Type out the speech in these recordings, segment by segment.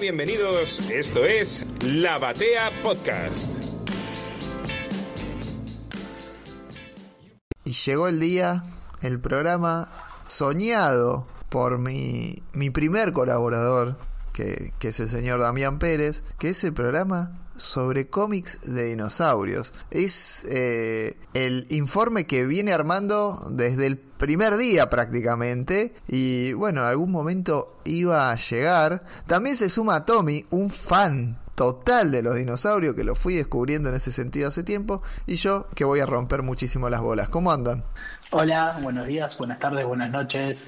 Bienvenidos. Esto es La Batea Podcast. Y llegó el día, el programa soñado por mi, mi primer colaborador, que, que es el señor Damián Pérez, que es el programa sobre cómics de dinosaurios. Es eh, el informe que viene armando desde el primer día prácticamente y bueno, en algún momento iba a llegar. También se suma a Tommy, un fan total de los dinosaurios que lo fui descubriendo en ese sentido hace tiempo y yo que voy a romper muchísimo las bolas. ¿Cómo andan? Hola, buenos días, buenas tardes, buenas noches.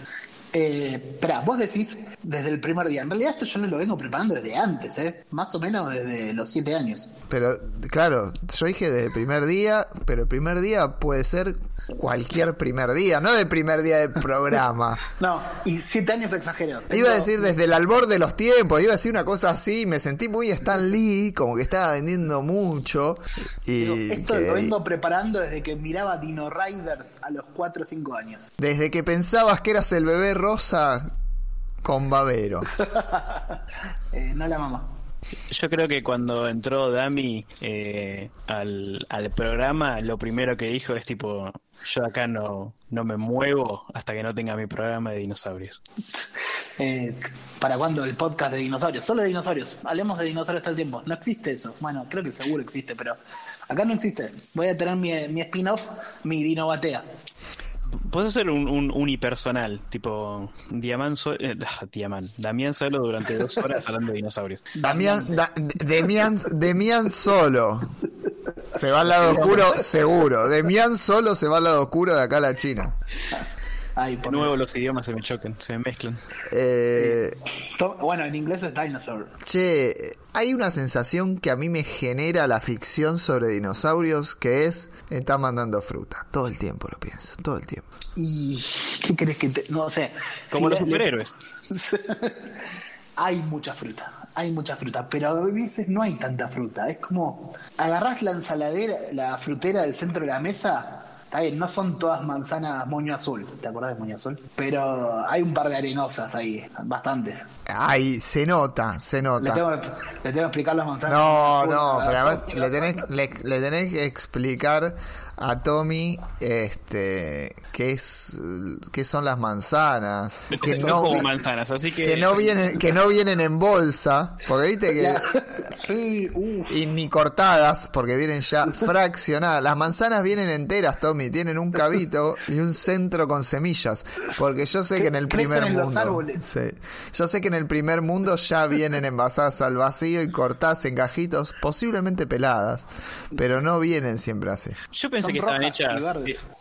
Eh, espera, vos decís desde el primer día. En realidad esto yo no lo vengo preparando desde antes, ¿eh? Más o menos desde los siete años. Pero, claro, yo dije desde el primer día, pero el primer día puede ser cualquier primer día, no del primer día del programa. no, y siete años exagero. Iba a decir desde el albor de los tiempos, iba a decir una cosa así, me sentí muy Stan Lee, como que estaba vendiendo mucho. Y esto lo vengo preparando desde que miraba Dino Riders a los cuatro o cinco años. Desde que pensabas que eras el bebé rosa con babero. eh, no la mamá. Yo creo que cuando entró Dami eh, al, al, programa, lo primero que dijo es tipo, yo acá no, no me muevo hasta que no tenga mi programa de dinosaurios. Eh, ¿Para cuándo el podcast de dinosaurios? Solo de dinosaurios. Hablemos de dinosaurios todo el tiempo. No existe eso. Bueno, creo que seguro existe, pero acá no existe. Voy a tener mi, mi spin-off, mi Dino Batea. Puedes hacer un, un, unipersonal, tipo Diamán, so eh, Diamán, Damián solo durante dos horas hablando de dinosaurios. Damián, da, solo. Se va al lado oscuro, seguro. Demian solo se va al lado oscuro de acá a la China. Ay, de nuevo los idiomas se me chocan, se me mezclan. Eh. Bueno, en inglés es dinosaur. Che, hay una sensación que a mí me genera la ficción sobre dinosaurios que es está mandando fruta. Todo el tiempo lo pienso, todo el tiempo. ¿Y qué crees que te.? No sé. Como si los superhéroes. hay mucha fruta, hay mucha fruta, pero a veces no hay tanta fruta. Es como agarrás la ensaladera, la frutera del centro de la mesa Está bien, no son todas manzanas moño azul, ¿te acordás de moño azul? Pero hay un par de arenosas ahí, bastantes. Ay, se nota, se nota. Le tengo, le tengo que explicar las manzanas. No, no, pero además le tenés, le, le tenés que explicar a Tommy este qué es qué son las manzanas que no son como manzanas así que que no vienen que no vienen en bolsa porque viste que sí, uf. y ni cortadas porque vienen ya fraccionadas. Las manzanas vienen enteras Tommy tienen un cabito y un centro con semillas porque yo sé que en el primer en mundo sí, yo sé que en el primer mundo ya vienen envasadas al vacío y cortadas en cajitos posiblemente peladas pero no vienen siempre así. Yo pensé que estaban hechas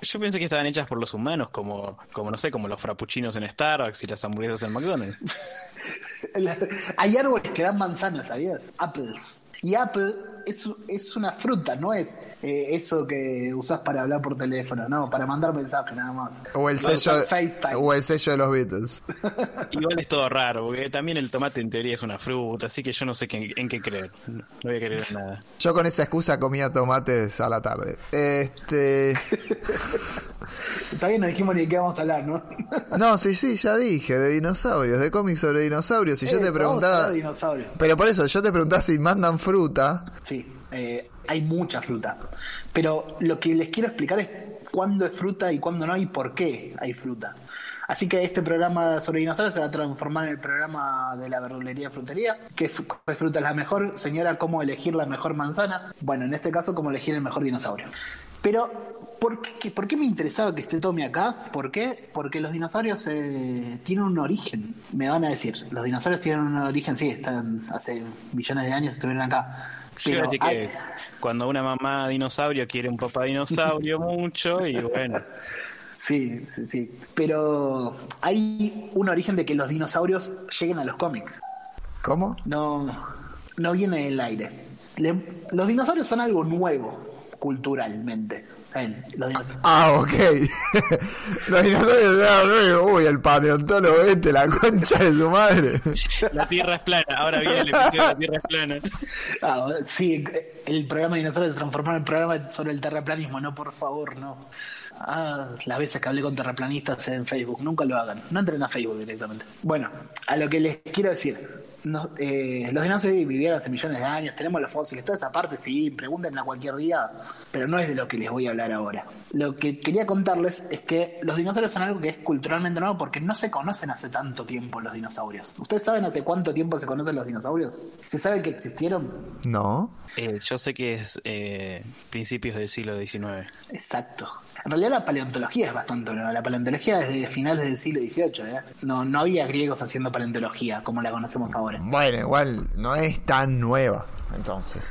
yo pensé que estaban hechas por los humanos como como no sé como los frappuccinos en Starbucks y las hamburguesas en McDonald's. Hay árboles que dan manzanas ¿sabías? apples. Y Apple es, es una fruta, no es eh, eso que usás para hablar por teléfono, no, para mandar mensajes nada más. O el sello, o el sello de los Beatles. Igual es todo raro, porque también el tomate en teoría es una fruta, así que yo no sé qué, en qué creer. No voy a creer en nada. Yo con esa excusa comía tomates a la tarde. Este. Está bien, no dijimos ni de qué vamos a hablar, ¿no? no, sí, sí, ya dije, de dinosaurios, de cómics sobre dinosaurios. Y eh, yo te preguntaba. Pero por eso, yo te preguntaba si mandan fruta. Sí, eh, hay mucha fruta. Pero lo que les quiero explicar es cuándo es fruta y cuándo no y por qué hay fruta. Así que este programa sobre dinosaurios se va a transformar en el programa de la verdulería frutería. ¿Qué fruta es la mejor? Señora, ¿cómo elegir la mejor manzana? Bueno, en este caso, ¿cómo elegir el mejor dinosaurio? Pero, ¿por qué, ¿por qué me interesaba que esté Tommy acá? ¿Por qué? Porque los dinosaurios eh, tienen un origen, me van a decir. Los dinosaurios tienen un origen, sí, están hace millones de años estuvieron acá. Pero que hay... cuando una mamá dinosaurio quiere un papá dinosaurio mucho y bueno. Sí, sí, sí. Pero hay un origen de que los dinosaurios lleguen a los cómics. ¿Cómo? No, no viene del aire. Le, los dinosaurios son algo nuevo culturalmente. Los ah, ok. los dinosaurios, uy, el paleontólogo este, la concha de su madre. La Tierra es plana, ahora viene el episodio de La Tierra es plana. Ah, sí, el programa de dinosaurios se transformó en el programa sobre el terraplanismo, no, por favor, no. Ah, las veces que hablé con terraplanistas en Facebook, nunca lo hagan. No entren a Facebook directamente. Bueno, a lo que les quiero decir. No, eh, los dinosaurios vivieron hace millones de años, tenemos los fósiles, toda esa parte, sí, pregúntenme a cualquier día, pero no es de lo que les voy a hablar ahora. Lo que quería contarles es que los dinosaurios son algo que es culturalmente nuevo porque no se conocen hace tanto tiempo los dinosaurios. ¿Ustedes saben hace cuánto tiempo se conocen los dinosaurios? ¿Se sabe que existieron? No. Eh, yo sé que es eh, principios del siglo XIX. Exacto. En realidad la paleontología es bastante nueva. La paleontología es de finales del siglo XVIII. ¿eh? No, no había griegos haciendo paleontología como la conocemos ahora. Bueno, igual no es tan nueva, entonces.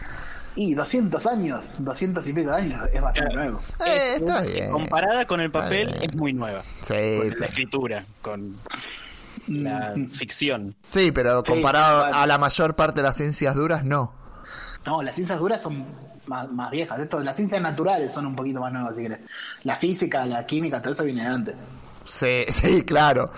Y 200 años, 200 y pico de años, es bastante Claro. nuevo. Eh, está bien. Comparada con el papel, es muy nueva. Sí, Con la escritura, con la Mm. ficción. sí, pero Sí, comparado a la mayor parte de las ciencias duras, no. No, las ciencias duras son más, más viejas. Esto, las ciencias naturales son un poquito más nuevas, si querés. La física, la química, todo eso viene de antes. Sí, sí, claro.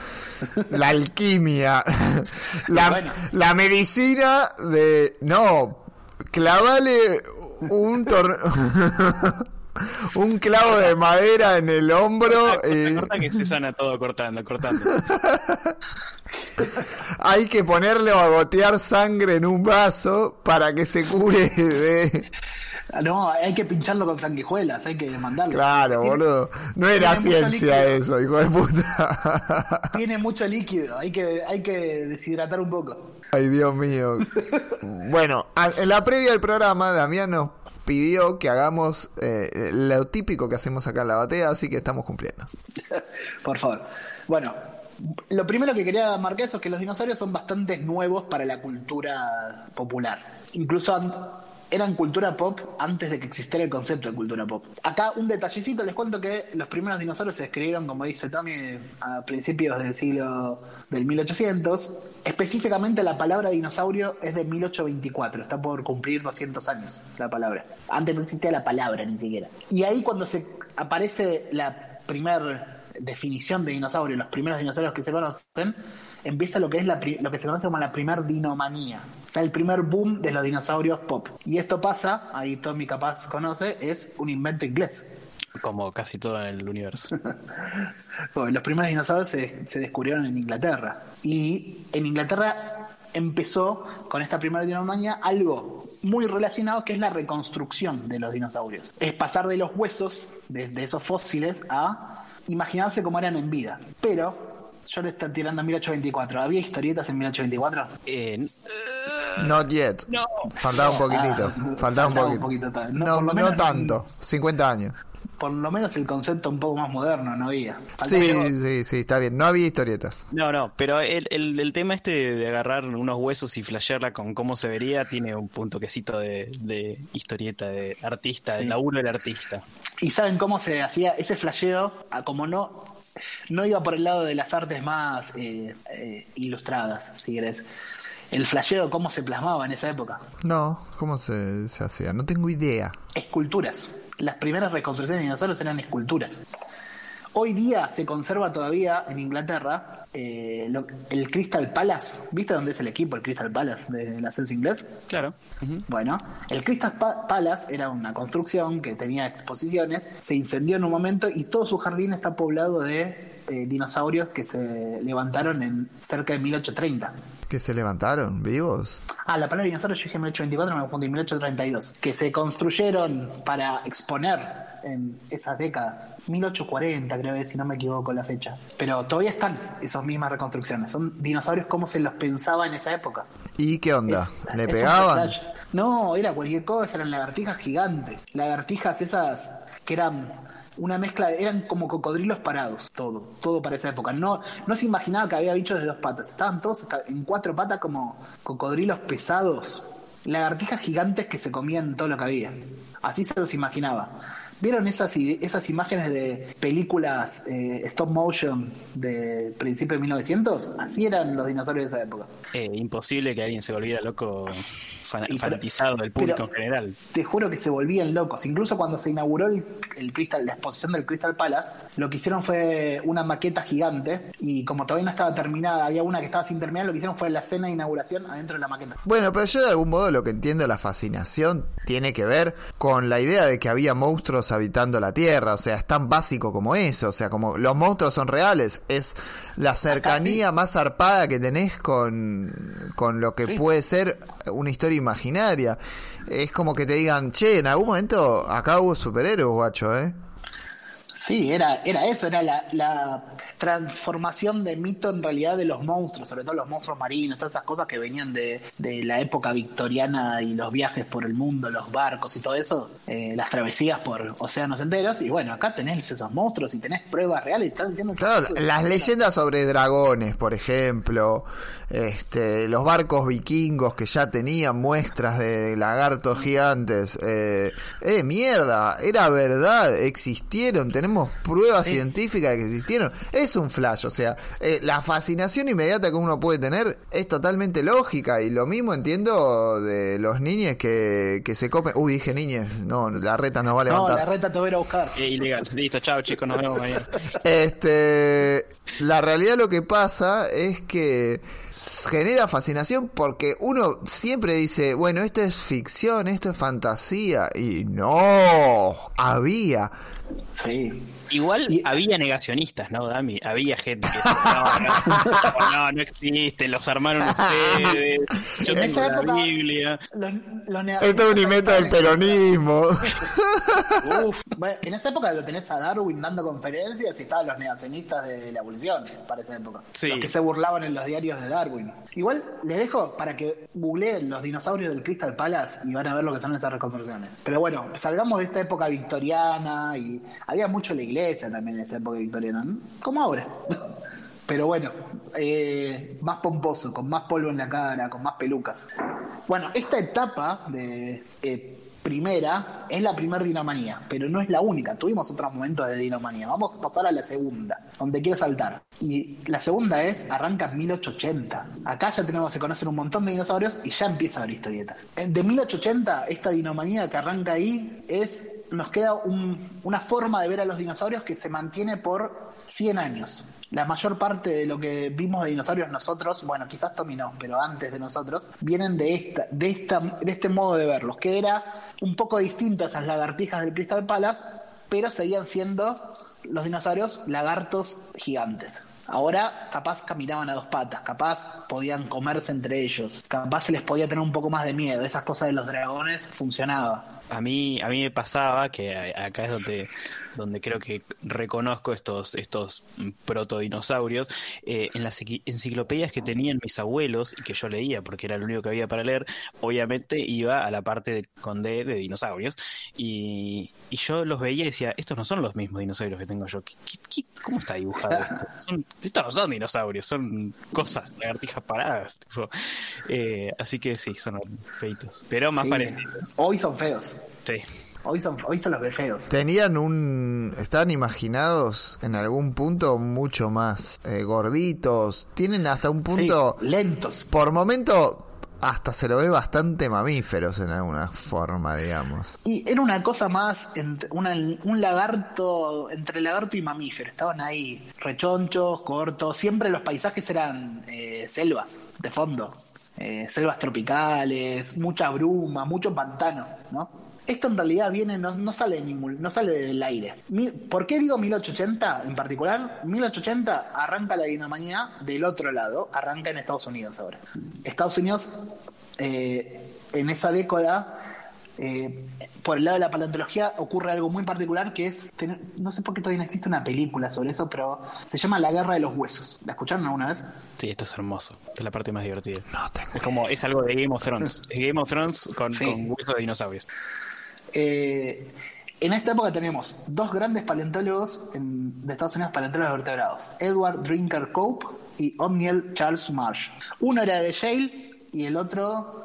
La alquimia. La, Bueno. la medicina de. No, clavale un tor... un clavo de madera en el hombro y Corta que se sana todo cortando, cortando. hay que ponerle a gotear sangre en un vaso para que se cure de. No, hay que pincharlo con sanguijuelas, hay que mandarlo. Claro, boludo. No era ciencia eso, hijo de puta. Tiene mucho líquido, hay que, hay que deshidratar un poco. Ay, Dios mío. Bueno, en la previa del programa, Damián nos pidió que hagamos eh, lo típico que hacemos acá en la batea, así que estamos cumpliendo. Por favor. Bueno, lo primero que quería marcar eso es que los dinosaurios son bastante nuevos para la cultura popular. Incluso eran cultura pop antes de que existiera el concepto de cultura pop. Acá un detallecito, les cuento que los primeros dinosaurios se describieron, como dice Tommy, a principios del siglo del 1800. Específicamente la palabra dinosaurio es de 1824, está por cumplir 200 años la palabra. Antes no existía la palabra ni siquiera. Y ahí cuando se aparece la primer definición de dinosaurio, los primeros dinosaurios que se conocen, empieza lo que es la lo que se conoce como la primer dinomanía. O sea, el primer boom de los dinosaurios pop. Y esto pasa, ahí Tommy capaz conoce, es un invento inglés. Como casi todo en el universo. Los primeros dinosaurios se, se descubrieron en Inglaterra. Y en Inglaterra empezó con esta primera dinomanía algo muy relacionado que es la reconstrucción de los dinosaurios. Es pasar de los huesos, de, de esos fósiles, a imaginarse cómo eran en vida. Pero yo le estoy tirando a 1824. ¿Había historietas en 1824? Eh, Not yet. No. Faltaba un poquitito. Ah, faltaba un faltaba un poquito. No, No, por lo no menos- tanto. 50 años. Por lo menos el concepto un poco más moderno no había. Sí, sí, sí, está bien. No había historietas. no, no, pero el, el, el tema este de agarrar unos huesos y flashearla con cómo se vería tiene un punto quesito de, de historieta, de artista, Sí. del laburo del artista. ¿Y saben cómo se hacía ese flasheo? Ah, Como no, no iba por el lado de las artes más eh, eh, ilustradas, si querés. El flasheo, ¿cómo se plasmaba en esa época? No, ¿cómo se, se hacía? No tengo idea. Esculturas. Las primeras reconstrucciones de dinosaurios eran esculturas. Hoy día se conserva todavía en Inglaterra eh, lo- el Crystal Palace. ¿Viste dónde es el equipo, el Crystal Palace del ascenso inglés? Claro. Bueno, el Crystal Pa- Palace era una construcción que tenía exposiciones, se incendió en un momento y todo su jardín está poblado de eh, dinosaurios que se levantaron en cerca de 1830. ¿Que se levantaron vivos? Ah, la palabra dinosaurio yo dije 1824, me confundí, 1832. Que se construyeron para exponer en esas décadas. 1840 creo que si no me equivoco la fecha. Pero todavía están esas mismas reconstrucciones. Son dinosaurios como se los pensaba en esa época. ¿Y qué onda? Es- ¿Le es pegaban? No, era cualquier cosa, eran lagartijas gigantes. Lagartijas esas que eran una mezcla, de- eran como cocodrilos parados, todo, todo para esa época. No, no se imaginaba que había bichos de dos patas, estaban todos en cuatro patas como cocodrilos pesados, lagartijas gigantes que se comían todo lo que había. Así se los imaginaba. ¿Vieron esas, esas imágenes de películas eh, stop motion de principios de 1900? Así eran los dinosaurios de esa época. Eh, imposible que alguien se volviera loco fan- fanatizado del público pero- en general. te juro que se volvían locos. Incluso cuando se inauguró el, el Crystal, la exposición del Crystal Palace, lo que hicieron fue una maqueta gigante y como todavía no estaba terminada, había una que estaba sin terminar, lo que hicieron fue la cena de inauguración adentro de la maqueta. Bueno, pero yo de algún modo lo que entiendo la fascinación tiene que ver con la idea de que había monstruos monstruos habitando la Tierra, o sea, es tan básico como eso, o sea, como los monstruos son reales, es la cercanía más zarpada que tenés con, con lo que puede ser una historia imaginaria. Es como que te digan, che, en algún momento acá hubo superhéroes, guacho, ¿eh? Sí, era, era eso, era la, la, transformación de mito en realidad de los monstruos, sobre todo los monstruos marinos, todas esas cosas que venían de, de la época victoriana y los viajes por el mundo, los barcos y todo eso, eh, las travesías por océanos enteros. Y bueno, acá tenés esos monstruos y tenés pruebas reales. Están diciendo claro, las leyendas sobre dragones, por ejemplo, este, los barcos vikingos que ya tenían muestras de lagartos gigantes. Eh, eh mierda, era verdad, existieron, tenemos pruebas científicas de que existieron. Es un flash, o sea, eh, la fascinación inmediata que uno puede tener es totalmente lógica. Y lo mismo entiendo de los niños que, que se copen. Uy, dije niños, no, la reta no va a levantar. No, la reta te voy a buscar. ilegal. Listo, chao chicos, nos vemos mañana. Este, la realidad lo que pasa es que genera fascinación porque uno siempre dice, bueno, esto es ficción, esto es fantasía. Y no, había Sí. Igual había negacionistas, ¿no, Dami? Había gente que no, no, no, no existe, los armaron ustedes. Yo en tengo la Biblia. Esto es un invento del peronismo. Uf, bueno, en esa época lo tenés a Darwin dando conferencias y estaban los negacionistas de la evolución, para esa época. Sí. Los que se burlaban en los diarios de Darwin. Igual les dejo para que googleen los dinosaurios del Crystal Palace y van a ver lo que son esas reconstrucciones. Pero bueno, salgamos de esta época victoriana y había mucho la iglesia también en esta época victoriana, como ahora. Pero bueno, eh, más pomposo, con más polvo en la cara, con más pelucas. Bueno, esta etapa de eh, primera es la primera dinomanía, pero no es la única. Tuvimos otros momentos de dinomanía. Vamos a pasar a la segunda, donde quiero saltar. Y la segunda es, arranca en 1880. Acá ya tenemos que conocer un montón de dinosaurios y ya empieza a haber historietas. De 1880, esta dinomanía que arranca ahí es nos queda una forma de ver a los dinosaurios que se mantiene por 100 años. La mayor parte de lo que vimos de dinosaurios nosotros, bueno, quizás Tommy no, pero antes de nosotros, vienen de esta, de esta, de este modo de verlos, que era un poco distinto a esas lagartijas del Crystal Palace, pero seguían siendo los dinosaurios lagartos gigantes. Ahora capaz caminaban a dos patas, capaz podían comerse entre ellos, capaz se les podía tener un poco más de miedo, esas cosas de los dragones funcionaba. A mí, a mí me pasaba que acá es donde donde creo que reconozco estos, estos protodinosaurios, eh, en las enciclopedias que tenían mis abuelos y que yo leía porque era lo único que había para leer, obviamente iba a la parte de, con D de dinosaurios y, y yo los veía y decía, estos no son los mismos dinosaurios que tengo yo. cómo está dibujado esto? Son, estos no son dinosaurios, son cosas, lagartijas paradas. Eh, así que sí, son feitos, pero más parecidos. Hoy son feos. Sí. Hoy son, hoy son los feos. Tenían un. Están imaginados en algún punto mucho más eh, gorditos. Tienen hasta un punto. lentos. Por momento. Hasta se lo ve bastante mamíferos en alguna forma, digamos. Y era una cosa más, un lagarto, entre lagarto y mamífero. Estaban ahí, rechonchos, cortos. Siempre los paisajes eran eh, selvas, de fondo. Eh, selvas tropicales, mucha bruma, mucho pantano, ¿no? Esto en realidad viene, no, sale de ningún, no sale del aire. ¿Por qué digo 1880 en particular? 1880 arranca la dinomanía del otro lado, arranca en Estados Unidos ahora. Estados Unidos, eh, en esa década, eh, por el lado de la paleontología ocurre algo muy particular que es, no sé por qué todavía no existe una película sobre eso, pero se llama La Guerra de los Huesos. ¿La escucharon alguna vez? Sí, esto es hermoso. Esta es la parte más divertida. es como, es algo de Game of Thrones. Game of Thrones con, con huesos de dinosaurios. Eh, en esta época tenemos dos grandes paleontólogos de Estados Unidos, paleontólogos vertebrados, Edward Drinker Cope y O'Neill Charles Marsh. Uno era de Yale y el otro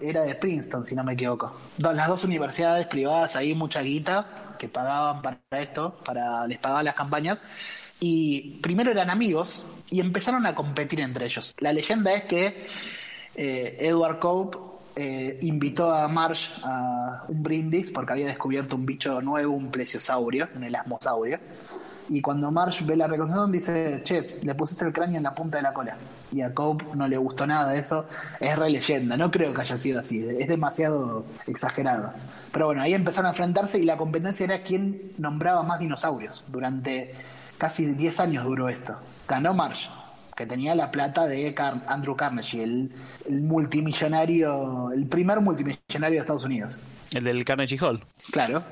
era de Princeton, si no me equivoco. Las dos universidades privadas, ahí mucha guita que pagaban para esto, para les pagaban las campañas. Y primero eran amigos y empezaron a competir entre ellos. La leyenda es que eh, Edward Cope eh, invitó a Marsh a un brindis porque había descubierto un bicho nuevo, un plesiosaurio, un elasmosaurio. y cuando Marge ve la reconstrucción dice, che, le pusiste el cráneo en la punta de la cola. Y a Cope no le gustó nada de eso. Es re leyenda, no creo que haya sido así, es demasiado exagerado. Pero bueno, ahí empezaron a enfrentarse y la competencia era quién nombraba más dinosaurios. Durante casi 10 años duró esto. Ganó Marge, que tenía la plata de Car- Andrew Carnegie, el, el multimillonario, el primer multimillonario de Estados Unidos. El del Carnegie Hall. Claro.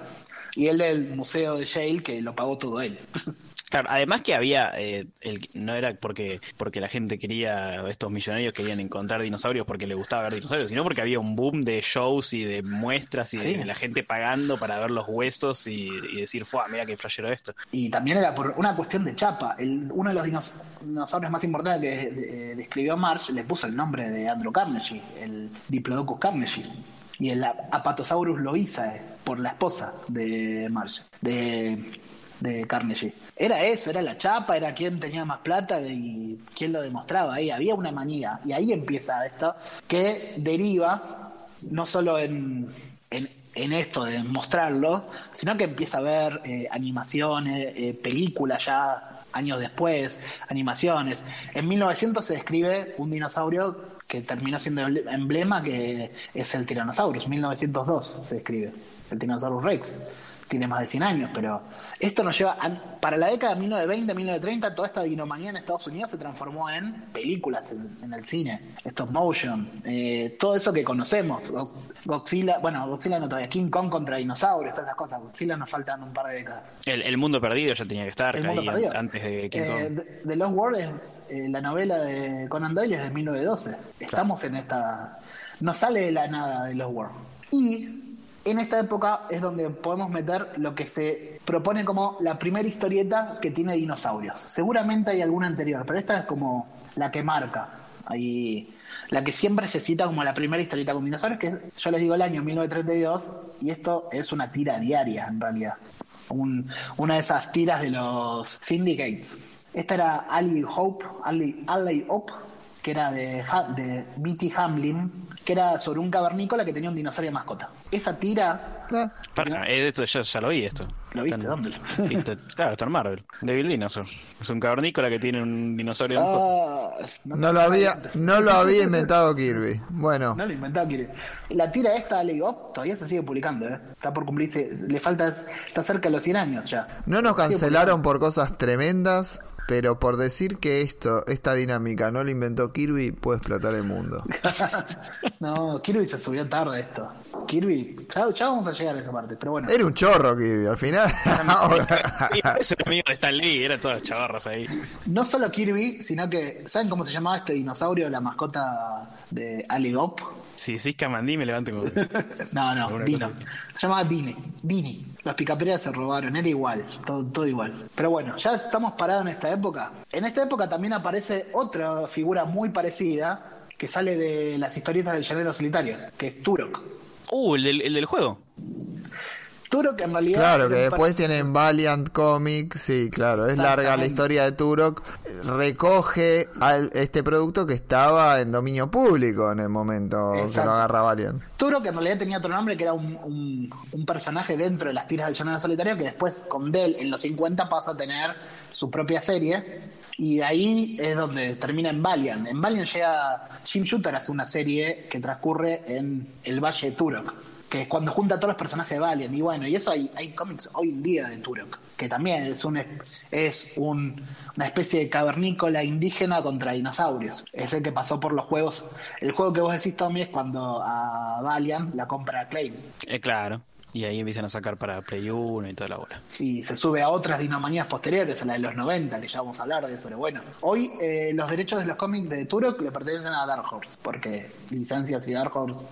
Y el del museo de Yale, que lo pagó todo él. Claro, además que había, eh, el, no era porque, porque la gente quería, estos millonarios querían encontrar dinosaurios porque les gustaba ver dinosaurios, sino porque había un boom de shows y de muestras y de la gente pagando para ver los huesos y, y decir, fue, mira qué flashero esto. Y también era por una cuestión de chapa. El- uno de los dinos- dinosaurios más importantes que de- describió Marsh le puso el nombre de Andrew Carnegie, el Diplodocus Carnegie. Y el Apatosaurus loisae, por la esposa de Marsh, de, de Carnegie. Era eso, era la chapa, era quien tenía más plata y quién lo demostraba. Ahí había una manía. Y ahí empieza esto, que deriva no solo en, en, esto de mostrarlo, sino que empieza a ver eh, animaciones, eh, películas ya años después, animaciones. En 1900 se describe un dinosaurio que terminó siendo emble- emblema, que es el Tyrannosaurus, 1902 se describe, el Tyrannosaurus Rex. Tiene más de 100 años, pero esto nos lleva. a- para la década de 1920, 1930, toda esta dinomanía en Estados Unidos se transformó en películas en, en el cine, stop motion, eh, todo eso que conocemos. Go- Godzilla, bueno, Godzilla no todavía, King Kong contra dinosaurios, todas esas cosas. Godzilla nos faltan un par de décadas. El, el mundo perdido ya tenía que estar El mundo perdido. antes de King Eh, Kong. The- The Lost World es eh, la novela de Conan Doyle es de 1912. Estamos en esta. No sale de la nada de Lost World. Y en esta época es donde podemos meter lo que se propone como la primera historieta que tiene dinosaurios. Seguramente hay alguna anterior, pero esta es como la que marca. Ahí, la que siempre se cita como la primera historieta con dinosaurios, que yo les digo el año 1932, y esto es una tira diaria en realidad un- una de esas tiras de los syndicates. Esta era Ali Hope, Ali, Ali Hope, que era de, de B.T. Hamlin, que era sobre un cavernícola que tenía un dinosaurio mascota. Esa tira, Ah, eh, esto ya, ya lo vi esto. ¿Lo viste? ¿Dónde? Está- claro, está en Marvel. Devil Dinosaur. Es un cavernícola que tiene un dinosaurio. Ah, no lo había, no lo había inventado Kirby. Bueno, No lo inventaba Kirby. La tira esta, Ali Hope, todavía se sigue publicando, ¿eh? Está por cumplirse, le falta, está cerca de los 100 años ya. no nos cancelaron por cosas tremendas, pero por decir que esto, esta dinámica no la inventó Kirby, puede explotar el mundo. No, Kirby se subió tarde a esto. Kirby, ya, ya vamos a llegar a esa parte, pero bueno. Era un chorro Kirby, al final. Eso era amigo de Stan Lee, eran todas chavarras ahí. No solo Kirby, sino que, ¿saben cómo se llamaba este dinosaurio, la mascota de Ali Gop? Si decís Camandí, me levanto como. No, no, Dino. Se llamaba Dini. Dini. Los picaperas se robaron, era igual, todo, todo igual. Pero bueno, ya estamos parados en esta época. En esta época también aparece otra figura muy parecida que sale de las historietas del llanero solitario, que es Turok. Uh, el del, el del juego. Turok en realidad. Claro, que después tienen Valiant Comics, sí, claro, es larga la historia de Turok, recoge al, este producto que estaba en dominio público en el momento que Exacto. lo agarra Valiant. Turok en realidad tenía otro nombre que era un, un- un personaje dentro de las tiras del llanero solitario que después con Dell en los 50 pasa a tener su propia serie y ahí es donde termina en Valiant. En Valiant llega Jim Shooter a hacer una serie que transcurre en el Valle de Turok, que es cuando junta a todos los personajes de Valiant. Y bueno, y eso hay, hay cómics hoy en día de Turok, que también es, un, es un- una especie de cavernícola indígena contra dinosaurios. Es el que pasó por los juegos. El juego que vos decís, Tommy, es cuando a Valiant la compra Acclaim. Eh, claro. Y ahí empiezan a sacar para Play 1 y toda la bola. y se sube a otras dinomanías posteriores, a la de los 90, que ya vamos a hablar de eso. Pero bueno, hoy eh, los derechos de los cómics de Turok le pertenecen a Dark Horse, porque licencias y Dark Horse,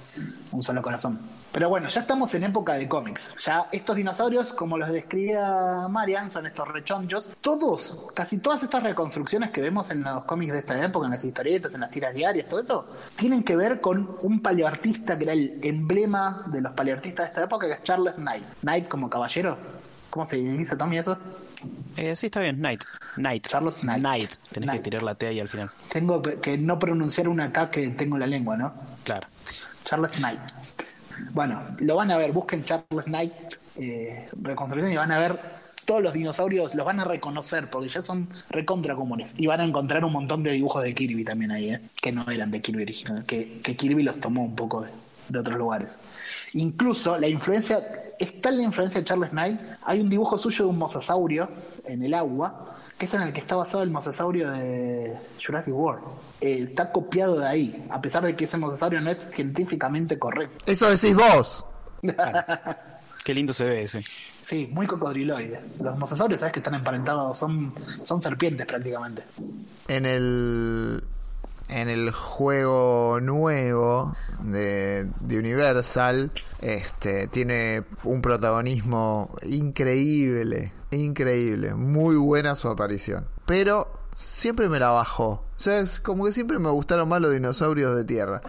un solo corazón. Pero bueno, ya estamos en época de cómics. Ya estos dinosaurios, como los describía Marian, son estos rechonchos. Todos, casi todas estas reconstrucciones que vemos en los cómics de esta época, en las historietas, en las tiras diarias, todo eso, tienen que ver con un paleoartista que era el emblema de los paleoartistas de esta época, que es Charles Knight. Knight como caballero. ¿Cómo se dice, Tommy, eso? Eh, sí, está bien. Knight. Knight. Charles Knight. Tenés Knight. que tirar la T ahí al final. Tengo que que no pronunciar una K que tengo en la lengua, ¿no? Claro. Charles Knight. Bueno, lo van a ver, busquen Charles Knight eh, reconstrucción y van a ver todos los dinosaurios, los van a reconocer porque ya son recontra comunes. Y van a encontrar un montón de dibujos de Kirby también ahí, ¿eh? que no eran de Kirby original, que, que Kirby los tomó un poco de, otros lugares. Incluso la influencia, es tal la influencia de Charles Knight, hay un dibujo suyo de un mosasaurio en el agua, que es en el que está basado el mosasaurio de Jurassic World. Eh, está copiado de ahí, a pesar de que ese mosasaurio no es científicamente correcto. Eso decís vos. Qué lindo se ve ese. Sí, muy cocodriloide. Los mosasaurios, ¿sabes que están emparentados? Son, son serpientes prácticamente. En el en el juego nuevo de, de, Universal este tiene un protagonismo increíble increíble muy buena su aparición pero siempre me la bajó o sea, es como que siempre me gustaron más los dinosaurios de tierra.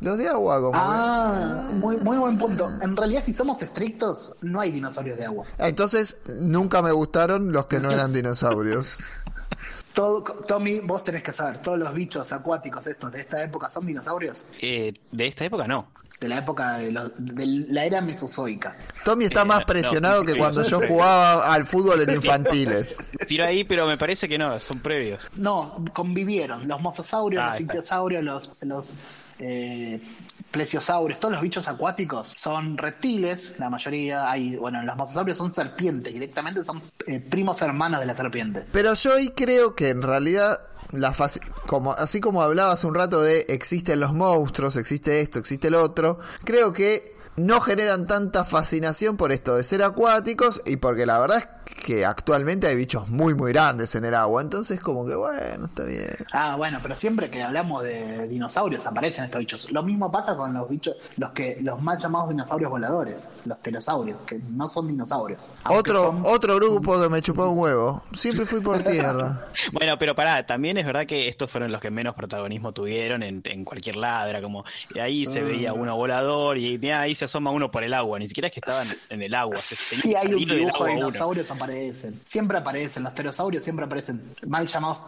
Los de agua, como. Ah, que... muy, muy buen punto. En realidad, si somos estrictos, no hay dinosaurios de agua. Entonces, nunca me gustaron los que no eran dinosaurios. Todo, Tommy, vos tenés que saber, todos los bichos acuáticos estos de esta época son dinosaurios. Eh, de esta época no. De la época de, los, de la era mesozoica. Tommy está eh, más presionado no, que cuando yo jugaba al fútbol en infantiles. Tiro ahí, pero me parece que no, son previos. No, convivieron. Los mosasaurios, ah, los ichthyosaurios, los, los eh, plesiosaurios, todos los bichos acuáticos son reptiles, la mayoría hay, bueno, los mosasaurios son serpientes, directamente son eh, primos hermanos de la serpiente. Pero yo ahí creo que en realidad la como así como hablaba hace un rato de existen los monstruos, existe esto, existe el otro, creo que no generan tanta fascinación por esto de ser acuáticos y porque la verdad es que actualmente hay bichos muy muy grandes en el agua, entonces como que bueno, está bien. Ah, bueno, pero siempre que hablamos de dinosaurios aparecen estos bichos. Lo mismo pasa con los bichos, los que los mal llamados dinosaurios voladores, los pterosaurios, que no son dinosaurios. Otro son... otro grupo que me chupó un huevo. Siempre fui por tierra. bueno, pero pará, también es verdad que estos fueron los que menos protagonismo tuvieron en, en cualquier lado, era como ahí se veía Ah. uno volador y mira, ahí se asoma uno por el agua, ni siquiera es que estaban en el agua. Se sí, hay un dibujo de dinosaurios aparecen. Siempre aparecen, los pterosaurios siempre aparecen mal llamados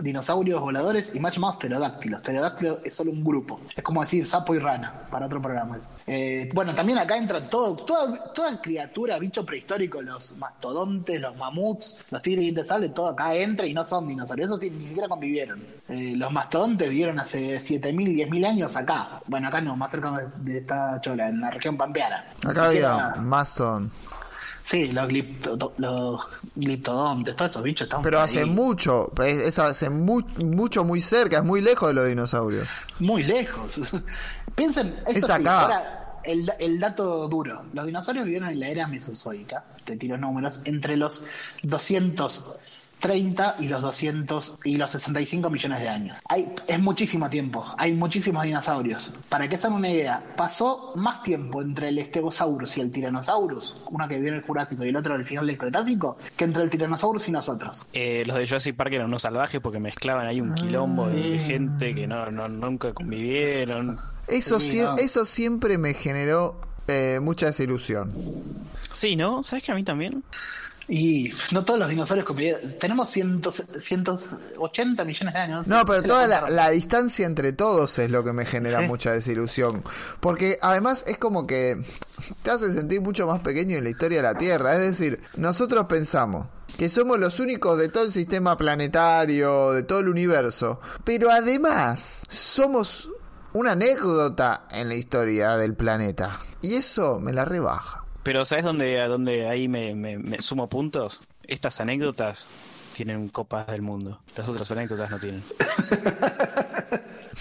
dinosaurios voladores y mal llamados pterodáctilos. Pterodáctilo es solo un grupo. Es como decir sapo y rana para otro programa. Eh, bueno, también acá entran todo, toda, toda criatura, bicho prehistórico, los mastodontes, los mamuts, los tigres de sable, todo acá entra y no son dinosaurios. Eso sí, ni siquiera convivieron. Eh, los mastodontes vivieron hace 7.000, 10.000 años acá. Bueno, acá no, más cerca de, de esta chola, en la región pampeana. Acá había Mastodon. Sí, los, glipto, los gliptodontes, todos esos bichos están Pero hace ahí. mucho, es hace mu mucho, muy cerca, es muy lejos de los dinosaurios. Muy lejos. Piensen, esto es sí, acá. ahora, el, el, dato duro. Los dinosaurios vivieron en la era mesozoica, te tiro números, entre los 230 y los 200 y los 65 millones de años. Hay, es muchísimo tiempo, hay muchísimos dinosaurios. Para que se hagan una idea, pasó más tiempo entre el Stegosaurus y el Tyrannosaurus, uno que vivió en el Jurásico y el otro al final del Cretácico, que entre el Tyrannosaurus y nosotros. Eh, los de Jurassic Park eran unos salvajes porque mezclaban ahí un quilombo Ah, de gente que no, no nunca convivieron. Eso, Sí, sie no. eso siempre me generó eh, mucha desilusión. Sí, ¿no? ¿Sabes que a mí también? Y no todos los dinosaurios. Tenemos cientos, 180 millones de años. No, pero toda la, distancia entre todos es lo que me genera Sí. mucha desilusión. Porque además es como que te hace sentir mucho más pequeño en la historia de la Tierra. Es decir, nosotros pensamos que somos los únicos de todo el sistema planetario, de todo el universo. Pero además somos una anécdota en la historia del planeta. Y eso me la rebaja. Pero ¿sabes dónde, a dónde ahí me, me- me sumo puntos? Estas anécdotas tienen copas del mundo. Las otras anécdotas no tienen.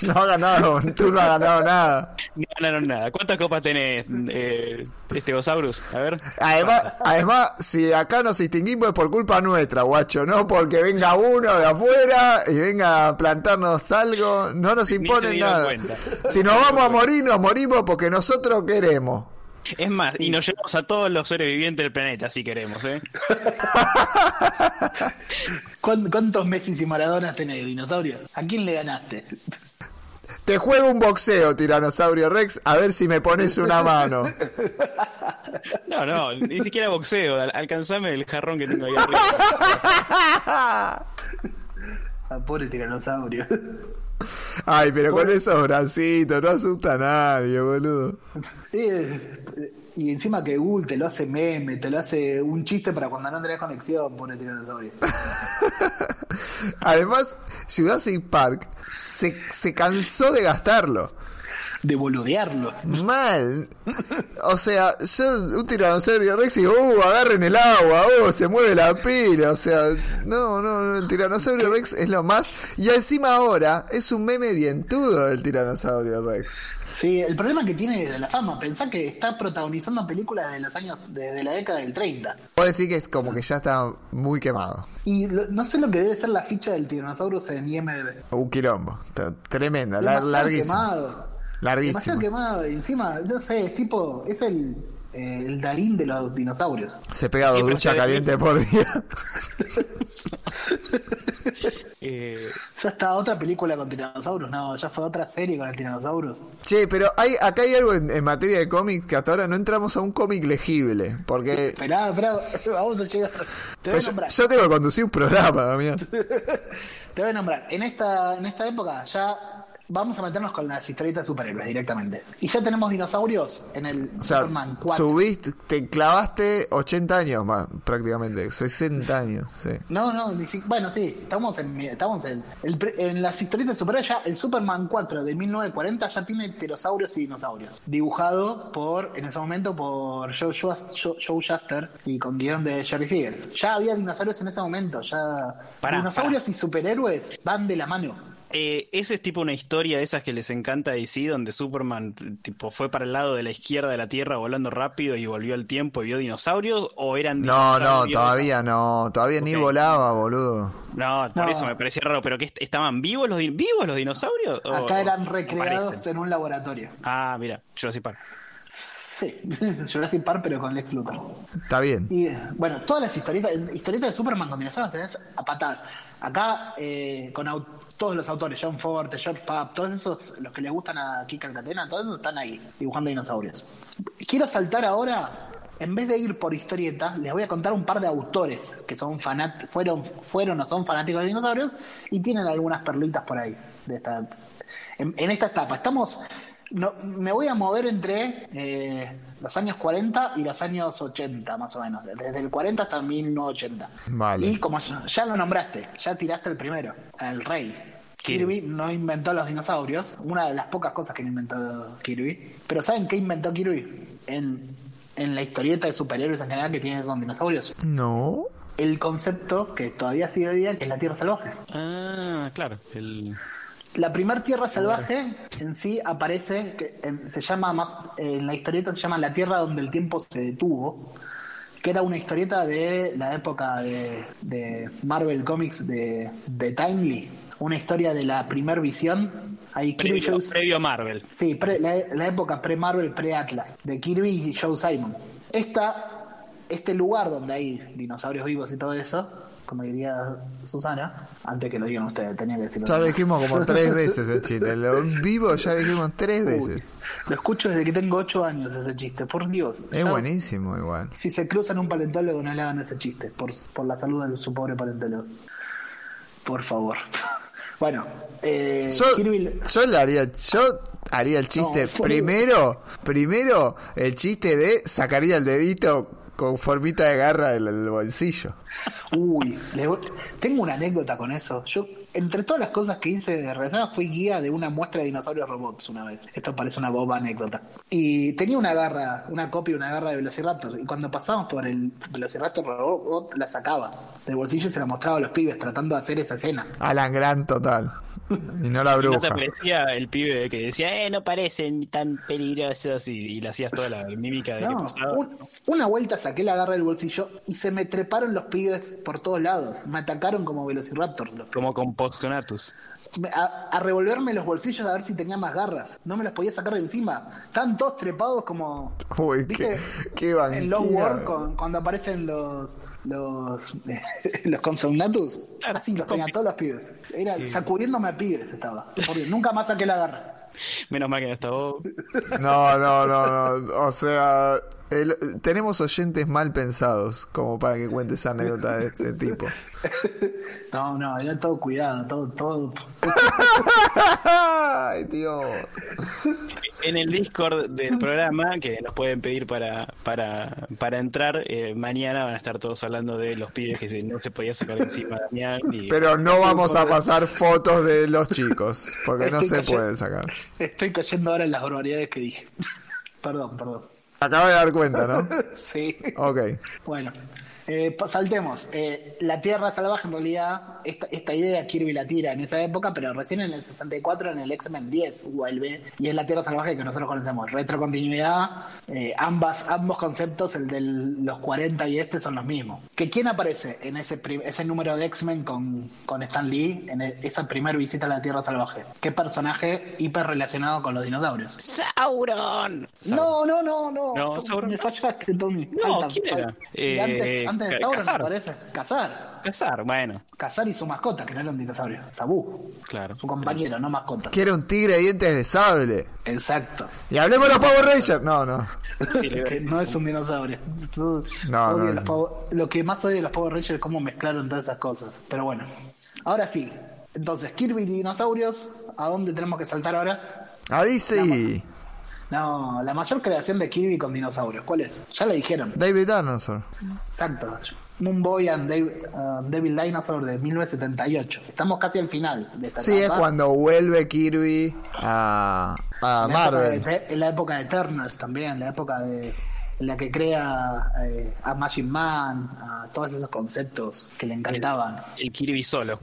No ha ganado, tú no has ganado nada. No ganaron nada. ¿Cuántas copas tenés, eh, Stegosaurus? A ver. Además, además, si acá nos distinguimos es por culpa nuestra, guacho, no porque venga uno de afuera y venga a plantarnos algo, no nos imponen nada. cuenta. Si nos vamos a morir, nos morimos porque nosotros queremos. Es más, y nos llevamos a todos los seres vivientes del planeta si queremos, ¿eh? ¿Cuán- ¿Cuántos Messi y Maradonas tenés, dinosaurio? ¿A quién le ganaste? Te juego un boxeo, Tiranosaurio Rex, a ver si me pones una mano. No, no, ni siquiera boxeo. Al- alcanzame el jarrón que tengo ahí arriba. Ah, pobre tiranosaurio. Ay, pero con esos bracitos no asusta a nadie, boludo. Y encima que Google te lo hace meme, te lo hace un chiste para cuando no tenés conexión, pone tiranosaurio. Además, Jurassic Park se, se cansó de gastarlo. De boludearlo. Mal. O sea, yo un tiranosaurio Rex y uh, agarren el agua, uh, se mueve la pila. O sea, no, no, no, el tiranosaurio Rex es lo más. Y encima ahora es un meme dientudo del tiranosaurio Rex. Sí, el problema que tiene de la fama, pensá que está protagonizando películas de los años, de, la década del 30. Puedo decir que es como que ya está muy quemado. Y no sé lo que debe ser la ficha del Tyrannosaurus en IMDb. Un quilombo, tremenda, larguísimo. quemado. Larguísimo. Demasiado quemado, encima, no sé, es tipo, es el eh, el Darín de los dinosaurios. Se pega dos duchas calientes por día. Eh, ya está otra película con dinosaurios, no, ya fue otra serie con el tiranosaurio. Sí, pero hay, acá hay algo en, materia de cómics que hasta ahora no entramos a un cómic legible, porque... Esperá, esperá, vamos a llegar. Te voy a nombrar. Yo tengo que conducir un programa, Damián. Te voy a nombrar. En esta, en esta época ya Vamos a meternos con las historietas de superhéroes directamente. Y ya tenemos dinosaurios en el Superman 4. Subiste, te clavaste 80 años más, prácticamente, 60 años. No, no, bueno, sí, estamos en, estamos en, en las historietas de superhéroes ya el Superman 4 de 1940 ya tiene pterosaurios y dinosaurios. Dibujado por, en ese momento, por Joe, Joe, Shuster y con guion de Jerry Siegel. Ya había dinosaurios en ese momento, ya... dinosaurios y superhéroes van de la mano. Eh, ese es tipo una historia de esas que les encanta DC, donde Superman tipo fue para el lado de la izquierda de la Tierra volando rápido y volvió al tiempo y vio dinosaurios o eran No, no, todavía no, todavía ni volaba, boludo. No, por eso me parecía raro, pero que estaban vivos los vivos los dinosaurios? Acá eran recreados en un laboratorio. Ah, mira, Jurassic Park. Sí, Jurassic Park, pero con Lex Luthor. Está bien. Y bueno, todas las historietas, historietas de Superman con dinosaurios tenés a patadas. Acá, eh, con todos los autores, John Forte, George Papp, todos esos, los que le gustan a Kika Catena, todos esos están ahí, dibujando dinosaurios. Quiero saltar ahora, en vez de ir por historieta, les voy a contar un par de autores que son fanat fueron, fueron o son fanáticos de dinosaurios y tienen algunas perlitas por ahí de esta, en, esta etapa. Estamos no, me voy a mover entre eh, los años 40 y los años 80, más o menos. Desde el 40 hasta 1980. Vale. Y como ya lo nombraste, ya tiraste el primero, el rey. Kirby no inventó los dinosaurios, una de las pocas cosas que inventó Kirby. Pero ¿saben qué inventó Kirby? En, en la historieta de superhéroes en general que tiene con dinosaurios. No. El concepto que todavía sigue hoy día, que es la Tierra Salvaje. Ah, claro. El... La primer Tierra Salvaje en sí aparece, que se llama más, en la historieta se llama La Tierra donde el tiempo se detuvo, que era una historieta de la época de, Marvel Comics de, de, Timely, una historia de la primer visión. Ahí previo, previo a Marvel. Sí, la, época pre-Marvel, pre-Atlas, de Kirby y Joe Simon. Esta, este lugar donde hay dinosaurios vivos y todo eso, como diría Susana, antes que lo digan ustedes, tenía que decirlo. Ya lo dijimos como tres veces el chiste, lo vivo ya lo dijimos tres veces. Lo escucho desde que tengo ocho años ese chiste, por Dios. Es buenísimo igual. Si se cruzan un paleontólogo no le hagan ese chiste, por, por la salud de su pobre paleontólogo. Por favor. bueno, eh, yo, le haría, yo haría el chiste primero, primero el chiste de sacaría el dedito con formita de garra del, bolsillo. Uy, tengo una anécdota con eso. Yo, entre todas las cosas que hice de reserva, fui guía de una muestra de dinosaurios robots una vez. Esto parece una boba anécdota. Y tenía una garra, una copia, una garra de Velociraptor. Y cuando pasamos por el Velociraptor robot, la sacaba del bolsillo y se la mostraba a los pibes tratando de hacer esa escena. Alan Grant total. Y no la bruja. ¿No te parecía el pibe que decía, eh, no parecen tan peligrosos y, le hacías toda la mímica de no, una vuelta saqué la garra del bolsillo y se me treparon los pibes por todos lados. Me atacaron como Velociraptor. Como con Postconatus a, revolverme los bolsillos a ver si tenía más garras. No me las podía sacar de encima. Están todos trepados como. Uy, ¿viste? Qué, En Low War, cuando aparecen los. Los. los consognatus. Así los tenía todos los pibes. Era sacudiéndome a pibes estaba. nunca más saqué la garra. Menos mal que no estaba. No, no, no, no. O sea, el- tenemos oyentes mal pensados como para que cuentes anécdotas de este tipo. No, no, era todo cuidado, todo, todo. Ay, Dios. En el Discord del programa, que nos pueden pedir para, para, para entrar, eh, mañana van a estar todos hablando de los pibes que se- no se podía sacar encima. Y, Pero no vamos a pasar fotos de los chicos, porque no se cayendo- pueden sacar. Estoy cayendo ahora en las barbaridades que dije. perdón, perdón. Acaba de dar cuenta, ¿no? Sí. Ok. Bueno, eh, saltemos. Eh, la Tierra Salvaje, en realidad, esta, esta idea Kirby la tira en esa época, pero recién en el 64, en el X-Men 10, vuelve. Y es la Tierra Salvaje que nosotros conocemos. Retrocontinuidad, eh, ambas, ambos conceptos, el de los 40 y este, son los mismos. ¿Que ¿Quién aparece en ese, ese número de X-Men con, con Stan Lee en e- esa primera visita a la Tierra Salvaje? ¿Qué personaje hiper relacionado con los dinosaurios? ¡Sauron! No, no, no, no. No, Tom- Sauron Me fallaste, Tommy. No, Falta- ¿quién era? y antes, Eh, antes de Ca- Sauron, Cazar. me parece. Cazar. Cazar, bueno, Cazar y su mascota, que no era un dinosaurio. Sabú. claro. Su compañero, no mascota. Quiere un tigre de dientes de sable. Exacto. Y hablemos de los Power Rangers. No, no. Sí, Que no es un dinosaurio. No, no, los no. Power- Lo que más odio de los Power Rangers es cómo mezclaron todas esas cosas. Pero bueno. Ahora sí. Entonces, Kirby y dinosaurios. ¿A dónde tenemos que saltar ahora? A DC. No, la mayor creación de Kirby con dinosaurios. ¿Cuál es? Ya la dijeron. David Dinosaur. Exacto. Moonboy and Dav- uh, Devil Dinosaur de 1978. Estamos casi al final de esta Sí, es etapa. cuando vuelve Kirby a, a En la época de Marvel. En la época de Eternals también, la época de la que crea eh, a Machine Man, a todos esos conceptos que le encantaban. El Kirby solo.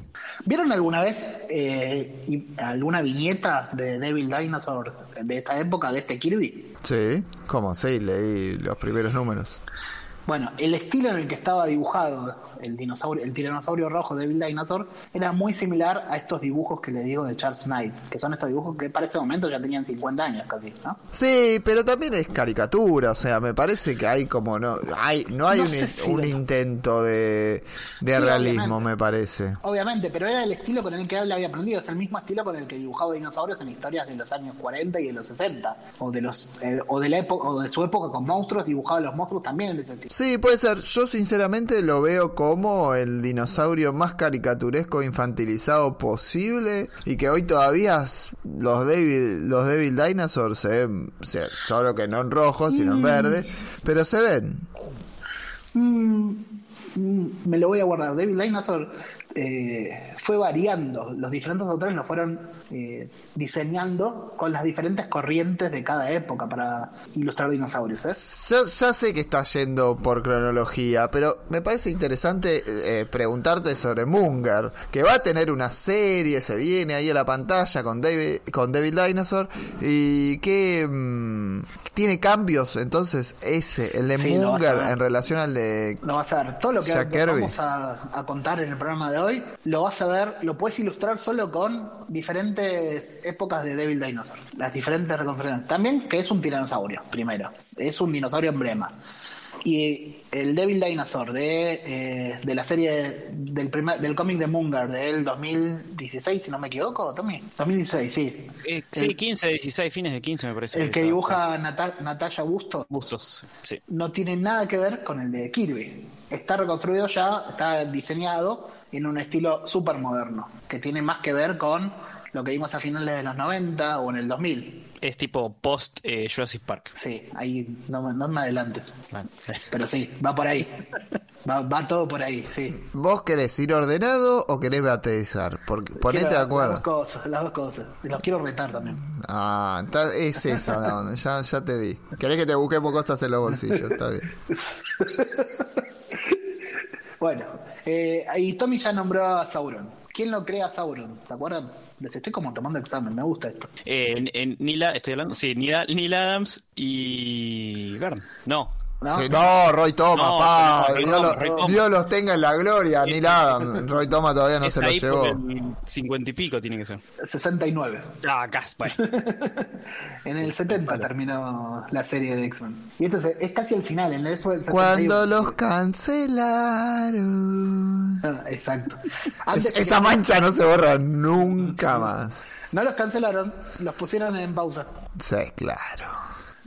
¿Vieron alguna vez eh, y- alguna viñeta de Devil Dinosaur de esta época, de este Kirby? Sí, ¿cómo? Sí, leí los primeros números. Bueno, el estilo en el que estaba dibujado el dinosaurio, el tiranosaurio rojo de Devil Dinosaur era muy similar a estos dibujos que le digo de Charles Knight, que son estos dibujos que para ese momento ya tenían 50 años casi, ¿no? Sí, pero también es caricatura, o sea, me parece que hay como no hay no hay No un, si intento de, de Sí, realismo, me parece. Obviamente, pero era el estilo con el que él había aprendido, es el mismo estilo con el que dibujaba dinosaurios en historias de los años 40 y de los 60, o de los eh, o de la época o de su época con monstruos, dibujaba los monstruos también en ese estilo. Sí, puede ser. Yo sinceramente lo veo como el dinosaurio más caricaturesco e infantilizado posible y que hoy todavía los Devil, los Devil Dinosaurs se ven, solo que no en rojo, sino en verde, pero se ven. Mm, mm, me lo voy a guardar. David Dinosaur eh, fue variando, los diferentes autores lo fueron eh, diseñando con las diferentes corrientes de cada época para ilustrar dinosaurios. ¿eh? Yo ya sé que está yendo por cronología, pero me parece interesante preguntarte sobre Munger, que va a tener una serie, se viene ahí a la pantalla con David, con David Dinosaur, y que mm, tiene cambios, entonces ese, el de Sí, Munger en relación al de... Lo vas a ver. Todo lo que vamos a, a contar en el programa de hoy, lo vas a ver, lo puedes ilustrar solo con diferentes épocas de Devil Dinosaur. Las diferentes reconstrucciones. También que es un tiranosaurio, primero. Es un dinosaurio emblema. Y el Devil Dinosaur de, eh, de la serie del primer, del cómic de Munger del 2016, si no me equivoco, Tommy. 2016, sí. Eh, sí, 15, 16, fines de 15 me parece. El que dibuja Nata- Natalia Busto Bustos, sí. no tiene nada que ver con el de Kirby. Está reconstruido ya, está diseñado en un estilo súper moderno, que tiene más que ver con lo que vimos a finales de los 90 o en el 2000. Es tipo post eh, Jurassic Park. Sí, ahí no, me- no me adelantes. Bueno, Pero sí, va por ahí. Va, va todo por ahí, sí. ¿Vos querés ir ordenado o querés baterizar? Porque, ponete Quiero de Las dos acuerdo. cosas, las dos cosas. Y los quiero retar también. Ah, está- es esa la onda, ya, ya te vi. ¿Querés que te busquemos cosas en los bolsillos? Está bien. Bueno, eh, y Tommy ya nombró a Sauron. ¿Quién lo crea a Sauron? ¿Se acuerdan? Les estoy como tomando examen, me gusta esto. Eh, en, en Neil, A- estoy hablando, sí, Neil, Neil Adams y Verne. No, ¿No? Sí, no, Roy Thomas, No, pa, Roy Dios, Thomas, lo- Roy Thomas. Dios los tenga en la gloria, Neil Adam. Roy Thomas todavía no es se lo llevó. por el 50 y pico tiene que ser. 69. Ah, bueno. En el 70 terminó la serie de X-Men. Y esto es, es casi el final, en el fue el 71. Cuando los cancelaron. Ah, exacto. Es- Antes que- esa mancha no se borra nunca más. No los cancelaron, los pusieron en pausa. Sí, claro.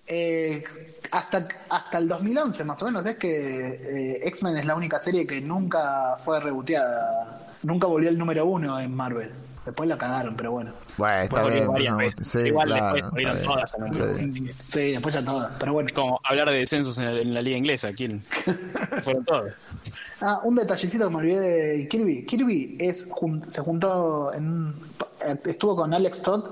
Eh, hasta, hasta el 2011 más o menos es que eh, X-Men es la única serie que nunca fue reboteada, nunca volvió el número uno en Marvel. Después la cagaron, pero bueno. Bueno, está bien. varias no, veces. sí, Igual claro, después bien. todas a la Sí. Sí, después ya todas, pero bueno. Es como hablar de descensos en la, en la liga inglesa. ¿Quién? Fueron todos. Ah, un detallecito que me olvidé de Kirby. Kirby es jun- se juntó en un- estuvo con Alex Todd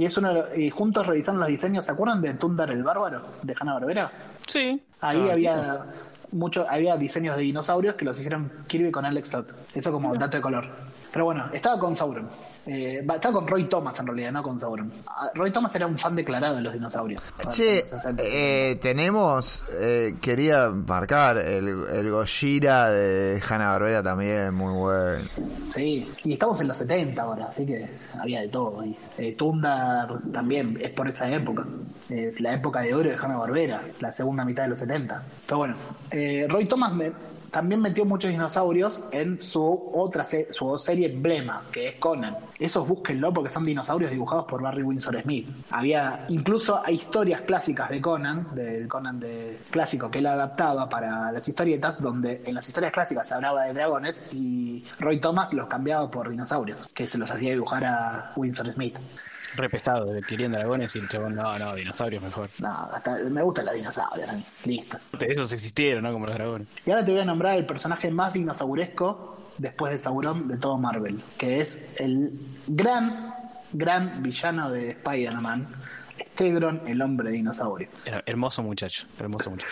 y es uno de los- y juntos revisaron los diseños. ¿Se acuerdan de Tundar el Bárbaro de Hanna Barbera? Sí. Ahí Ah, había mucho, había diseños de dinosaurios que los hicieron Kirby con Alex Todd. Eso como dato de color. Pero bueno, estaba con Sauron. Eh, estaba con Roy Thomas en realidad, no con Sauron. Ah, Roy Thomas era un fan declarado de los dinosaurios. Che, Los 60. eh, tenemos, eh, quería marcar el, el Gojira de Hanna Barbera también, muy bueno. Sí, y estamos en los 70 ahora, así que había de todo ahí. Eh, Tundar también es por esa época. Es la época de oro de Hanna Barbera, la segunda mitad de los 70. Pero bueno, eh, Roy Thomas me- también metió muchos dinosaurios en su otra se- su serie emblema, que es Conan. Esos búsquenlo porque son dinosaurios dibujados por Barry Windsor Smith. Había, incluso hay historias clásicas de Conan, del Conan de clásico que él adaptaba para las historietas, donde en las historias clásicas se hablaba de dragones y Roy Thomas los cambiaba por dinosaurios, que se los hacía dibujar a Windsor Smith. Re pesado, querían dragones y el chabón, no, no, dinosaurios mejor. No, hasta- me gustan los dinosaurios, a mí. listo. Esos existieron, ¿no? Como los dragones. Y ahora te voy a nombrar el personaje más dinosauresco después de Sauron de todo Marvel, que es el gran, gran villano de Spider-Man, Stegron, el hombre dinosaurio, hermoso muchacho, hermoso muchacho.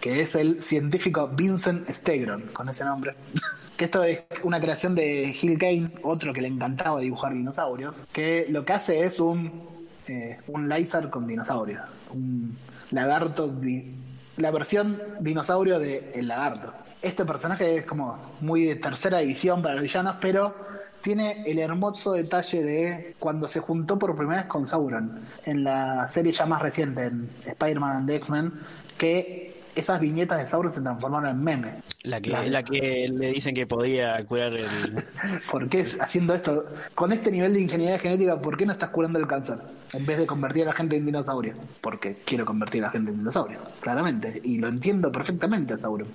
que es el científico Vincent Stegron, con ese nombre. que esto es una creación de Gil Kane, otro que le encantaba dibujar dinosaurios, que lo que hace es un, eh, un Lizard con dinosaurios, un lagarto, di- la versión dinosaurio de El Lagarto. Este personaje es como muy de tercera división para los villanos, pero tiene el hermoso detalle de cuando se juntó por primera vez con Sauron en la serie ya más reciente, en Spider-Man and X-Men, que esas viñetas de Sauron se transformaron en meme. La que, La- la que le dicen que podía curar el... ¿Por qué haciendo esto? Con este nivel de ingeniería genética, ¿por qué no estás curando el cáncer? En vez de convertir a la gente en dinosaurio. Porque quiero convertir a la gente en dinosaurio, claramente. Y lo entiendo perfectamente a Sauron.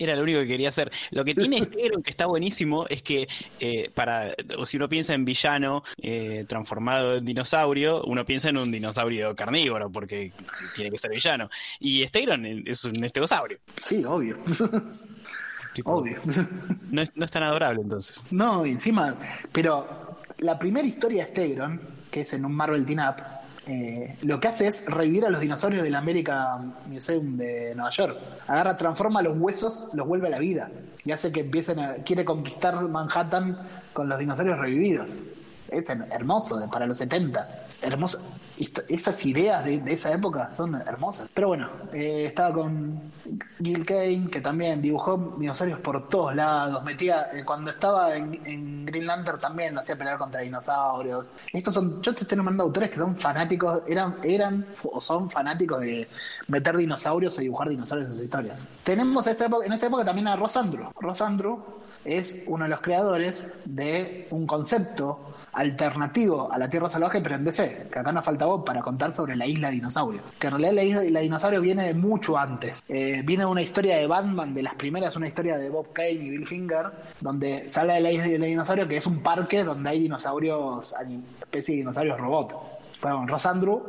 Era lo único que quería hacer. Lo que tiene Stegron, que está buenísimo, es que eh, para o si uno piensa en villano eh, transformado en dinosaurio, uno piensa en un dinosaurio carnívoro, porque tiene que ser villano. Y Stegron es un estegosaurio. Sí, obvio. Tipo, obvio. No es, no es tan adorable entonces. No, encima, pero la primera historia de Stegron, que es en un Marvel Teen Up, eh, lo que hace es revivir a los dinosaurios del American Museum de Nueva York. Agarra, transforma los huesos, los vuelve a la vida y hace que empiecen a. quiere conquistar Manhattan con los dinosaurios revividos. Es her- hermoso, para los 70. Hermoso. Esas ideas de, esa época son hermosas. Pero bueno, eh, estaba con Gil Kane, que también dibujó dinosaurios por todos lados. Metía, eh, cuando estaba en, en Green Lantern también hacía pelear contra dinosaurios. Estos son, yo te estoy nombrando autores que son fanáticos, eran, eran o son fanáticos de meter dinosaurios y dibujar dinosaurios en sus historias. Tenemos esta en esta época también a Ross Andru. Es uno de los creadores de un concepto alternativo a la Tierra Salvaje, pero en DC, que acá nos falta vos para contar sobre la isla dinosaurio. Que en realidad la isla la dinosaurio viene de mucho antes. Eh, viene de una historia de Batman, de las primeras, una historia de Bob Kane y Bill Finger, donde sale de la isla del dinosaurio, que es un parque donde hay dinosaurios, especie de dinosaurios robot. Bueno, Rosandru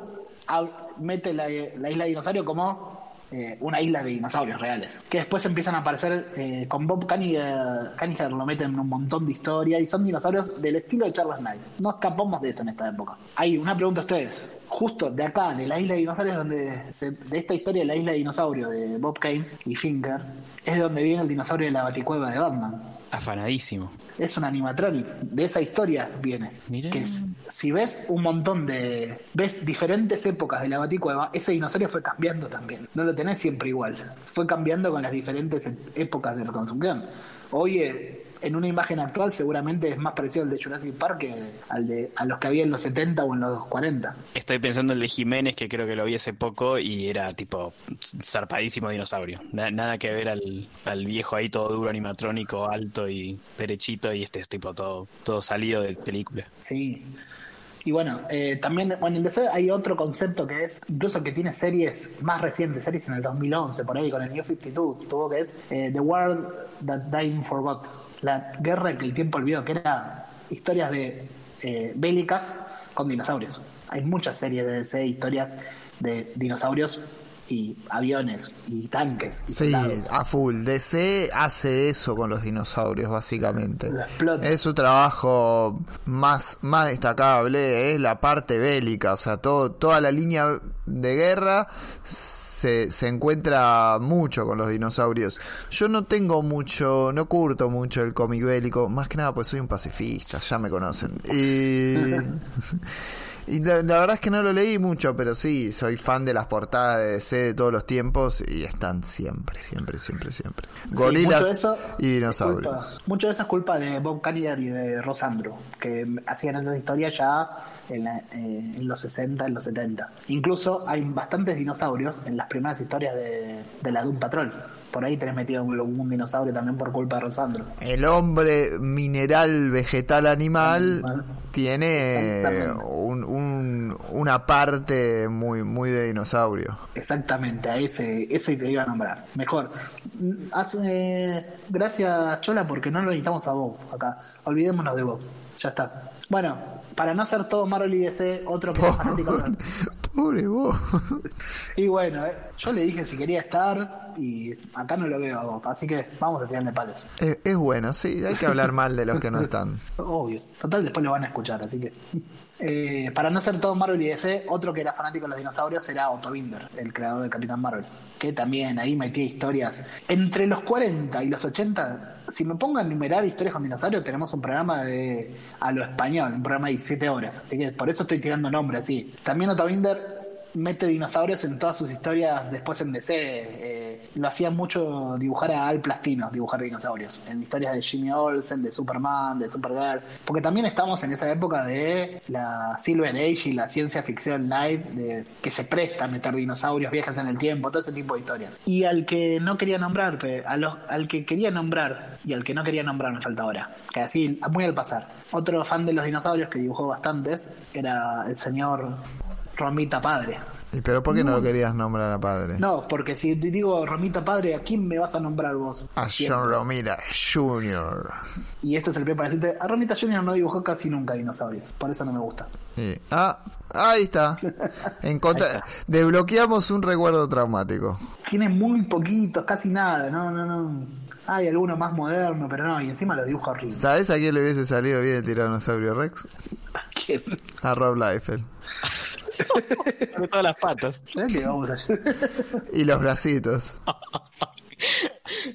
hab- mete la, la isla dinosaurio como eh, una isla de dinosaurios reales. Que después empiezan a aparecer eh, con Bob Caniger lo meten en un montón de historias y son dinosaurios del estilo de Charles Knight. No escapamos de eso en esta época. Hay una pregunta a ustedes. Justo de acá, de la isla de dinosaurios, donde de esta historia de la isla de dinosaurio de Bob Kane y Finger, es de donde viene el dinosaurio de la baticueva de Batman. Afanadísimo. Es un animatronic. De esa historia viene. Mirá. Que si ves un montón de. ves diferentes épocas de la Baticueva, ese dinosaurio fue cambiando también. No lo tenés siempre igual. Fue cambiando con las diferentes épocas de reconstrucción. Hoy, eh, en una imagen actual, seguramente es más parecido al de Jurassic Park que al de, a los que había en los 70 o en los 40. Estoy pensando en el de Jiménez, que creo que lo vi hace poco y era tipo zarpadísimo dinosaurio. Na- nada que ver al, al viejo ahí todo duro, animatrónico, alto y derechito, y este es tipo todo, todo salido de película. Sí. Y bueno, eh, también bueno, en DC hay otro concepto que es, incluso que tiene series más recientes, series en el 2011, por ahí con el New 52, tuvo que es eh, The World That Time Forgot, la guerra que el tiempo olvidó, que era historias de eh, bélicas con dinosaurios. Hay muchas series de DC, historias de dinosaurios y aviones y tanques. Y Sí, soldados. a full. DC hace eso con los dinosaurios, básicamente. Es su trabajo más, más destacable, es la parte bélica, o sea, todo, toda la línea de guerra se, se encuentra mucho con los dinosaurios. Yo no tengo mucho, no curto mucho el cómic bélico, más que nada pues soy un pacifista, ya me conocen. Y... Y la, la verdad es que no lo leí mucho, pero sí, soy fan de las portadas de DC de todos los tiempos y están siempre, siempre, siempre, siempre. Gorilas eso y dinosaurios. culpa- mucho de eso es culpa de Bob Cannier y de Rosandro, que hacían esas historias ya en, la- eh, en los 60, en los 70. Incluso hay bastantes dinosaurios en las primeras historias de, de la Doom Patrol. Por ahí tenés metido un, un dinosaurio también por culpa de Rosandro. El hombre mineral, vegetal, animal Animal. tiene un, un- una parte muy, muy de dinosaurio. Exactamente, a ese, ese te iba a nombrar. Mejor. Hace- gracias, Chola, porque no lo necesitamos a Bob acá. Olvidémonos de Bob. Ya está. Bueno, para no ser todo Marvel y DC, otro que es fanático Pobre vos. Y bueno, eh, yo le dije si quería estar y acá no lo veo a Bob, así que vamos a tirarle palos. Es, es bueno, sí, hay que hablar mal de los que no están. Obvio. Total, después lo van a escuchar, así que. Eh, para no ser todo Marvel y DC, otro que era fanático de los dinosaurios era Otto Binder, el creador de Capitán Marvel. Que también ahí metía historias. Entre los 40 y los 80, si me pongo a enumerar historias con dinosaurios, tenemos un programa de a lo español, un programa de 17 horas. Así que por eso estoy tirando nombres así. También Otto Binder mete dinosaurios en todas sus historias después en DC. Eh, lo hacía mucho dibujar a Al Plastino, dibujar dinosaurios. En historias de Jimmy Olsen, de Superman, de Supergirl. Porque también estamos en esa época de la Silver Age y la ciencia ficción de, que se presta a meter dinosaurios, viajes en el tiempo, todo ese tipo de historias. Y al que no quería nombrar, a los, al que quería nombrar y al que no quería nombrar me falta ahora. Que así, muy al pasar. Otro fan de los dinosaurios que dibujó bastantes era el señor Romita Padre. ¿Y pero por qué no lo querías nombrar a padre? No, porque si te digo Romita Padre, ¿a quién me vas a nombrar vos? A Siempre. John Romita Jr. Y este es el pie para decirte, a Romita Jr. no dibujó casi nunca dinosaurios, por eso no me gusta. Sí. Ah, ahí está. Ahí está. Desbloqueamos un recuerdo traumático. Tiene muy poquitos, casi nada, no, no, no. Hay alguno más moderno, pero no, y encima lo dibuja horrible. ¿Sabes a quién le hubiese salido bien el tiranosaurio Rex? ¿Quién? A Rob Liefeld. Sobre todas las patas. ¿Será que vamos a Y los bracitos.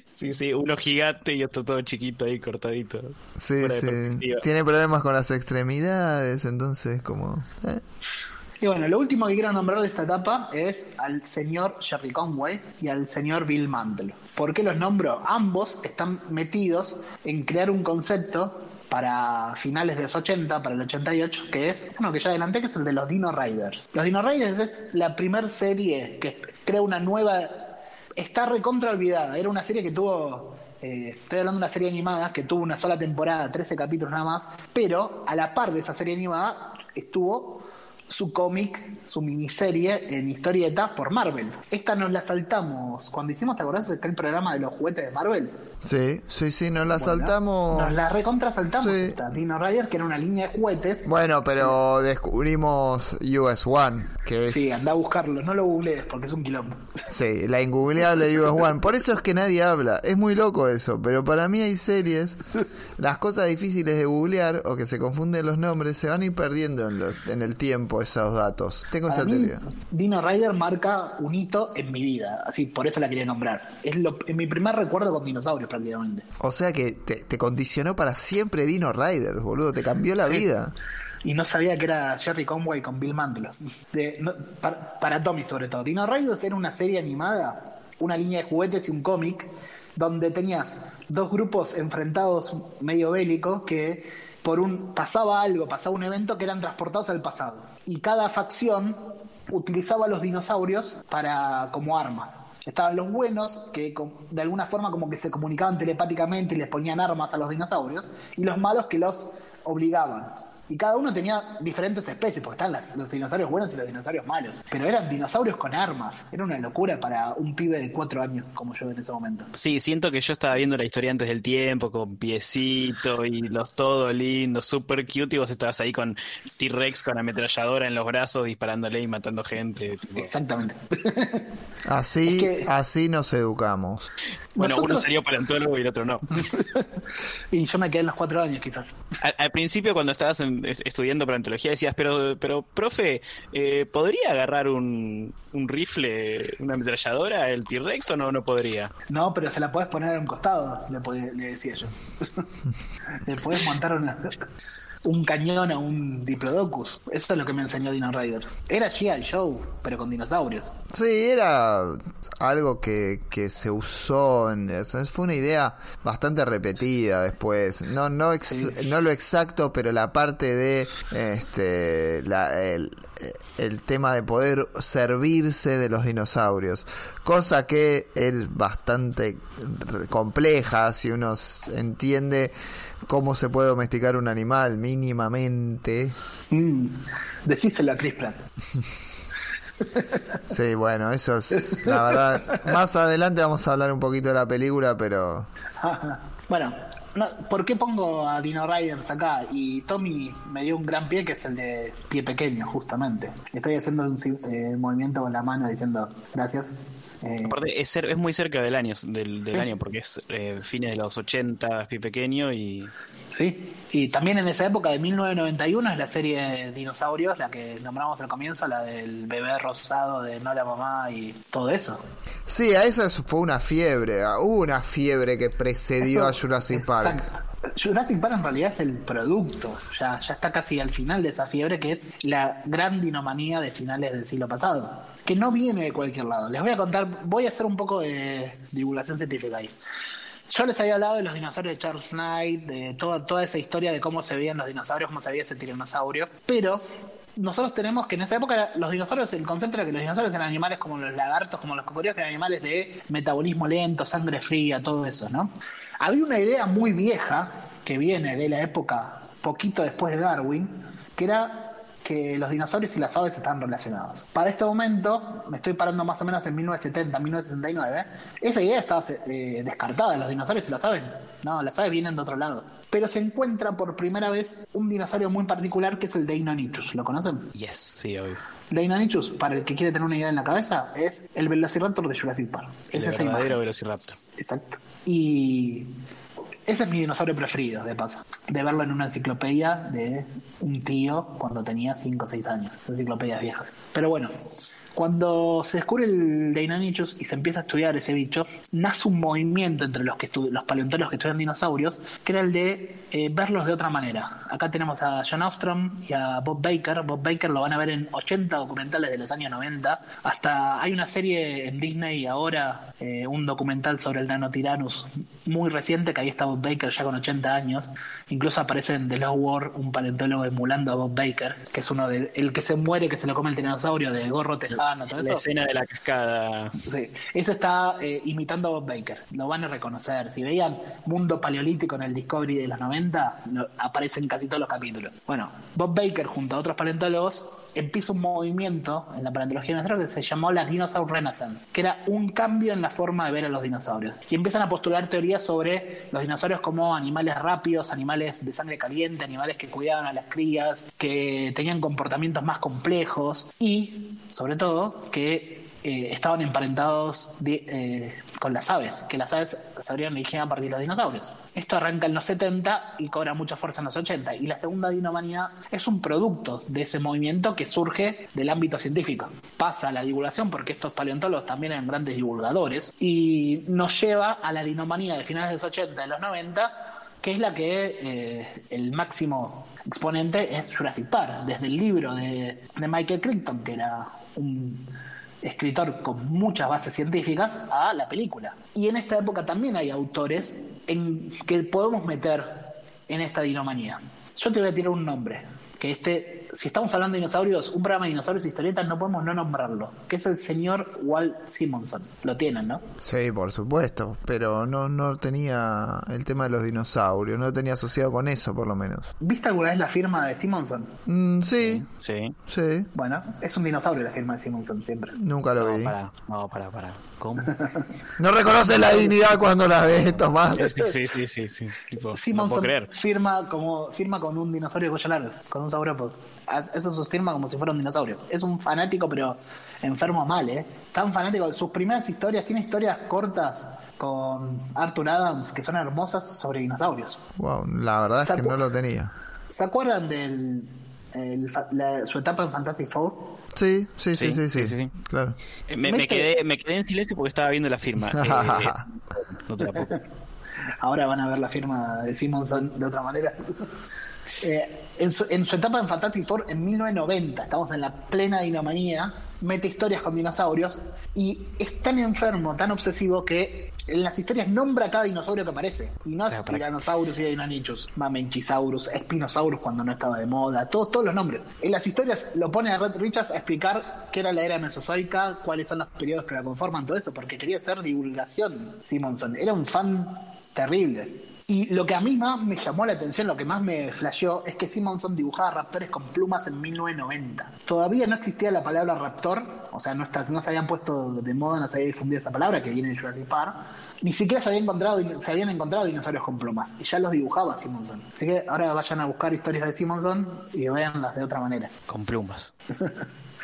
Sí, sí, uno gigante y otro todo chiquito ahí cortadito. Sí, de sí. Tiene problemas con las extremidades, entonces como... eh. Y bueno, lo último que quiero nombrar de esta etapa es al señor Jerry Conway y al señor Bill Mantle. ¿Por qué los nombro? Ambos están metidos en crear un concepto para finales de los 80, para el 88, que es uno que ya adelanté, que es el de los Dino Riders. Los Dino Riders es la primera serie que crea una nueva... Está recontra olvidada. Era una serie que tuvo... eh, estoy hablando de una serie animada que tuvo una sola temporada, 13 capítulos nada más, pero a la par de esa serie animada estuvo su cómic, su miniserie en historieta por Marvel. Esta nos la saltamos cuando hicimos, ¿te acordás de aquel programa de los juguetes de Marvel? Sí, sí, sí, nos la Bueno, saltamos... Nos la recontra saltamos Sí. esta. Dino Rider, que era una línea de juguetes. Bueno, pero descubrimos US One, que es... Sí, anda a buscarlo, no lo googlees porque es un quilombo. Sí, la ingoogleable US One. Por eso es que nadie habla. Es muy loco eso. Pero para mí hay series. Las cosas difíciles de googlear o que se confunden los nombres se van a ir perdiendo en, los, en el tiempo esos datos. Tengo Para esa mí, teoría. Dino Rider marca un hito en mi vida, así por eso la quería nombrar. Es lo, es mi primer recuerdo con dinosaurios prácticamente. O sea que te, te condicionó para siempre Dino Riders, boludo. Te cambió la vida. Y no sabía que era Jerry Conway con Bill. De- no, para, para Tommy, sobre todo. Dino Riders era una serie animada, una línea de juguetes y un cómic, donde tenías dos grupos enfrentados medio bélicos que por un pasaba algo, pasaba un evento que eran transportados al pasado. Y cada facción utilizaba los dinosaurios para como armas. Estaban los buenos, que de alguna forma como que se comunicaban telepáticamente y les ponían armas a los dinosaurios, y los malos que los obligaban. Y cada uno tenía diferentes especies, porque están las- los dinosaurios buenos y los dinosaurios malos. Pero eran dinosaurios con armas. Era una locura para un pibe de cuatro años como yo en ese momento. Sí, siento que yo estaba viendo la historia antes del tiempo, con piecito y los todo lindos, super cute, y vos estabas ahí con T-Rex con ametralladora en los brazos, disparándole y matando gente. tipo. Exactamente. Así, Es que- así nos educamos. Bueno, uno salió paleontólogo y el otro no. y yo me quedé en los cuatro años, quizás. Al, al principio, cuando estabas en- est- estudiando paleontología, decías, pero, pero profe, eh, ¿podría agarrar un, un rifle, una ametralladora, el T-Rex o no, no podría? No, pero se la podés poner a un costado, le, le decía yo. le podés montar una- un cañón a un Diplodocus. Eso es lo que me enseñó Dino Rider. Era G.I. Joe, pero con dinosaurios. Sí, era algo que, que se usó, en- o sea, fue una idea bastante repetida después. No, no, ex- no lo exacto, pero la parte de este, la- el, el tema de poder servirse de los dinosaurios. Cosa que es bastante compleja si uno entiende cómo se puede domesticar un animal mínimamente. Mm. Decíselo a Chris Pratt. Sí, bueno, eso es la verdad. Más adelante vamos a hablar un poquito de la película, pero bueno, no, ¿por qué pongo a Dino Riders acá? Y Tommy me dio un gran pie que es el de pie pequeño, justamente. Estoy haciendo un eh, movimiento con la mano diciendo gracias. Eh, Aparte, es, es muy cerca del año, del, del Sí. año porque es eh, fines de los 80, pie pequeño y... Sí, y también en esa época de 1991 es la serie de dinosaurios, la que nombramos al comienzo, la del bebé rosado de No la mamá y todo eso. sí, a eso fue una fiebre. Hubo una fiebre que precedió Eso- a Jurassic Park. Jurassic Park en realidad es el producto, ya, ya está casi al final de esa fiebre que es la gran dinomanía de finales del siglo pasado, que no viene de cualquier lado. Les voy a contar, voy a hacer un poco de divulgación científica ahí. Yo les había hablado de los dinosaurios de Charles Knight, de toda, toda esa historia de cómo se veían los dinosaurios, cómo se veía ese tiranosaurio, pero nosotros tenemos que en esa época los dinosaurios, el concepto era que los dinosaurios eran animales como los lagartos, como los cocodrilos, que eran animales de metabolismo lento, sangre fría, todo eso, ¿no? Había una idea muy vieja que viene de la época poquito después de Darwin, que era que los dinosaurios y las aves están relacionados. Para este momento, me estoy parando más o menos en 1970, 1969, esa idea estaba eh, descartada, los dinosaurios y las aves. No, las aves vienen de otro lado. Pero se encuentra por primera vez un dinosaurio muy particular que es el Deinonychus. ¿Lo conocen? Yes, sí, obvio. Deinonychus, para el que quiere tener una idea en la cabeza, es el Velociraptor de Jurassic Park. El Es esa verdadero imagen. Velociraptor. Exacto. Y ese es mi dinosaurio preferido, de paso. De verlo en una enciclopedia de un tío cuando tenía 5 o 6 años. Enciclopedias viejas. Pero bueno, cuando se descubre el Deinonychus y se empieza a estudiar ese bicho, nace un movimiento entre los, que los paleontólogos que estudian dinosaurios, que era el de eh, verlos de otra manera. Acá tenemos a John Ostrom y a Bob Baker. Bob Baker lo van a ver en 80 documentales de los años 90. Hasta hay una serie en Disney ahora, eh, un documental sobre el Nanotiranus muy reciente, que ahí está Bob Baker ya con 80 años. Incluso aparece en The Lost War un paleontólogo emulando a Bob Baker, que es uno de el que se muere, que se lo come el tiranosaurio de gorro tejano, todo La eso. escena de la cascada. Sí, eso está eh, imitando a Bob Baker. Lo van a reconocer. Si veían Mundo Paleolítico en el Discovery de los 90, lo- aparece en casi todos los capítulos. Bueno, Bob Baker junto a otros paleontólogos empieza un movimiento en la paleontología nuestra que se llamó la Dinosaur Renaissance, que era un cambio en la forma de ver a los dinosaurios. Y empiezan a postular teorías sobre los dinosaurios como animales rápidos, animales de sangre caliente, animales que cuidaban a las crías, que tenían comportamientos más complejos y, sobre todo, que estaban emparentados eh, con las aves, que las aves se habrían originado a partir de los dinosaurios. Esto arranca en los 70 y cobra mucha fuerza en los 80. Y la segunda dinomanía es un producto de ese movimiento que surge del ámbito científico. Pasa a la divulgación porque estos paleontólogos también eran grandes divulgadores y nos lleva a la dinomanía de finales de los 80 y de los 90 que es la que eh, el máximo exponente es Jurassic Park, desde el libro de, de Michael Crichton, que era un escritor con muchas bases científicas, a la película. Y en esta época también hay autores en que podemos meter en esta dinomanía. Yo te voy a tirar un nombre, que este si estamos hablando de dinosaurios, un programa de dinosaurios y historietas, no podemos no nombrarlo, que es el señor Walt Simonson. Lo tienen, ¿no? Sí, por supuesto, pero no, no tenía el tema de los dinosaurios, no lo tenía asociado con eso por lo menos. ¿Viste alguna vez la firma de Simonson? Mm, sí, Sí. sí, Bueno, es un dinosaurio la firma de Simonson siempre. nunca lo No, vi. pará, no, pará, pará. ¿Cómo? No reconoce la dignidad cuando la ves, Tomás. Sí, sí, sí, sí, sí. Tipo, no Simonson puedo creer. firma como firma con un dinosaurio de cuello largo, con un saurópodo. Eso es su firma como si fuera un dinosaurio. Es un fanático, pero enfermo mal, ¿eh? Tan fanático. Sus primeras historias, tiene historias cortas con Arthur Adams que son hermosas sobre dinosaurios. Wow, la verdad es que no lo tenía. ¿Se acuerdan de su etapa en Fantastic Four? Sí, sí, sí, Sí, sí, sí, sí, sí, sí. claro. Eh, Me, quedé, me quedé en silencio porque estaba viendo la firma. Eh, no te la puedo. Ahora van a ver la firma de Simonson de otra manera. Eh, en, su, en su etapa en Fantastic Four, en 1990, estamos en la plena dinomanía, mete historias con dinosaurios y es tan enfermo, tan obsesivo que en las historias nombra a cada dinosaurio que aparece. Y no es Tyrannosaurus y Deinonychus, Mamenchisaurus, Spinosaurus cuando no estaba de moda, todos, todos los nombres. En las historias lo pone a Red Richards a explicar qué era la era mesozoica, cuáles son los periodos que la conforman, todo eso, porque quería hacer divulgación, Simonson. Era un fan terrible. Y lo que a mí más me llamó la atención, lo que más me flasheó, es que Simonson dibujaba raptores con plumas en 1990. Todavía no existía la palabra raptor, o sea, no, está- no se habían puesto de moda, no se había difundido esa palabra que viene de Jurassic Park. Ni siquiera se, había encontrado, se habían encontrado dinosaurios con plumas, y ya los dibujaba Simonson. Así que ahora vayan a buscar historias de Simonson y veanlas de otra manera. Con plumas.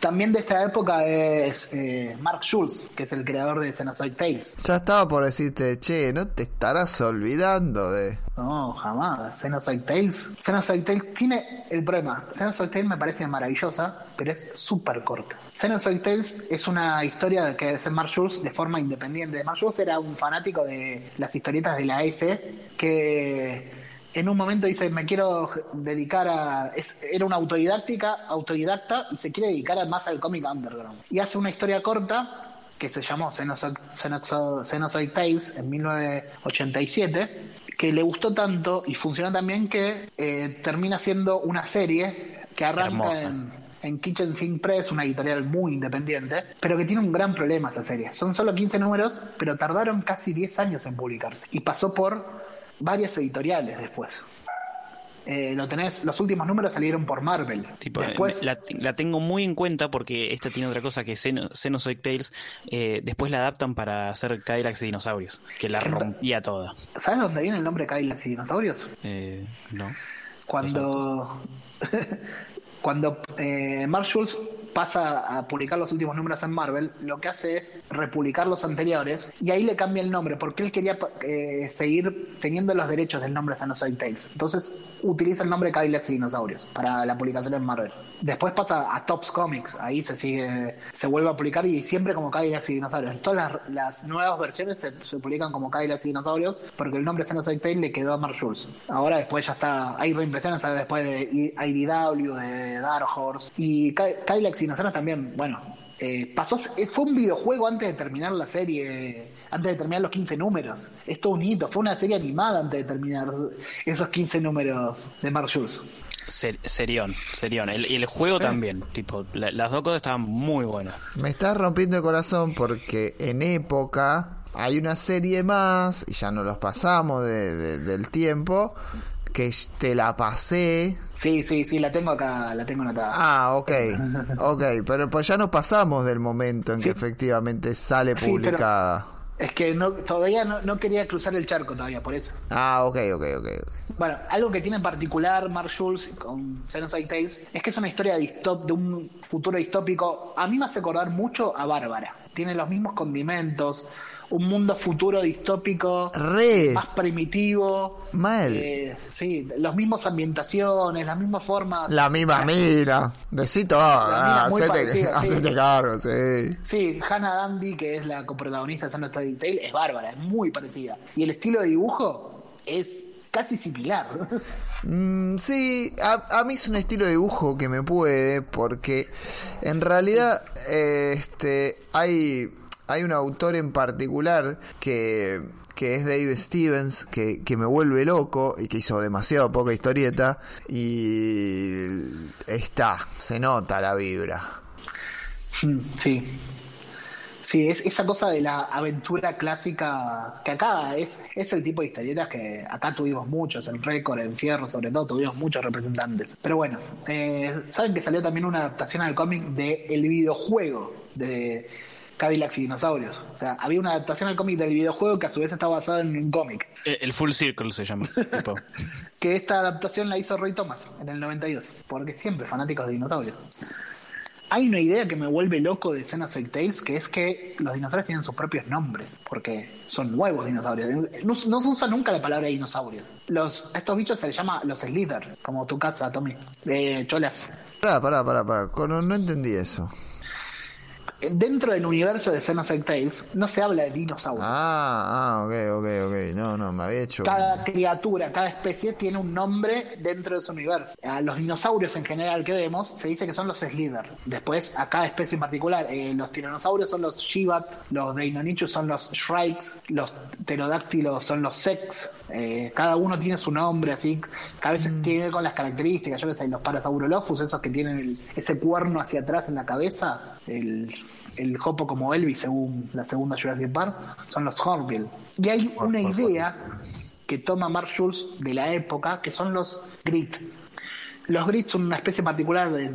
También de esta época es eh, Mark Schultz, que es el creador de Xenozoid Tales. Ya estaba por decirte, che, no te estarás olvidando de... No, jamás. Xenozoid Tales. Xenozoid Tales tiene el problema. Xenozoid Tales me parece maravillosa, pero es súper corta. Xenozoid Tales es una historia que hace Mark Schultz de forma independiente. Mark Schultz era un fanático de las historietas de la S que en un momento dice me quiero dedicar a es- era una autodidáctica autodidacta y se quiere dedicar más al cómic underground y hace una historia corta que se llamó Xenozoid Tales en 1987 que le gustó tanto y funcionó tan bien que eh, termina siendo una serie que arranca en Kitchen Sink Press, una editorial muy independiente, pero que tiene un gran problema esa serie. Son solo 15 números, pero tardaron casi 10 años en publicarse. Y pasó por varias editoriales después. Eh, lo tenés, los últimos números salieron por Marvel. Tipo, después, la, la tengo muy en cuenta porque esta tiene otra cosa que Xeno- Xenozoid Tales. eh, después la adaptan para hacer Cadillacs y dinosaurios, que la rompía toda. ¿sabes dónde viene el nombre Cadillacs y dinosaurios? Eh, no. Cuando, cuando eh, Mark pasa a publicar los últimos números en Marvel, lo que hace es republicar los anteriores y ahí le cambia el nombre porque él quería eh, seguir teniendo los derechos del nombre Xenozoid Tales. Entonces utiliza el nombre Cadillacs y Dinosaurios para la publicación en Marvel. Después pasa a Tops Comics, ahí se sigue, se vuelve a publicar y siempre como Cadillacs y Dinosaurios. Todas las, las nuevas versiones se, publican como Cadillacs y Dinosaurios porque el nombre Xenozoid Tales le quedó a Mark. Ahora después ya está, hay reimpresiones ¿sabes? después de IDW, de Dark Horse y Cadillacs y también, bueno. eh, pasó, eh, fue un videojuego antes de terminar la serie, antes de terminar los 15 números. Es todo un hito, fue una serie animada antes de terminar esos 15 números de Mark. Ser- serión, serión. El, y el juego también. Tipo, la- las dos cosas estaban muy buenas. Me estás rompiendo el corazón porque en época hay una serie más, y ya no los pasamos de- de- del tiempo, que te la pasé. Sí, sí, sí, la tengo acá, la tengo anotada. Ah, ok, ok, pero pues ya nos pasamos del momento en Sí. que efectivamente sale Sí, publicada. Es que no, todavía no, no quería cruzar el charco todavía, por eso. Ah, ok, ok, ok. Bueno, algo que tiene en particular Mark Schultz con Xenozoid Tales es que es una historia distop, de un futuro distópico. A mí me hace acordar mucho a Bárbara. Tiene los mismos condimentos, un mundo futuro distópico Re, más primitivo. mal. Eh, sí, las mismas ambientaciones, las mismas formas. La misma mira. Decí todo. ah, hacete, parecida, sí. cargo, sí. Sí, Hannah Dandy, que es la coprotagonista de Xenozoid Tales, es bárbara, es muy parecida. Y el estilo de dibujo es casi similar. Mm, sí, a, a mí es un estilo de dibujo que me puede, porque en realidad eh, este hay, hay un autor en particular que, que es Dave Stevens, que, que me vuelve loco y que hizo demasiado poca historieta. Y está, se nota la vibra. Sí. Sí, es esa cosa de la aventura clásica que acá es, es el tipo de historietas que acá tuvimos muchos, en Récord, en Fierro sobre todo, tuvimos muchos representantes. Pero bueno, eh, saben que salió también una adaptación al cómic del el videojuego de Cadillacs y Dinosaurios. O sea, había una adaptación al cómic del videojuego que a su vez está basado en un cómic. El, el Full Circle se llama. tipo. Que esta adaptación la hizo Roy Thomas en el 92, porque siempre fanáticos de dinosaurios. Hay una idea que me vuelve loco de Xenosaurus Tales, que es que los dinosaurios tienen sus propios nombres, porque son nuevos dinosaurios. No, no se usa nunca la palabra dinosaurio. Los, a estos bichos se les llama los Slither, como tu casa, Tommy. Eh, Cholas. Pará, pará, pará, pará. No, no entendí eso. Dentro del universo de Xenosaurus Tales no se habla de dinosaurios. Ah, ah, ok, ok, ok. No, no, me había hecho. Cada criatura, cada especie tiene un nombre dentro de su universo. A los dinosaurios en general que vemos se dice que son los Slither. Después, a cada especie en particular, eh, los tiranosaurios son los Shivat, los Deinonychus son los Shrikes, los pterodáctilos son los Sex. Eh, cada uno tiene su nombre, así. Cada vez tiene que ver con las características. Yo que sé, los Parasaurolophus, esos que tienen el- ese cuerno hacia atrás en la cabeza, el el Hopo como Elvis, según la segunda Jurassic Park, son los Hornbill. Y hay una idea que toma Mark Schultz de la época, que son los Grit. Los Grit son una especie particular de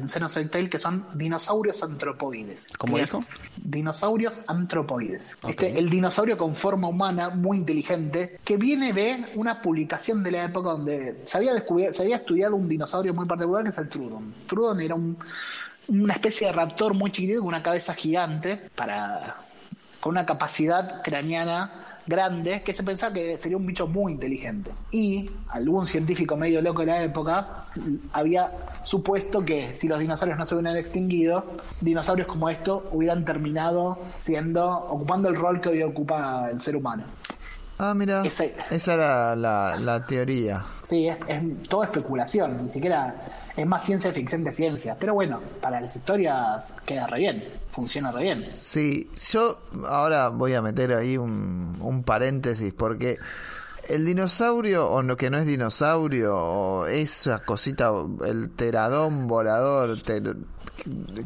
Tale que son dinosaurios antropoides. ¿Cómo dijo? Dinosaurios antropoides. Este, el dinosaurio con forma humana, muy inteligente, que viene de una publicación de la época donde se había, descubierto, se había estudiado un dinosaurio muy particular que es el Trudon. Trudon era un, una especie de raptor muy chiquitito con una cabeza gigante para con una capacidad craneana grande que se pensaba que sería un bicho muy inteligente. Y algún científico medio loco de la época había supuesto que si los dinosaurios no se hubieran extinguido, dinosaurios como esto hubieran terminado siendo ocupando el rol que hoy ocupa el ser humano. Ah, mira. Esa era la, la teoría. Sí, es, es todo especulación, ni siquiera es más ciencia ficción que ciencia. Pero bueno, para las historias queda re bien, funciona re bien. Sí, yo ahora voy a meter ahí un, un paréntesis porque el dinosaurio o no que no es dinosaurio o esa cosita, el teradón volador ter-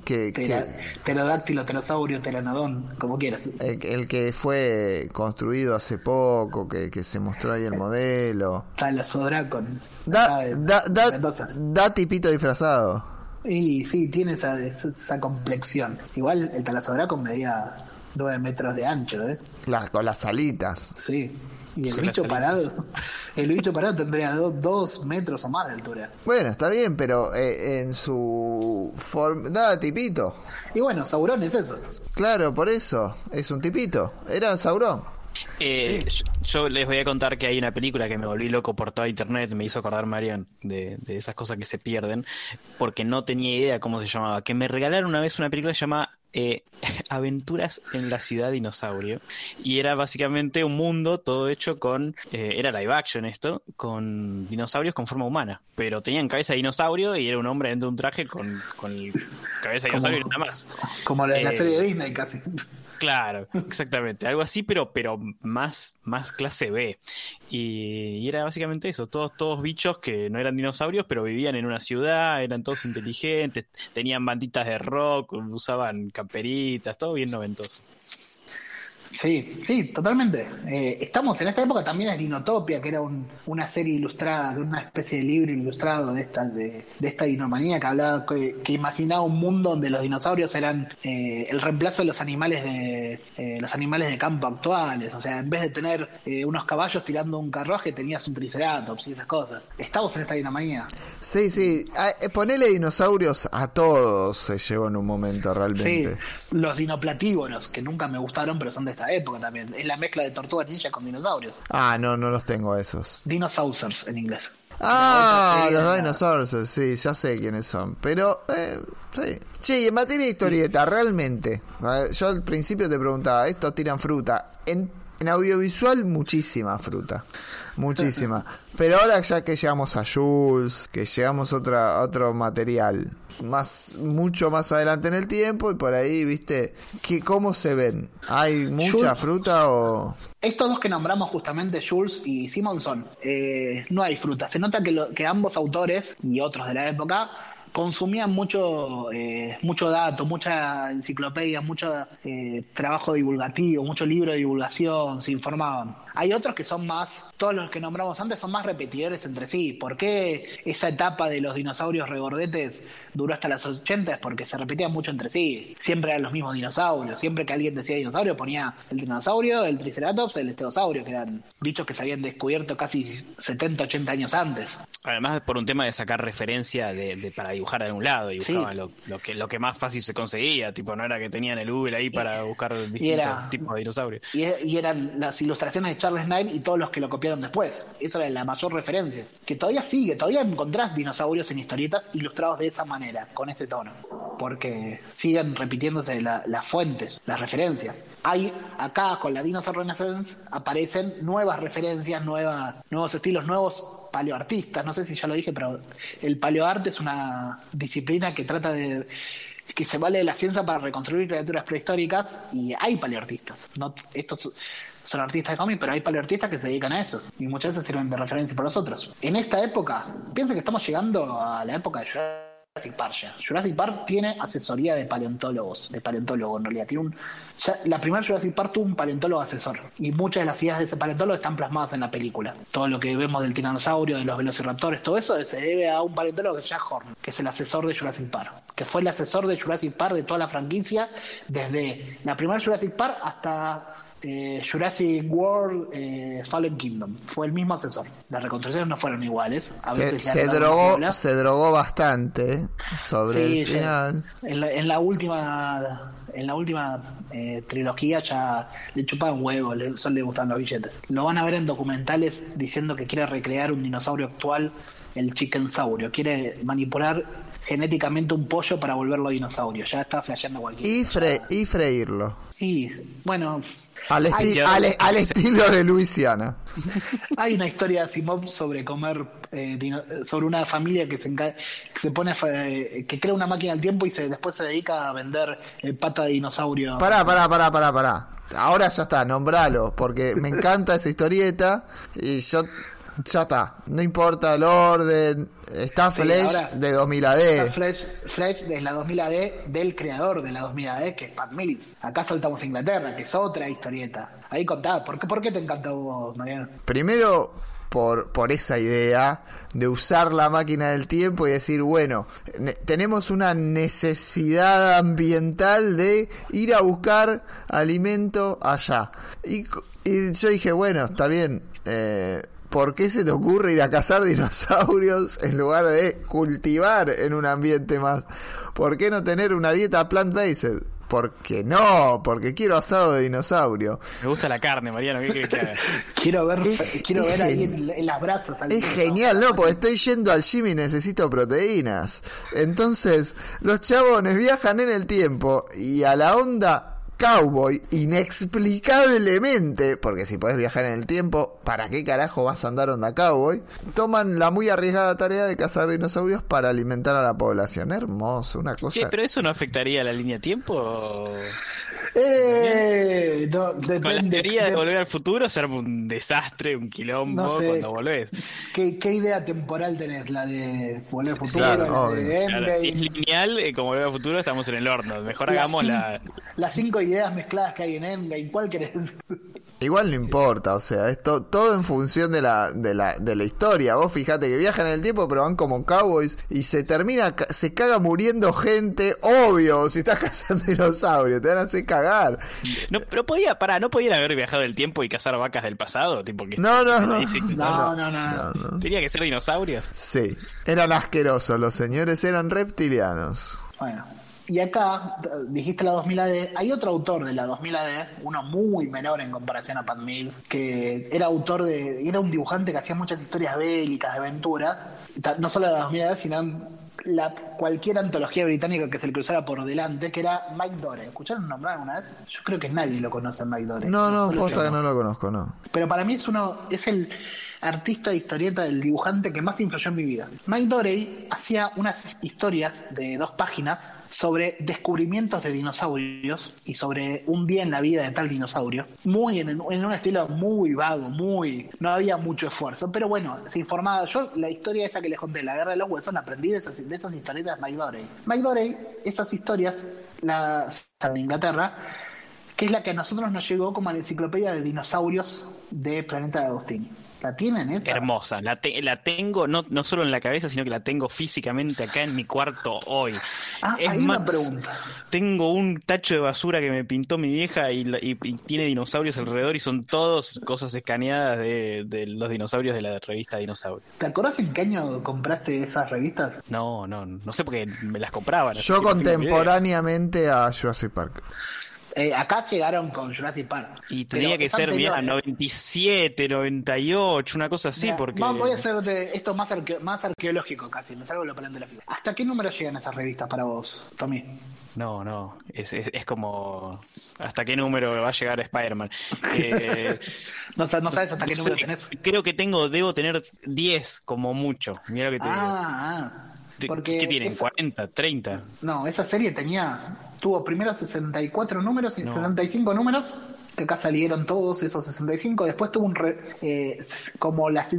que, que- Ptera- Pterodáctilo, pterosaurio, pteranodón, como quieras. el, el que fue construido hace poco, que, que se mostró ahí el modelo. Talasodracon. Da, da, da, da tipito disfrazado. Y sí, tiene esa, esa, esa complexión. Igual el Talasodracon medía 9 metros de ancho, ¿eh? Las, con las alitas. Sí. Y el bicho parado, el bicho parado tendría 2 metros o más de altura. Bueno, está bien, pero eh, en su forma... Da tipito. Y bueno, Sauron es eso. Claro, por eso. Es un tipito. Era Sauron. Eh, yo, yo les voy a contar que hay una película que me volví loco por toda internet, me hizo acordar Marian de, de esas cosas que se pierden, porque no tenía idea cómo se llamaba. Que me regalaron una vez una película que se llama eh, Aventuras en la ciudad dinosaurio, y era básicamente un mundo todo hecho con, eh, era live action esto, con dinosaurios con forma humana, pero tenían cabeza de dinosaurio y era un hombre dentro de un traje con, cabeza de Como- dinosaurio y nada más. Como la de la Eh, serie de Disney casi. Claro, exactamente, algo así, pero, pero más, más clase B. Y, y era básicamente eso, todos, todos bichos que no eran dinosaurios, pero vivían en una ciudad, eran todos inteligentes, tenían banditas de rock, usaban camperitas, todo bien noventoso. Sí, sí, totalmente. Eh, estamos en esta época también es Dinotopia, que era un- una serie ilustrada, una especie de libro ilustrado de esta, de, de esta dinomanía que hablaba, que, que imaginaba un mundo donde los dinosaurios eran eh, el reemplazo de los animales de eh, los animales de campo actuales. O sea, en vez de tener eh, unos caballos tirando un carruaje, tenías un triceratops y esas cosas. Estamos en esta dinomanía. Sí, sí. Ah, eh, ponele dinosaurios a todos se llevó en un momento Sí, realmente. los dinoplatígonos, que nunca me gustaron, pero son de esta época también. Es la mezcla de tortugas ninja con dinosaurios. Ah, no, no los tengo esos. Dinosaurs en inglés. Ah, los dinosaurios, sí, ya sé quiénes son. Pero, eh, sí. Che, en materia de historieta, realmente, yo al principio te preguntaba, ¿estos tiran fruta? En en audiovisual muchísima fruta, muchísima. Pero ahora ya que llegamos a Jules, que llegamos a otra, a otro material, más mucho más adelante en el tiempo y por ahí, viste, que cómo se ven. ¿Hay mucha Jules- fruta o Estos dos que nombramos justamente, Jules y Simonson, eh, no hay fruta. Se nota que, lo- que ambos autores y otros de la época consumían mucho, eh, mucho dato, mucha enciclopedia, mucho eh, trabajo divulgativo, mucho libro de divulgación, se informaban. Hay otros que son más, todos los que nombramos antes son más repetidores entre sí. ¿Por qué esa etapa de los dinosaurios regordetes duró hasta los 80? Es porque se repetían mucho entre sí. Siempre eran los mismos dinosaurios. Siempre que alguien decía dinosaurio ponía el dinosaurio, el triceratops, el estegosaurio, que eran bichos que se habían descubierto casi 70, 80 años antes. Además, por un tema de sacar referencia de, de- para dibujar de algún lado, y Sí. lo, lo que, lo que más fácil se conseguía, tipo, no era que tenían el Google ahí para buscar distintos era- tipos de dinosaurios. Y, y eran las ilustraciones de Charles Knight y todos los que lo copiaron después. Eso era la mayor referencia. Que todavía sigue, todavía encontrás dinosaurios en historietas ilustrados de esa manera, con ese tono. Porque siguen repitiéndose la- las fuentes, las referencias. Hay acá con la Dinosaur Renaissance aparecen nuevas referencias, nuevas, nuevos estilos, nuevos paleoartistas. No sé si ya lo dije, pero el paleoarte es una disciplina que trata de que se vale de la ciencia para reconstruir criaturas prehistóricas y hay paleoartistas. No, estos son artistas de cómic, pero hay paleoartistas que se dedican a eso y muchas veces sirven de referencia para nosotros. En esta época, piensa que estamos llegando a la época de Jurassic Park ya. Jurassic Park tiene asesoría de paleontólogos, de paleontólogo en realidad. Tiene un, la primera Jurassic Park tuvo un paleontólogo asesor y muchas de las ideas de ese paleontólogo están plasmadas en la película. Todo lo que vemos del tiranosaurio, de los velociraptores, todo eso se debe a un paleontólogo que es Jack Horn, que es el asesor de Jurassic Park, que fue el asesor de Jurassic Park de toda la franquicia desde la primera Jurassic Park hasta eh, Jurassic World eh, Fallen Kingdom. Fue el mismo asesor. Las reconstrucciones no fueron iguales. A se, veces se drogó, se drogó bastante sobre Sí, el ya- final? En la, en la última en la última eh, trilogía ya le chupaban huevo, le, solo le gustan los billetes. Lo van a ver en documentales diciendo que quiere recrear un dinosaurio actual, el chickensaurio. Quiere manipular genéticamente un pollo para volverlo dinosaurio. Ya está flasheando cualquier Y, fre- y freírlo. Sí, bueno, Al, esti- hay, ya- al, al estilo de Luisiana. hay una historia de Asimov sobre comer, eh, dino- sobre una familia que se, enca- que se pone, a fa- eh, que crea una máquina del tiempo y se después se dedica a vender eh, pata de dinosaurio. Pará, pará, pará, pará, pará. Ahora ya está, nombralo, porque me encanta esa historieta y yo ya está. No importa el orden. Está Sí, Flash de 2000 AD. Está Fresh, Fresh de la 2000 AD del creador de la 2000 AD, que es Pat Mills. Acá saltamos a Inglaterra, que es otra historieta. Ahí contá, ¿por qué, por qué te encantó vos, Mariano? Primero, por, por esa idea de usar la máquina del tiempo y decir, bueno, ne- tenemos una necesidad ambiental de ir a buscar alimento allá. Y yo dije, bueno, está bien. Eh, ¿Por qué se te ocurre ir a cazar dinosaurios en lugar de cultivar en un ambiente más? ¿Por qué no tener una dieta plant-based? Porque no, porque quiero asado de dinosaurio. Me gusta la carne, Mariano, ¿qué querés que haga? Quiero ver, Es- quiero es ver ahí en, en las brasas. al Es dinosaurio. genial, ¿no? Porque estoy yendo al gym y necesito proteínas. Entonces, los chabones viajan en el tiempo y a la onda cowboy, inexplicablemente, porque si podés viajar en el tiempo, ¿para qué carajo vas a andar onda cowboy? Toman la muy arriesgada tarea de cazar dinosaurios para alimentar a la población. Hermoso, una cosa. Che, pero eso no afectaría a la línea tiempo. Eh, no, Con la depende. teoría de de- volver al futuro será un desastre, un quilombo No sé. cuando volvés. ¿Qué, ¿Qué idea temporal tenés? ¿La de Volver al Futuro? claro, la de obvio. Claro, si es lineal, eh, como volver al futuro, estamos en el horno. Mejor hagamos cin- la. Las cinco ideas mezcladas que hay en Endgame, ¿cuál querés? Igual no importa, o sea, es to- todo en función de la, de, la, de la historia. Vos fijate que viajan en el tiempo, pero van como cowboys y se termina, se caga muriendo gente, obvio, si estás cazando dinosaurios, te van a hacer cagar. No, pero podía, pará, ¿no podían haber viajado el tiempo y cazar vacas del pasado? Tipo que No, no, no. que- No, no, no. No, no. Tenía que ser dinosaurios. Sí, eran asquerosos, los señores eran reptilianos. Bueno, y acá d- dijiste la 2000 AD. Hay otro autor de la 2000 AD, uno muy menor en comparación a Pat Mills, que era autor de. Era un dibujante que hacía muchas historias bélicas, de aventuras. No solo de la 2000 AD, sino la, cualquier antología británica que se le cruzara por delante, que era Mike Dore. ¿Escucharon nombrar alguna vez? Yo creo que nadie lo conoce, Mike Dore. No, no, Solo posta que no lo conozco, no. Pero para mí es uno, es el artista de historieta, el dibujante que más influyó en mi vida. Mike Dorey hacía unas historias de dos páginas sobre descubrimientos de dinosaurios y sobre un día en la vida de tal dinosaurio. Muy en, un estilo muy vago, muy. No había mucho esfuerzo, pero bueno, se informaba. Yo, la historia esa que les conté, La Guerra de los Huesos, la aprendí de esas, historietas de Mike Dorey. Mike Dorey, esas historias, las en Inglaterra que es la que a nosotros nos llegó como la enciclopedia de dinosaurios de Planeta de Agustín. ¿La tienen esa? Hermosa, la, te- la tengo no, no solo en la cabeza, sino que la tengo físicamente acá en mi cuarto hoy. Ah, hay una pregunta. Tengo un tacho de basura que me pintó mi vieja y, la- y- y tiene dinosaurios alrededor y son todos cosas escaneadas de, de los dinosaurios de la revista Dinosaurios. ¿Te acordás en qué año compraste esas revistas? No, no, no sé por qué me las compraban. Yo contemporáneamente a Jurassic Park. Eh, acá llegaron con Jurassic Park. Y tenía que ser, mira, ¿eh? 97, 98, una cosa así, Mira, porque... Voy a hacer de esto más, arqueo- más arqueológico casi, me salgo de lo paleontológico. ¿Hasta qué número llegan esas revistas para vos, Tommy? No, no, es, es, es como... ¿Hasta qué número va a llegar Spider-Man? Eh, No, sa- no sabes hasta qué número sé, tenés. Creo que tengo, debo tener 10 como mucho. Mira lo que te digo. Ah, ah. ¿Qué- Porque ¿Qué tienen? esa- ¿40? ¿30? No, esa serie tenía, tuvo primero 64 números y No. 65 números, que acá salieron todos esos 65, después tuvo un, re- eh, como las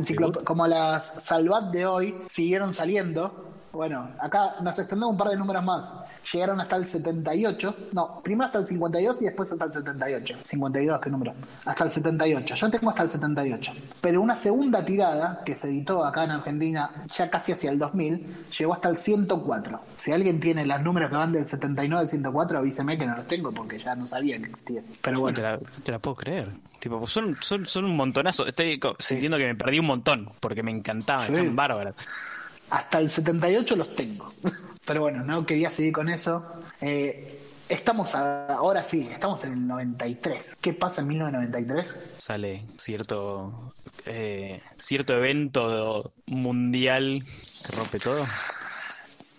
como las Salvat de hoy, siguieron saliendo, bueno, acá nos extendemos un par de números más, llegaron hasta el 78, no, primero hasta el 52 y después hasta el 78, 52, ¿qué número? Hasta el 78, yo tengo hasta el 78, pero una segunda tirada que se editó acá en Argentina ya casi hacia el 2000, llegó hasta el 104. Si alguien tiene los números que van del 79 al 104, avíseme que no los tengo porque ya no sabía que existían. Pero No bueno, te la, te la puedo creer. Tipo, son, son, son un montonazo. Estoy sintiendo que me perdí un montón porque me encantaban, Sí. están bárbaras. Hasta el 78 los tengo. Pero bueno, no quería seguir con eso. Eh, estamos a- ahora sí, estamos en el 93. ¿Qué pasa en 1993? Sale cierto eh, cierto evento mundial que rompe todo.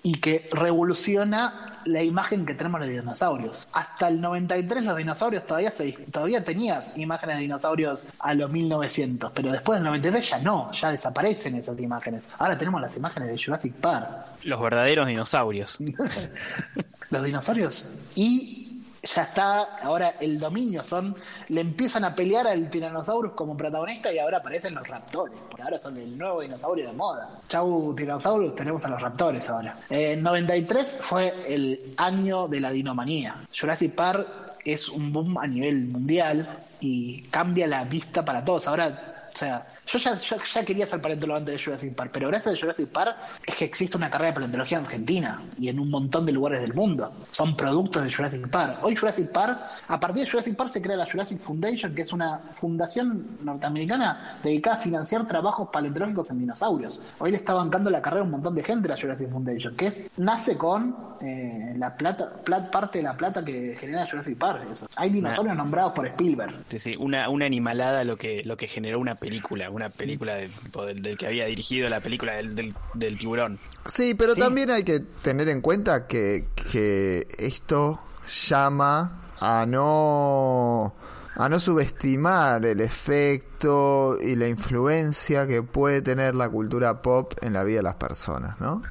Y que revoluciona la imagen que tenemos de dinosaurios. Hasta el 93 los dinosaurios todavía se, todavía tenías imágenes de dinosaurios a los 1900, pero después del 93 ya no, ya desaparecen esas imágenes. Ahora tenemos las imágenes de Jurassic Park, Los verdaderos dinosaurios. los dinosaurios y ya está, ahora el dominio son, le empiezan a pelear al Tyrannosaurus como protagonista y ahora aparecen los raptores, porque ahora son el nuevo dinosaurio de moda. Chau Tyrannosaurus, tenemos a los raptores ahora. Eh, 93 fue el año de la dinomanía. Jurassic Park es un boom a nivel mundial y cambia la vista para todos. Ahora sea, yo ya, ya, ya quería ser paleontólogo antes de Jurassic Park, pero gracias a Jurassic Park es que existe una carrera de paleontología en Argentina y en un montón de lugares del mundo. Son productos de Jurassic Park. Hoy Jurassic Park, a partir de Jurassic Park se crea la Jurassic Foundation, que es una fundación norteamericana dedicada a financiar trabajos paleontológicos en dinosaurios. Hoy le está bancando la carrera a un montón de gente la Jurassic Foundation, que es nace con eh, la plata, plat- parte de la plata que genera Jurassic Park. Eso. Hay dinosaurios nombrados por Spielberg. Sí, sí, una, una animalada lo que, lo que generó una película, una película de- tipo, del, del que había dirigido la película del, del, del tiburón. Sí, pero Sí. también hay que tener en cuenta que, que esto llama a no a no subestimar el efecto y la influencia que puede tener la cultura pop en la vida de las personas, ¿no?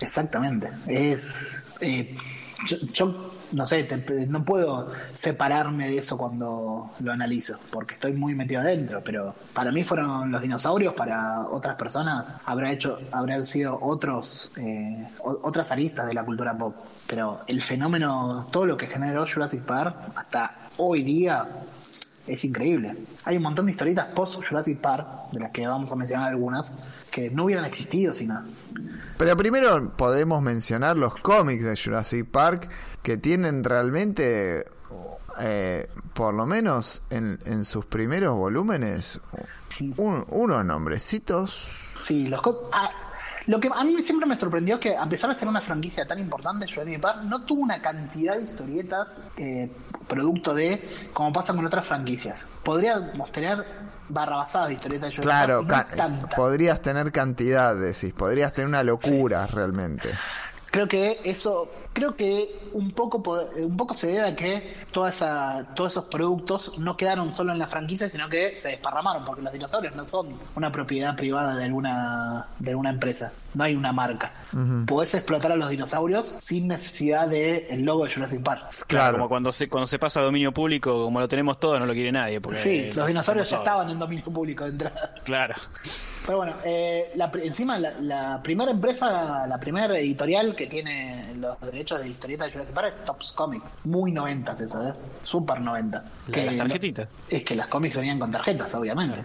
Exactamente. Es. eh, yo, yo, no sé, te- no puedo separarme de eso cuando lo analizo, porque estoy muy metido adentro, pero para mí fueron los dinosaurios, para otras personas habrá hecho, habrán sido otros, eh, otras aristas de la cultura pop. Pero el fenómeno, todo lo que generó Jurassic Park hasta hoy día es increíble. Hay un montón de historietas post Jurassic Park, de las que vamos a mencionar algunas, que no hubieran existido sin nada. Pero primero podemos mencionar los cómics de Jurassic Park que tienen realmente, eh, por lo menos en, en sus primeros volúmenes, un- unos nombrecitos. Sí, los, co- ah, Lo que a mí siempre me sorprendió es que, a pesar de ser una franquicia tan importante, Jurassic Park no tuvo una cantidad de historietas eh, producto de, como pasa con otras franquicias. Podríamos tener barrabasadas de historietas de Jurassic Claro, no podrías tener cantidad, decís, podrías tener una locura realmente. Creo que eso, creo que un poco po- un poco se debe a que toda esa, todos esos productos no quedaron solo en la franquicia, sino que se desparramaron, porque los dinosaurios no son una propiedad privada de alguna, de alguna empresa, no hay una marca. Podés explotar a los dinosaurios sin necesidad del logo de Jurassic Park. Claro. Como cuando se, cuando se pasa a dominio público, como lo tenemos todos, no lo quiere nadie. Porque, Sí, los dinosaurios ya estaban en dominio público de entrada. Claro. Pero bueno, eh, la, encima la, la primera empresa, la primera editorial que tiene los derechos de historieta de Jurassic Park es Tops Comics. Muy noventas eso, ¿eh? Super 90. La de las tarjetitas. Es que las cómics venían con tarjetas, obviamente.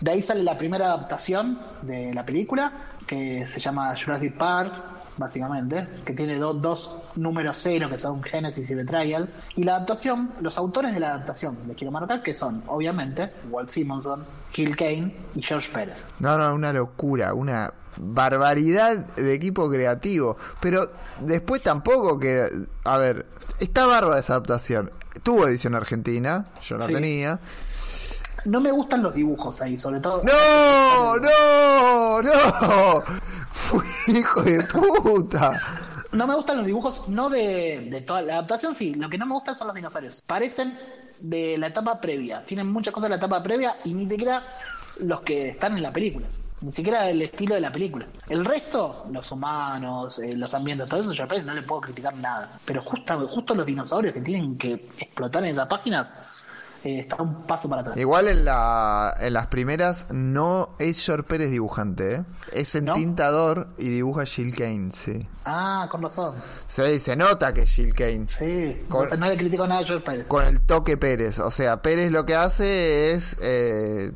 De ahí sale la primera adaptación de la película, que se llama Jurassic Park, básicamente, que tiene do- dos números cero, que son Genesis y Betrayal. Y la adaptación, los autores de la adaptación, les quiero marcar, que son, obviamente, Walt Simonson, Gil Kane y George Pérez. No, no, una locura, una barbaridad de equipo creativo. Pero después tampoco que. A ver, está bárbara esa adaptación. Tuvo edición argentina, yo Sí. tenía. No me gustan los dibujos ahí, sobre todo. ¡No! ¡No! ¡No! Hijo de puta. No me gustan los dibujos, no de, de toda la adaptación, sí. Lo que no me gustan son los dinosaurios. Parecen de la etapa previa. Tienen muchas cosas de la etapa previa y ni siquiera los que están en la película. Ni siquiera el estilo de la película. El resto, los humanos, eh, los ambientes, todo eso, yo no le puedo criticar nada. Pero justo, justo los dinosaurios que tienen que explotar en esas páginas, eh, está un paso para atrás. Igual en, la, en las primeras no es George Pérez dibujante, ¿eh? Es ¿No? entintador y dibuja Jill Kane, sí. Ah, con razón. Sí, se nota que es Jill Kane. Sí. Con- no le critico nada a George Pérez. Con el toque Pérez. O sea, Pérez lo que hace es. eh,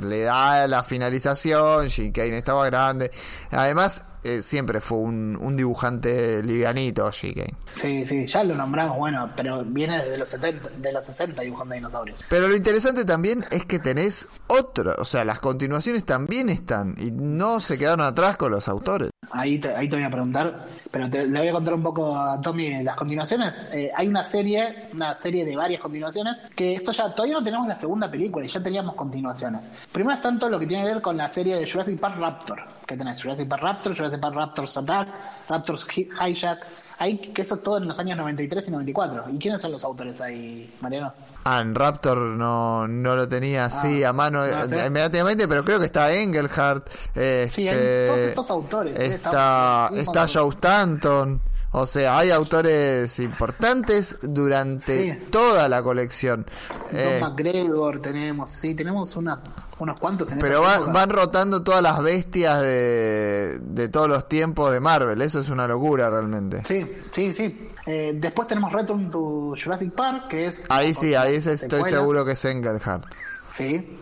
le da la finalización. Jill Kane estaba grande. Además, eh, siempre fue un, un dibujante livianito, Kane. Sí, sí, ya lo nombramos, bueno, pero viene desde los 70, de los 60 dibujando dinosaurios. Pero lo interesante también es que tenés otro. O sea, las continuaciones también están. Y no se quedaron atrás con los autores. Ahí te, ahí te voy a preguntar, pero te, le voy a contar un poco a Tommy las continuaciones. Eh, hay una serie, una serie de varias continuaciones, que esto ya todavía no tenemos la segunda película y ya teníamos continuaciones. Primero está todo lo que tiene que ver con la serie de Jurassic Park Raptor, que tenés Jurassic Park Raptor, Jurassic Park Raptors Attack, Raptors Hi- Hijack, ahí que eso es todo en los años 93 y 94. ¿Y quiénes son los autores ahí, Mariano? Ah, en Raptor no, no lo tenía así a mano no, eh, te- inmediatamente, pero creo que está Engelhardt. eh, Sí, hay este, todos estos autores, eh, Está, está- un está. Joe Stanton. O sea, hay autores importantes durante Sí. toda la colección. Eh, Don McGregor tenemos, sí, tenemos una, unos cuantos en pero esta va- época. van rotando todas las bestias de, de todos los tiempos de Marvel. Eso es una locura realmente. Sí, sí, sí. Eh, después tenemos Return to Jurassic Park, que es... Ahí sí, ahí estoy secuela. seguro que es Engelhardt. Sí.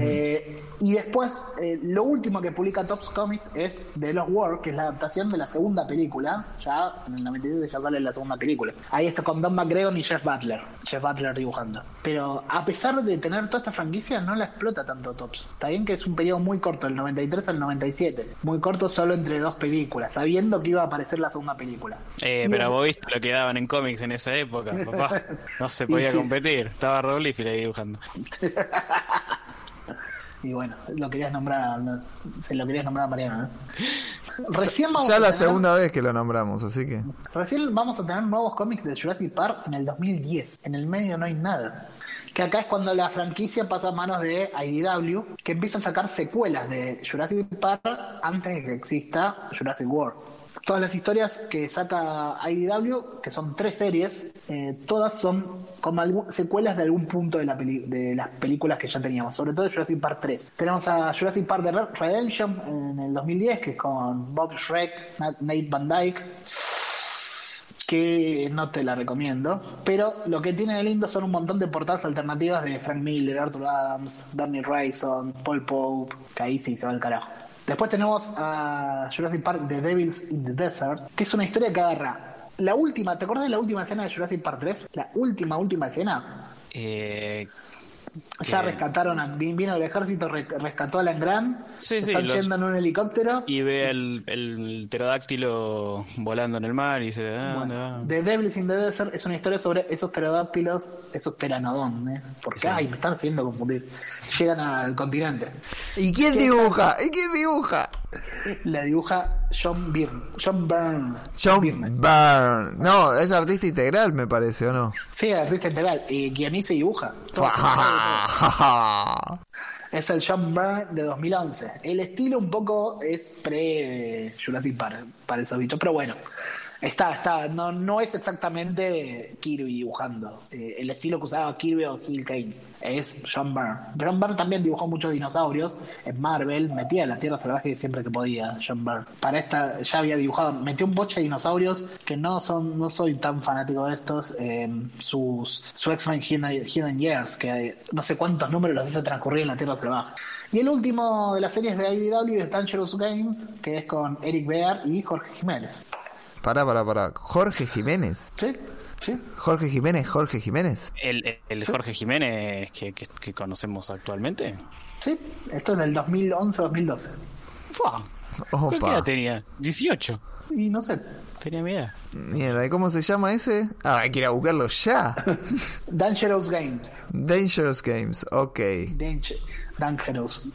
Eh, y después, eh, lo último que publica Tops Comics es The Lost World, que es la adaptación de la segunda película. Ya en el 97 ya sale la segunda película. Ahí está con Don McGregor y Jeff Butler. Jeff Butler dibujando. Pero a pesar de tener toda esta franquicia, no la explota tanto Tops. Está bien que es un periodo muy corto, del 93 al 97. Muy corto solo entre dos películas, sabiendo que iba a aparecer la segunda película. Eh, Y pero es- vos viste lo que daban en cómics en esa época, papá. No se Y podía sí. competir. Estaba Liefeld ahí dibujando. Y bueno, lo querías nombrar, no, se lo querías nombrar a Mariano, ¿no? Recién vamos Ya a la tener- segunda vez que lo nombramos, así que. Recién vamos a tener nuevos cómics de Jurassic Park en el 2010. En el medio no hay nada. Que acá es cuando la franquicia pasa a manos de IDW, que empieza a sacar secuelas de Jurassic Park antes de que exista Jurassic World. Todas las historias que saca IDW, que son tres series, eh, todas son como secuelas de algún punto de, las películas que ya teníamos, sobre todo Jurassic Park 3. Tenemos a Jurassic Park de Re- Redemption en el 2010, que es con Bob Shrek, Nat- Nate Van Dyke, que no te la recomiendo. Pero lo que tiene de lindo son un montón de portadas alternativas de Frank Miller, Arthur Adams, Bernie Wrightson, Paul Pope, que ahí sí se va al carajo. Después tenemos a Jurassic Park The Devils in the Desert, que es una historia que agarra la última, ¿te acuerdas de la última escena de Jurassic Park 3? La última, última escena. Eh, Ya rescataron, a, vin- vino el ejército, re- rescató a Alan Grant. Sí, sí, Están los- yendo en un helicóptero. Y ve el, el pterodáctilo volando en el mar y dice, ah, ¿dónde Bueno, va? The Devils in the Desert es una historia sobre esos pterodáctilos, esos pteranodones, porque Sí. ay, me están haciendo confundir. Llegan al continente. ¿Y quién ¿Qué dibuja? ¿Y quién dibuja? La dibuja John Byrne. John Byrne. John Byrne. Byrne. No, es artista integral, me parece, ¿o no? Sí, artista integral. Y guioniza y dibuja. Es el John Byrne de 2011. El estilo un poco es pre Jurassic Park para esos bichos, pero bueno. Está, está, no, no es exactamente Kirby dibujando. Eh, el estilo que usaba Kirby o Gil Kane es John Byrne. John Byrne también dibujó muchos dinosaurios en Marvel, metía la Tierra Salvaje siempre que podía, John Byrne. Para esta ya había dibujado, metió un boche de dinosaurios que no son, no soy tan fanático de estos. sus, su X-Men Hidden, Hidden Years, que no sé cuántos números los hace transcurrir en la Tierra Salvaje. Y el último de las series de IDW es Dangerous Games, que es con Eric Bear y Jorge Jiménez. Pará, pará, pará. Jorge Jiménez. ¿Sí? ¿Sí? Jorge Jiménez, Jorge Jiménez. El, el Jorge Jiménez que, que, que conocemos actualmente. Sí, esto es del 2011-2012. ¡Fua! ¿Qué Opa. edad tenía? 18. Y no sé, Tenía mi edad. Mierda, ¿y cómo se llama ese? Ah, hay que ir a buscarlo ya. Dangerous Games. Dangerous Games, ok. Danger, dangerous.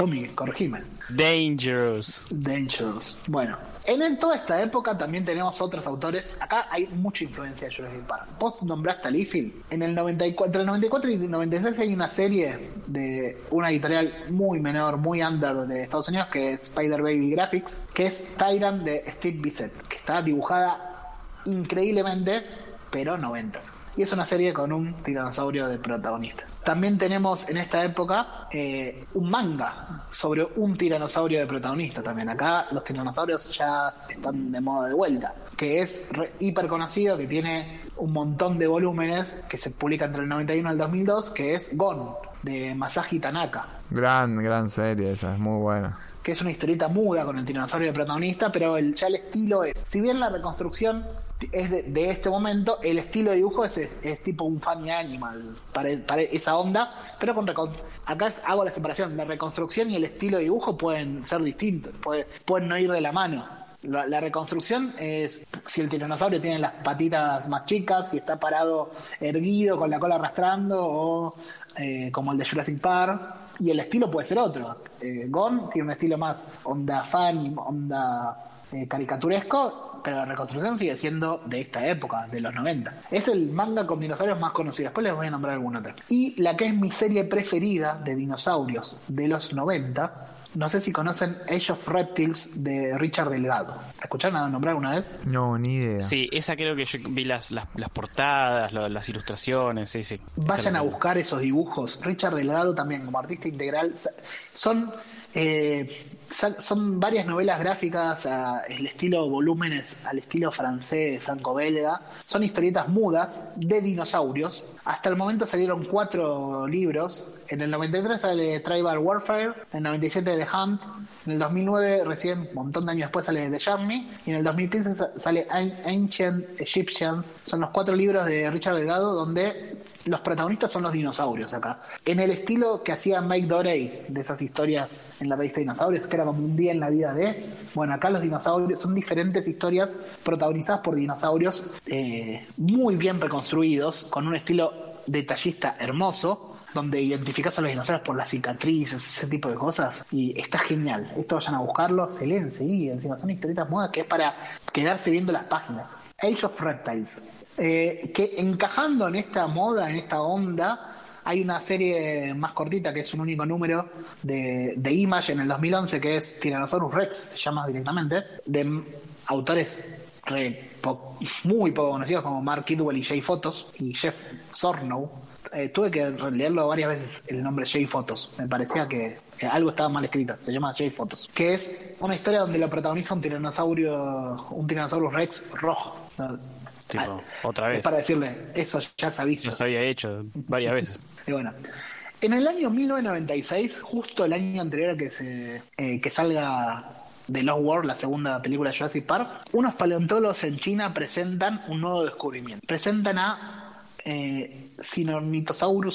Tommy, corregime. Dangerous. Dangerous. Bueno, en, toda esta época también tenemos otros autores. Acá hay mucha influencia de Jurassic Park. Vos nombraste a Liefeld. En el 94, entre el 94 y el 96 hay una serie de una editorial muy menor, muy under de Estados Unidos, que es Spider Baby Graphics, que es Tyrant de Steve Bissett, que está dibujada increíblemente, pero noventas. Y es una serie con un tiranosaurio de protagonista. También tenemos en esta época eh, un manga sobre un tiranosaurio de protagonista también. Acá los tiranosaurios ya están de moda de vuelta. Que es hiper conocido, que tiene un montón de volúmenes, que se publica entre el 91 y el 2002, que es Gon, de Masaji Tanaka Gran, gran serie esa, es muy buena. Que es una historieta muda con el tiranosaurio de protagonista, pero el, ya el estilo es, si bien la reconstrucción es de, este momento, el estilo de dibujo es, tipo un funny animal para, esa onda, pero con acá hago la separación, la reconstrucción y el estilo de dibujo pueden ser distintos, puede- pueden no ir de la mano. La, la reconstrucción es si el tiranosaurio tiene las patitas más chicas, si está parado erguido con la cola arrastrando o eh, como el de Jurassic Park. Y el estilo puede ser otro. Eh, Gon tiene un estilo más onda funny, onda eh, caricaturesco, pero la reconstrucción sigue siendo de esta época, de los 90. Es el manga con dinosaurios más conocido. Después les voy a nombrar algún otro. Y la que es mi serie preferida de dinosaurios de los 90. No sé si conocen Age of Reptiles de Richard Delgado. ¿Escucharon a nombrar una vez? No, ni idea. Sí, esa creo que yo vi las, las, las portadas, lo- las ilustraciones, sí, sí. Vayan a la- buscar esos dibujos. Richard Delgado también como artista integral. Son, eh, son varias novelas gráficas, a- el estilo volúmenes al estilo francés, franco-belga. Son historietas mudas de dinosaurios. Hasta el momento salieron cuatro libros. En el 93 sale Tribal Warfare, en el 97 The Hunt, en el 2009 recién, un montón de años después sale The Journey, y en el 2015 sa- sale An- Ancient Egyptians. Son los cuatro libros de Richard Delgado donde los protagonistas son los dinosaurios acá. En el estilo que hacía Mike Dorey de esas historias en la revista Dinosaurios, que era como un día en la vida de. Bueno, acá los dinosaurios son diferentes historias protagonizadas por dinosaurios eh, muy bien reconstruidos, con un estilo detallista hermoso, donde identificas a los dinosaurios por las cicatrices, ese tipo de cosas. Y está genial. Esto vayan a buscarlo, se leen enseguida. Encima son historietas modas que es para quedarse viendo las páginas. Age of Reptiles. Eh, que encajando en esta moda, en esta onda, hay una serie más cortita que es un único número de, de Image en el 2011 que es Tyrannosaurus Rex, se llama directamente, de autores muy poco conocidos como Mark Kidwell y Jay Photos y Jeff Sornow. Eh, tuve que leerlo varias veces el nombre Jay Photos. Me parecía que algo estaba mal escrito. Se llama Jay Photos. Que es una historia donde lo protagoniza un tiranosaurio, un Tyrannosaurus Rex rojo. Tipo, Ah, otra Es vez. para decirle, eso ya se ha visto. Ya se había hecho varias veces. Y bueno, en el año 1996, justo el año anterior a que, se, eh, que salga The Lost World, la segunda película de Jurassic Park, unos paleontólogos en China presentan un nuevo descubrimiento. Presentan a eh,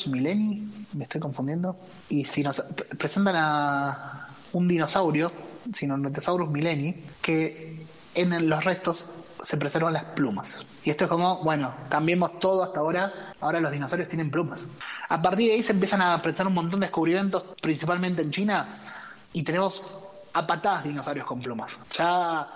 mileni, me estoy confundiendo, y sinos- pre- presentan a un dinosaurio, Sinornithosaurus mileni, que en los restos se preservan las plumas. Y esto es como, bueno, cambiemos todo hasta ahora, ahora los dinosaurios tienen plumas. A partir de ahí se empiezan a presentar un montón de descubrimientos, principalmente en China, y tenemos a patadas dinosaurios con plumas. Ya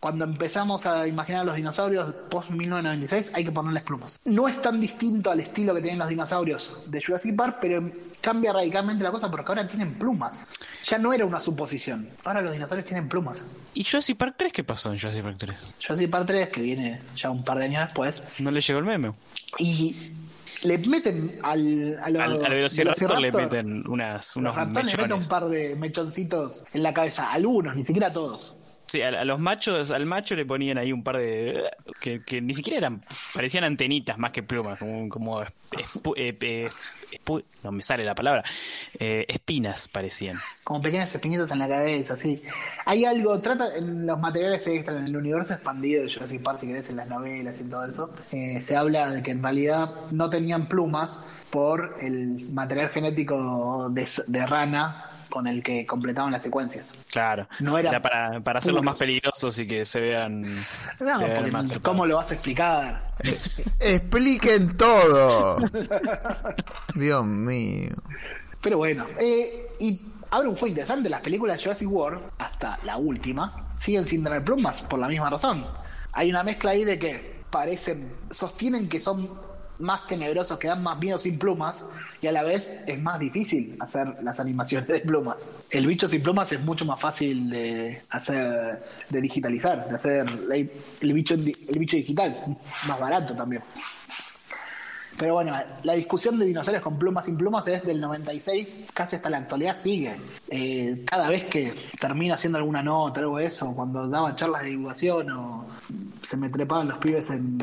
cuando empezamos a imaginar a los dinosaurios post 1996 hay que ponerles plumas. No es tan distinto al estilo que tienen los dinosaurios de Jurassic Park, pero cambia radicalmente la cosa porque ahora tienen plumas. Ya no era una suposición. Ahora los dinosaurios tienen plumas. ¿Y Jurassic Park 3 qué pasó en Jurassic Park 3? Jurassic Park 3, que viene ya un par de años después, ¿No le llegó el meme? y le meten al, a los Al, al Velociraptor le meten unas, los unos ratones le meten un par de mechoncitos en la cabeza, algunos, ni siquiera todos. Sí, a, a los machos, al macho le ponían ahí un par de... que, ni siquiera eran... parecían antenitas más que plumas, como... espu- eh, eh, no me sale la palabra. Eh, espinas parecían. como pequeñas espinitas en la cabeza, sí. Hay algo, trata en los materiales extra, en el universo expandido de Jurassic Park, si querés, en las novelas y todo eso, eh, se habla de que en realidad no tenían plumas por el material genético de rana con el que completaban las secuencias. Claro. No era Era para, para hacerlos más peligrosos y que se vean... No, se vean más. ¿cómo lo vas a explicar? Expliquen todo. Dios mío. Pero bueno, eh, y ahora un juego interesante, las películas de Jurassic World, hasta la última, siguen sin tener plumas por la misma razón. Hay una mezcla ahí de que parecen, sostienen que son más tenebrosos, que dan más miedo sin plumas, y a la vez es más difícil hacer las animaciones de plumas. El bicho sin plumas es mucho más fácil de hacer, de digitalizar, de hacer el, bicho, el bicho digital, más barato también. Pero bueno, la discusión de dinosaurios con plumas sin plumas es del 96, casi hasta la actualidad sigue. Eh, cada vez que termina haciendo alguna nota, de eso, cuando daba charlas de divulgación o se me trepaban los pibes en-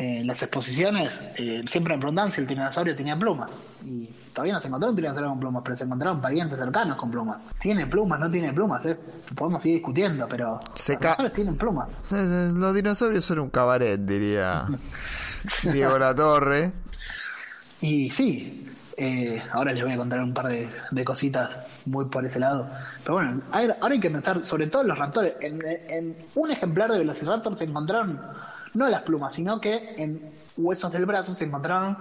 en las exposiciones, eh, siempre me preguntaban si el dinosaurio tenía plumas. Y todavía no se encontró un dinosaurio con plumas, pero se encontraron parientes cercanos con plumas. ¿Tiene plumas? ¿No tiene plumas? eh? Podemos seguir discutiendo, pero Se los dinosaurios tienen plumas. Eh, Los dinosaurios son un cabaret, diría Diego La Torre. Y sí, eh, ahora les voy a contar un par de, de cositas muy por ese lado. Pero bueno, ahora, ahora hay que pensar sobre todo en los raptores. En, en un ejemplar de Velociraptor se encontraron no las plumas, sino que en huesos del brazo se encontraron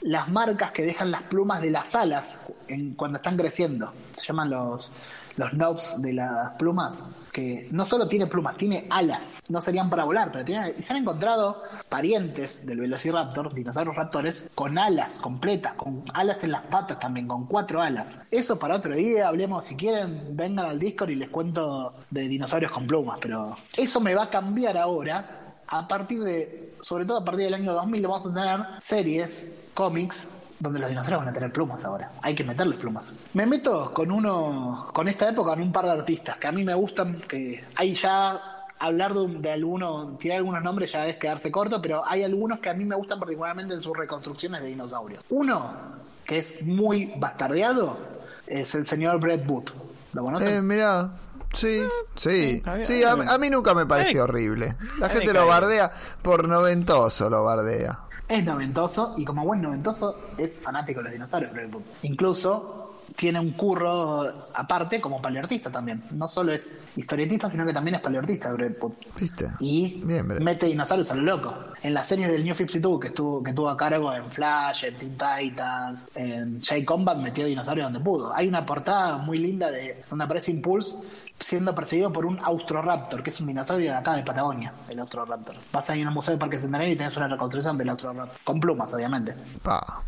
las marcas que dejan las plumas de las alas en, cuando están creciendo. Se llaman los, los knobs de las plumas, que no solo tiene plumas, tiene alas. No serían para volar, pero tiene, se han encontrado parientes del Velociraptor, dinosaurios raptores, con alas completas, con alas en las patas también, con cuatro alas. Eso para otro día, hablemos si quieren, vengan al Discord y les cuento de dinosaurios con plumas, pero eso me va a cambiar ahora. A partir de, sobre todo a partir del año 2000, vamos a tener series, cómics, donde los dinosaurios van a tener plumas ahora. Hay que meterles plumas. Me meto con uno, con esta época, con un par de artistas que a mí me gustan, que hay ya hablar de, de alguno, tirar algunos nombres ya es quedarse corto, pero hay algunos que a mí me gustan particularmente en sus reconstrucciones de dinosaurios. Uno, que es muy bastardeado, es el señor Brett Booth. ¿Lo conocen? Eh, mirá, sí, sí, a mí- sí, a, a mí nunca me pareció horrible. La gente lo bardea por noventoso, lo bardea. Es noventoso y como buen noventoso es fanático de los dinosaurios. Incluso tiene un curro aparte como paleoartista también. No solo es historietista, sino que también es Booth. ¿Viste? Y Bien, mete dinosaurios a lo loco. En las series del New 52 que estuvo, que tuvo a cargo en Flash, en Teen Titans, en J Combat, metió dinosaurios donde pudo. Hay una portada muy linda de donde aparece Impulse siendo perseguido por un Austroraptor, que es un dinosaurio de acá de Patagonia, el Austroraptor. Vas ahí en el Museo de Parque Centenario y tenés una reconstrucción del Austroraptor. Con plumas, obviamente. Pa.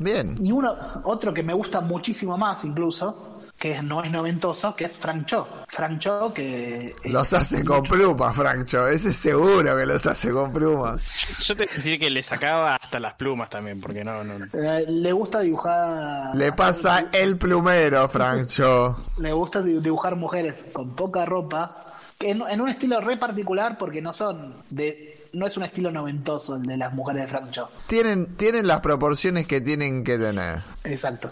Bien. Y uno, otro que me gusta muchísimo más incluso, que no es noventoso, que es Frank Cho. Frank Cho que... eh, Los hace con plumas, Francho. Ese es seguro que los hace con plumas. Yo te voy a decir que le sacaba hasta las plumas también, porque no, no. Eh, le gusta dibujar. Le pasa el plumero, Francho. Le gusta di- dibujar mujeres con poca ropa. En, en un estilo re particular porque no son de. No es un estilo noventoso el de las mujeres de Frank Cho. Tienen, tienen las proporciones que tienen que tener. Exacto.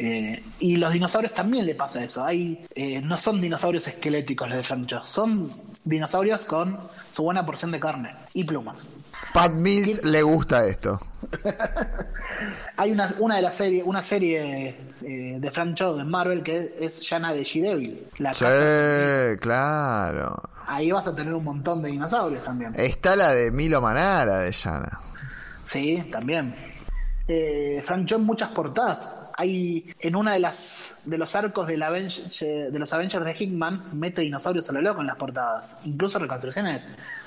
Eh, y los dinosaurios también le pasa eso. Hay, eh, no son dinosaurios esqueléticos los de Frank son dinosaurios con su buena porción de carne y plumas. Pat Mills le gusta esto. Hay una, una de las series, una serie eh, de Frank Cho en Marvel que es Yana de She-Devil. La Sí, claro. Ahí vas a tener un montón de dinosaurios también. Está la de Milo Manara de Yana. Sí, también. Eh, Frank Cho en muchas portadas. Hay en una de las de los arcos de los Avengers de Hickman mete dinosaurios a lo loco en las portadas, incluso reconstrucciones.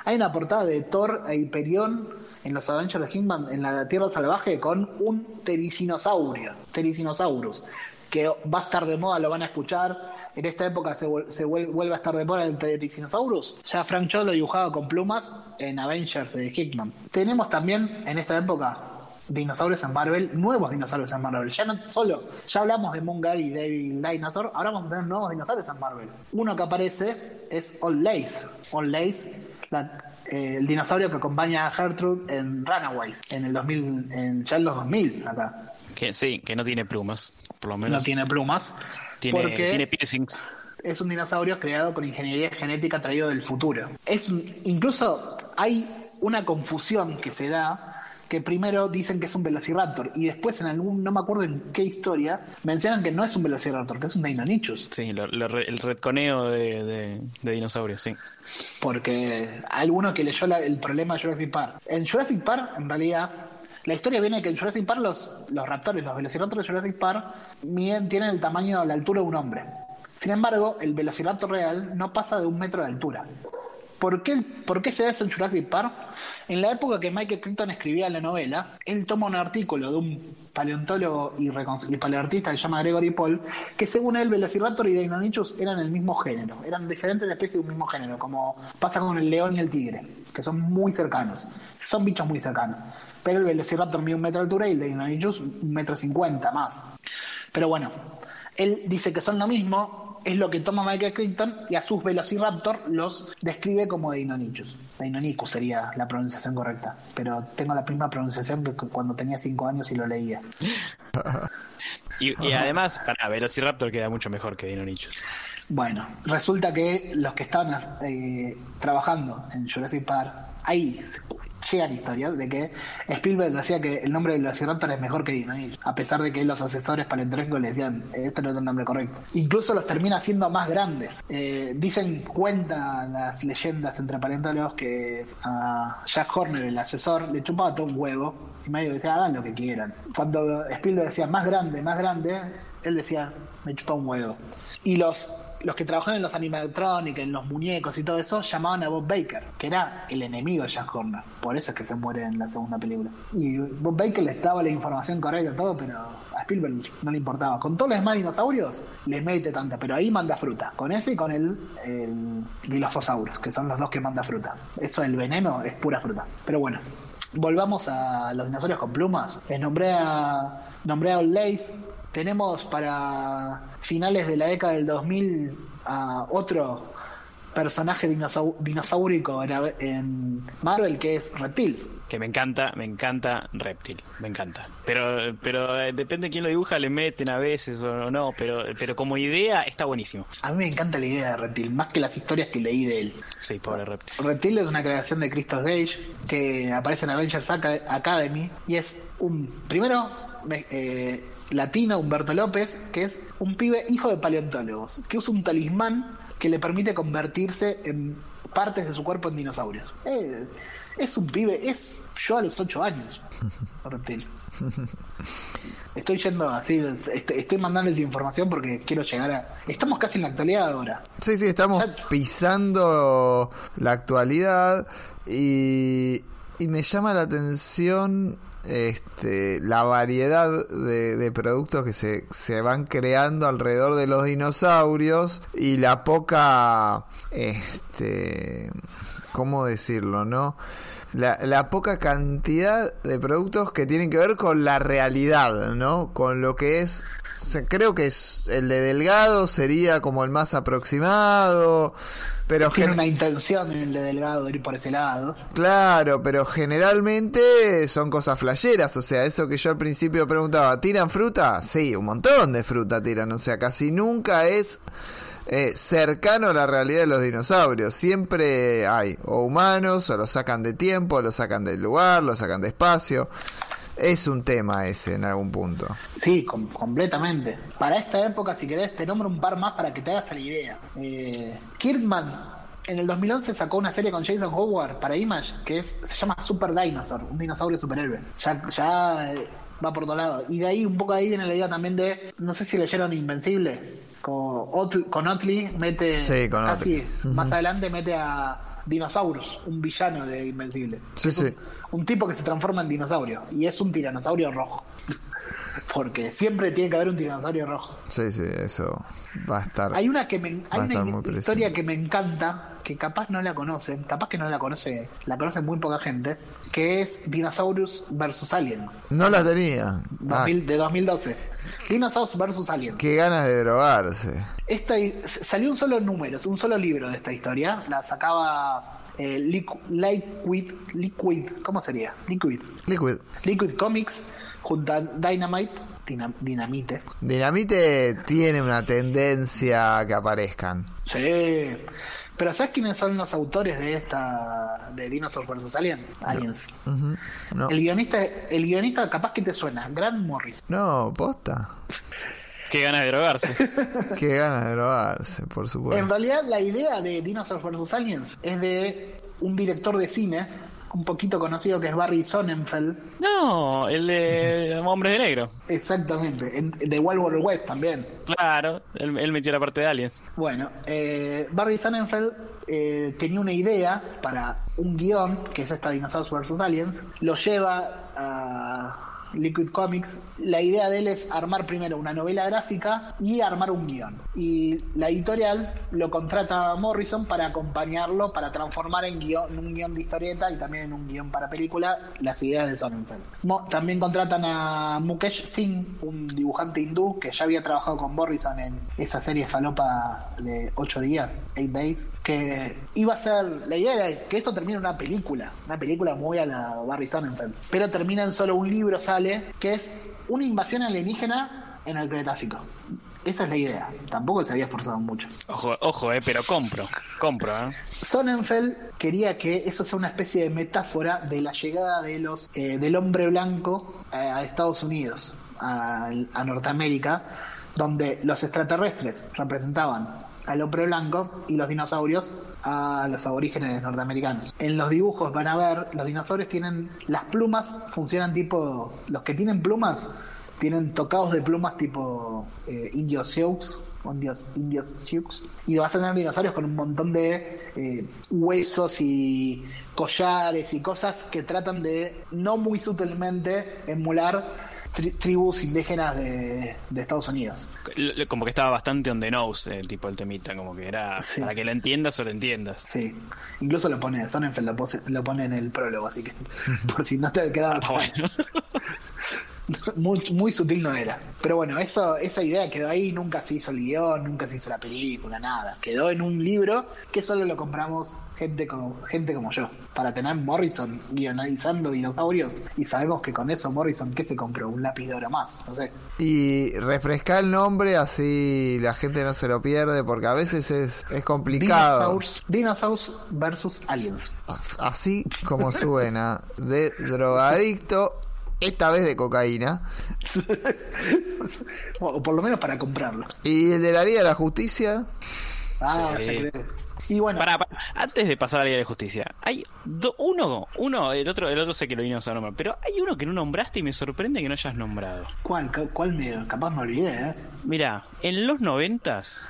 Hay una portada de Thor e Hyperion en los Avengers de Hickman en la Tierra Salvaje con un tericinosaurio, Tericinosaurus, que va a estar de moda, lo van a escuchar. En esta época se, se vuel- vuelve a estar de moda el Tericinosaurus. Ya Frank Cho lo dibujaba con plumas en Avengers de Hickman. Tenemos también en esta época dinosaurios en Marvel, nuevos dinosaurios en Marvel. Ya no solo, ya hablamos de Mungar y Devil Dinosaur, ahora vamos a tener nuevos dinosaurios en Marvel. Uno que aparece es Old Lace. Old Lace, la- eh, el dinosaurio que acompaña a Gertrude en Runaways, en el 2000, en, ya en los 2000 acá. Que sí, que no tiene plumas, por lo No menos. tiene plumas. tiene, porque tiene piercings. es un dinosaurio creado con ingeniería genética traído del futuro. Es un- incluso hay una confusión que se da que primero dicen que es un velociraptor y después en algún no me acuerdo en qué historia mencionan que no es un velociraptor, que es un Deinonychus, Sí, lo- lo el retconeo de, de, de dinosaurios, sí. porque alguno que leyó la- el problema de Jurassic Park. En Jurassic Park, en realidad, la historia viene que en Jurassic Park los, los raptores, los velociraptors de Jurassic Park miden, tienen el tamaño, la altura de un hombre. Sin embargo, el velociraptor real no pasa de un metro de altura. ¿Por qué, ¿Por qué se da eso en Jurassic Park? En la época que Michael Crichton escribía la novela, él toma un artículo de un paleontólogo y, y paleoartista que se llama Gregory Paul, que según él Velociraptor y Deinonychus eran el mismo género, eran diferentes especies de un mismo género, como pasa con el león y el tigre, que son muy cercanos, son bichos muy cercanos. Pero el Velociraptor mide un metro de altura y el Deinonychus un metro cincuenta más. Pero bueno, él dice que son lo mismo, es lo que toma Michael Crichton y a sus Velociraptor los describe como Deinonychus. Deinonychus sería la pronunciación correcta, pero tengo la misma pronunciación que cu- cuando tenía 5 años y lo leía. Y, y además, para Velociraptor queda mucho mejor que Deinonychus. Bueno, resulta que los que estaban eh, trabajando en Jurassic Park, ahí llegan historias de que Spielberg decía que el nombre de Velociraptor es mejor que Deinonychus, a pesar de que los asesores paleontológicos le decían, este no es el nombre correcto. Incluso los termina siendo más grandes. Eh, dicen, cuentan las leyendas entre paleontólogos que a Jack Horner, el asesor, le chupaba todo un huevo y medio decía, hagan lo que quieran. Cuando Spielberg decía más grande, más grande, él decía, me chupa un huevo. Y los, los que trabajaban en los animatronics, en los muñecos y todo eso, llamaban a Bob Baker, que era el enemigo de Jack Horner. Por eso es que se muere en la segunda película. Y Bob Baker les daba la información correcta y todo, pero a Spielberg no le importaba. Con todos los demás dinosaurios, les mete tanta, pero ahí manda fruta. Con ese y con el, el Dilophosaurus, que son los dos que manda fruta. Eso, el veneno, es pura fruta. Pero bueno. Volvamos a los dinosaurios con plumas. Les nombré a, nombré a Old Lace. Tenemos para finales de la década del 2000 a otro personaje dinosau- dinosaurico en, Marvel que es Reptil. Que me encanta, me encanta Reptil, me encanta. Pero, pero eh, depende de quién lo dibuja, le meten a veces o no, pero, pero como idea está buenísimo. A mí me encanta la idea de Reptil, más que las historias que leí de él. Sí, pobre Reptil. Reptil es una creación de Christos Gage que aparece en Avengers Aca- Academy y es un, primero, me- eh, latino, Humberto López, que es un pibe hijo de paleontólogos, que usa un talismán que le permite convertirse en partes de su cuerpo en dinosaurios. Eh, es un pibe, es yo a los 8 años, Reptil. Estoy yendo así, estoy, estoy mandándoles información porque quiero llegar a... Estamos casi en la actualidad ahora. Sí, sí, estamos Ya- pisando la actualidad y, y me llama la atención este, la variedad de, de productos que se, se van creando alrededor de los dinosaurios y la poca este, ¿cómo decirlo, no? La, la poca cantidad de productos que tienen que ver con la realidad, ¿no? Con lo que es creo que es el de Delgado sería como el más aproximado, pero Tiene gen- una intención en el de Delgado de ir por ese lado. claro, pero generalmente son cosas flasheras, o sea, eso que yo al principio preguntaba, ¿tiran fruta? Sí, un montón de fruta tiran, o sea, casi nunca es eh, cercano a la realidad de los dinosaurios. Siempre hay o humanos, o los sacan de tiempo, o los sacan del lugar, los sacan de espacio. Es un tema ese en algún punto. Sí, com- completamente. Para esta época, si querés, te nombro un par más para que te hagas la idea. Eh, Kirkman en el 2011 sacó una serie con Jason Howard para Image que es, se llama Super Dinosaur, un dinosaurio superhéroe. Ya, ya eh, va por todos lados. Y de ahí, un poco de ahí viene la idea también de, no sé si leyeron Invencible. Con, Ot- con Otley mete, Sí, con casi Otley. más adelante mete a Dinosaurus, un villano de Invencible. Sí, un- sí. un tipo que se transforma en dinosaurio y es un tiranosaurio rojo. Porque siempre tiene que haber un tiranosaurio rojo. Sí, sí, eso va a estar. Hay una que me, hay una historia que me encanta, que capaz no la conocen, capaz que no la conoce, la conoce muy poca gente, que es Dinosaurus versus Alien, No la tenía. Ah, 2000 de 2012. Dinosaurus versus Alien. qué ganas de drogarse. Esta salió un solo número, un solo libro de esta historia, la sacaba eh, Liqu- Liquid, Liquid, ¿cómo sería? Liquid. Liquid. Liquid Comics junto a Dynamite, Dina- Dinamite. Dinamite tiene una tendencia a que aparezcan. Sí. Pero ¿sabes quiénes son los autores de esta de Dinosaurs vs Alien? Aliens. No, El guionista, el guionista capaz que te suena, Grant Morris. no, posta. Qué ganas de drogarse. Qué ganas de drogarse, por En supuesto. realidad la idea de Dinosaurs vs Aliens es de un director de cine, un poquito conocido que es Barry Sonnenfeld. No, el de Hombres de Negro. Exactamente, en- de Wild West también. Claro, él, él metió la parte de Aliens. Bueno, eh, Barry Sonnenfeld eh, tenía una idea para un guion, que es esta Dinosaurs vs. Aliens, lo lleva a Liquid Comics. La idea de él es armar primero una novela gráfica y armar un guion. Y la editorial lo contrata a Morrison para acompañarlo, para transformar en, guion, en un guion de historieta y también en un guion para película las ideas de Sonnenfeld. Mo- también contratan a Mukesh Singh, un dibujante hindú que ya había trabajado con Morrison en esa serie falopa de 8 días, 8 Days, que iba a ser, la idea era que esto termine en una película, una película muy a la Barry Sonnenfeld, pero termina en solo un libro, sale, que es una invasión alienígena en el Cretácico. Esa es la idea, tampoco se había esforzado mucho. Ojo, ojo, eh, pero compro, compro, eh. Sonnenfeld quería que eso sea una especie de metáfora de la llegada de los eh, del hombre blanco eh, a Estados Unidos, a, a Norteamérica, donde los extraterrestres representaban al hombre blanco y los dinosaurios a los aborígenes norteamericanos. En los dibujos van a ver, los dinosaurios tienen las plumas, funcionan tipo, los que tienen plumas tienen tocados de plumas tipo eh, indios sioux, indios, indios sioux, y vas a tener dinosaurios con un montón de eh, huesos y collares y cosas que tratan de no muy sutilmente emular tri- tribus indígenas de, de Estados Unidos. Como que estaba bastante on the nose el tipo del temita, como que era Sí. para que lo entiendas o lo entiendas. Sí, incluso lo pone, Sonnenfeld lo, pose- lo pone en el prólogo, así que por si no te quedaba Ah, bueno. muy, muy sutil no era. Pero bueno, eso, esa idea quedó ahí, nunca se hizo el guion, nunca se hizo la película, nada. Quedó en un libro que solo lo compramos gente como, gente como yo, para tener Morrison guionizando dinosaurios. Y sabemos que con eso Morrison, ¿qué se compró? Un lápiz de oro más, no sé. Y refrescar el nombre así la gente no se lo pierde porque a veces es, es complicado. Dinosaurs, Dinosaurs versus Aliens. Así como suena, de drogadicto, esta vez de cocaína. o por lo menos para comprarlo. Y el de la Liga de la Justicia, Ah, Sí. ya crees. Y bueno, pará, antes de pasar a la Liga de Justicia, hay do- uno, uno, el otro, el otro sé que lo vimos a nombrar, pero hay uno que no nombraste y me sorprende que no hayas nombrado. ¿cuál, cuál me, capaz me olvidé, eh? Mirá, en los noventas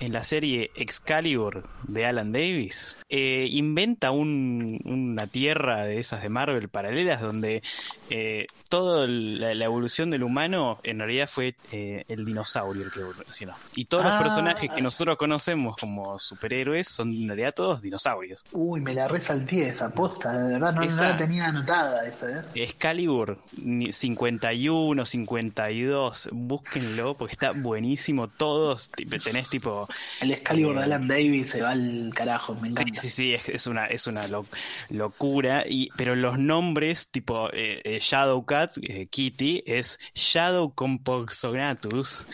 en la serie Excalibur de Alan Davis, eh, inventa un- una tierra de esas de Marvel paralelas donde eh, toda la, la evolución del humano en realidad fue eh, el dinosaurio el que evolucionó. Y todos Ah. los personajes que nosotros conocemos como superhéroes son en realidad todos dinosaurios. Uy, me la resalté esa posta, de verdad, no, no la tenía anotada esa, ¿eh? Excalibur ni- 51, 52, búsquenlo porque está buenísimo. Todos tenés tipo. El Excalibur de Alan Davis se va al carajo, me Sí, encanta. sí, sí, es, es una, es una lo- locura. Y, pero los nombres, tipo eh, eh, Shadowcat, eh, Kitty, es Shadow Compsognathus.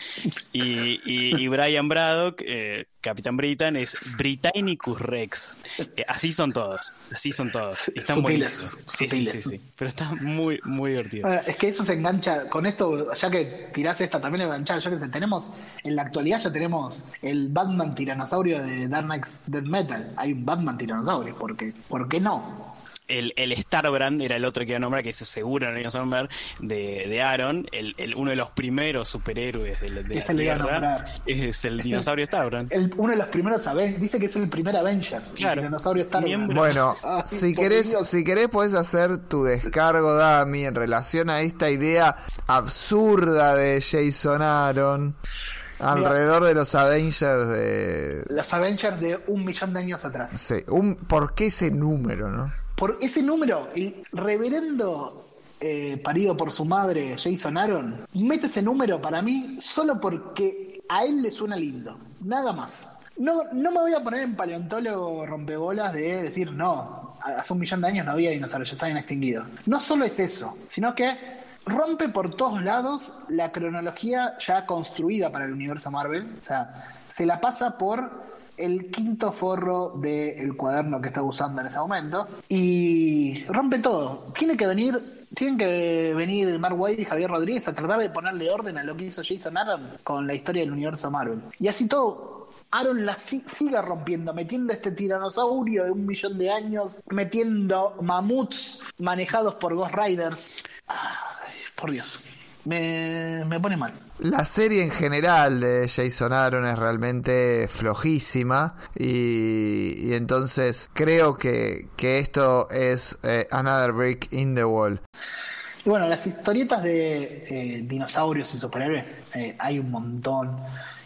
Y, y, y Brian Braddock, eh, Capitán Britain, es Britannicus Rex. Eh, así son todos, así son todos. Y Están Sutiles. Sí, sí, sutiles. sí, sí. Pero está muy, muy divertido. Es que eso se engancha con esto, ya que tirás esta también enganchada, ya que tenemos, en la actualidad ya tenemos el Batman tiranosaurio de Dark Knight Dead Metal. Hay un Batman tiranosaurio, porque, ¿por qué no? El, el Starbrand era el otro que iba a nombrar, que eso seguro no íbamos a nombrar, de, de Aaron, el, el- uno de los primeros superhéroes de de la Ese le iba a Tierra, nombrar. es el dinosaurio Starbrand. El- uno de los primeros, ¿sabes? Dice que es el primer Avenger. Claro. El dinosaurio Star Miembro. Bueno, si querés, Dios. si querés podés hacer tu descargo, Dami, en relación a esta idea absurda de Jason Aaron alrededor de los Avengers de... Los Avengers de un millón de años atrás. Sí, un, ¿Por qué ese número, no? Por ese número, el reverendo eh, parido por su madre, Jason Aaron, mete ese número para mí solo porque a él le suena lindo. Nada más. No, no me voy a poner en paleontólogo rompebolas de decir, no, hace un millón de años no había dinosaurios, ya estaban extinguidos. No solo es eso, sino que rompe por todos lados la cronología ya construida para el universo Marvel. O sea, se la pasa por el quinto forro del cuaderno que está usando en ese momento y rompe todo. Tiene que venir, tienen que venir Mark White y Javier Rodríguez a tratar de ponerle orden a lo que hizo Jason Aaron con la historia del universo Marvel. Y así todo, Aaron la si- sigue rompiendo, metiendo este tiranosaurio de un millón de años, metiendo mamuts manejados por Ghost Riders. Por Dios. Me, me pone mal. La serie en general de Jason Aaron es realmente flojísima y, y entonces creo que, que esto es eh, Another Brick in the Wall. Y bueno, las historietas de eh, dinosaurios y superhéroes eh, hay un montón.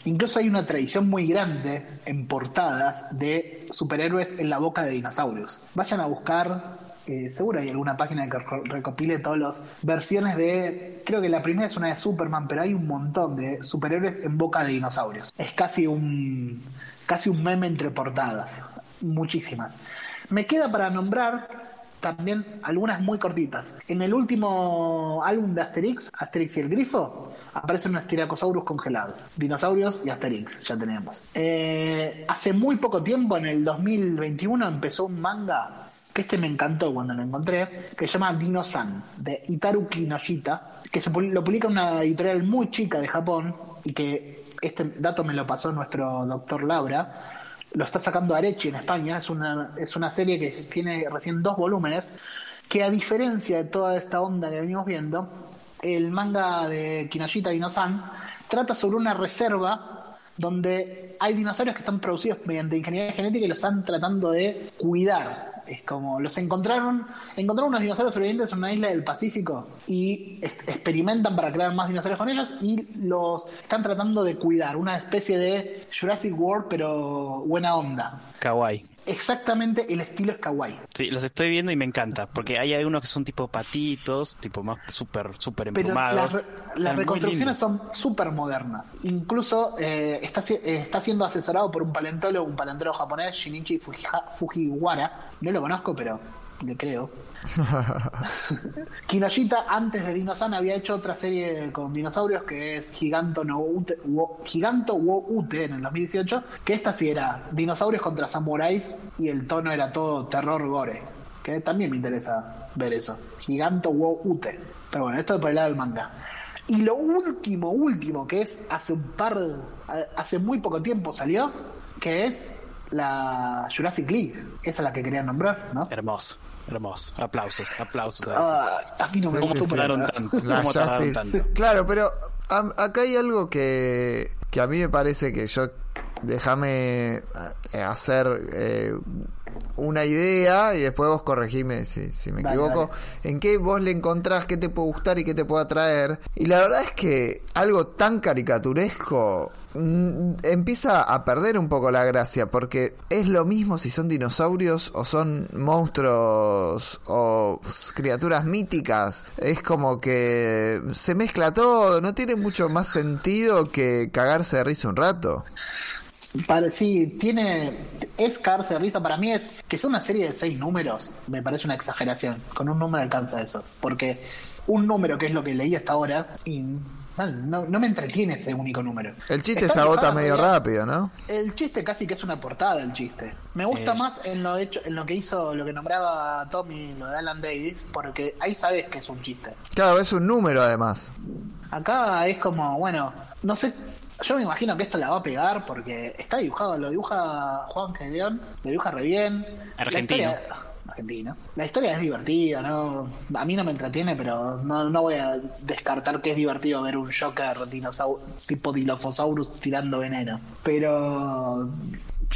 Incluso hay una tradición muy grande en portadas de superhéroes en la boca de dinosaurios. Vayan a buscar, eh, seguro hay alguna página que re- recopile todas las versiones de. Creo que la primera es una de Superman, pero hay un montón de superhéroes en boca de dinosaurios. Es casi un, casi un meme entre portadas. Muchísimas. Me queda para nombrar también algunas muy cortitas. En el último álbum de Asterix, Asterix y el Grifo, aparecen unos tiracosaurus congelados. Dinosaurios y Asterix, ya tenemos. Eh, hace muy poco tiempo, en el 2021, empezó un manga que este me encantó cuando lo encontré, que se llama Dino-san, de Itaru Kinoshita, que se, lo publica una editorial muy chica de Japón y que este dato me lo pasó nuestro doctor Laura lo está sacando Arechi en España, es una, es una serie que tiene recién dos volúmenes, que a diferencia de toda esta onda que venimos viendo, el manga de Kinoshita Dino-san trata sobre una reserva donde hay dinosaurios que están producidos mediante ingeniería genética y los están tratando de cuidar. Es como los encontraron, encontraron unos dinosaurios sobrevivientes en una isla del Pacífico y experimentan para crear más dinosaurios con ellos y los están tratando de cuidar, una especie de Jurassic World pero buena onda. Kawaii. Exactamente el estilo es kawaii. Sí, los estoy viendo y me encanta, porque hay algunos que son tipo patitos, tipo más súper, súper Pero emplumados. las, Están las muy reconstrucciones son súper modernas. Incluso eh, está, eh, está siendo asesorado por un paleontólogo, un paleontólogo japonés, Shinichi Fujiwara. No lo conozco, pero le creo. Kinoshita, antes de Dinosan, había hecho otra serie con dinosaurios que es Giganto no Ute, Giganto wo Ute en el 2018. Que esta sí era dinosaurios contra samuráis y el tono era todo terror gore. Que también me interesa ver eso. Giganto wo Ute. Pero bueno, esto es por el lado del manga. Y lo último, último, que es hace un par, hace muy poco tiempo salió, que es la Jurassic League. Esa es la que quería nombrar, ¿no? Hermoso, hermoso. Aplausos, aplausos. Ah, a mí no me gustó tanto? La ¿Cómo tardaron Justice- tanto? Claro, pero a- acá hay algo que, que a mí me parece que yo déjame eh, hacer eh, una idea y después vos corregime si, si me Dale, equivoco. En qué vos le encontrás, qué te puede gustar y qué te puede atraer. Y la verdad es que algo tan caricaturesco mm, empieza a perder un poco la gracia porque es lo mismo si son dinosaurios o son monstruos o criaturas míticas. Es como que se mezcla todo, no tiene mucho más sentido que cagarse de risa un rato. Para- sí, tiene. Es cagarse de risa. Para mí es que sea una serie de seis números. Me parece una exageración. Con un número alcanza eso. Porque un número, que es lo que leí hasta ahora, y no, no me entretiene ese único número. El chiste Está se agota medio- rápido, ¿no? El chiste casi que es una portada el chiste. Me gusta Eh. más en lo hecho, en lo que hizo, lo que nombraba Tommy, lo de Alan Davis, porque ahí sabes que es un chiste. Claro, es un número además. Acá es como, bueno, no sé, yo me imagino que esto la va a pegar porque está dibujado, lo dibuja Juan Gedeón, lo dibuja re bien. La Argentino. historia- argentino. La historia es divertida, ¿no? A mí no me entretiene, pero no, no voy a descartar que es divertido ver un Joker tipo Dilophosaurus tirando veneno. Pero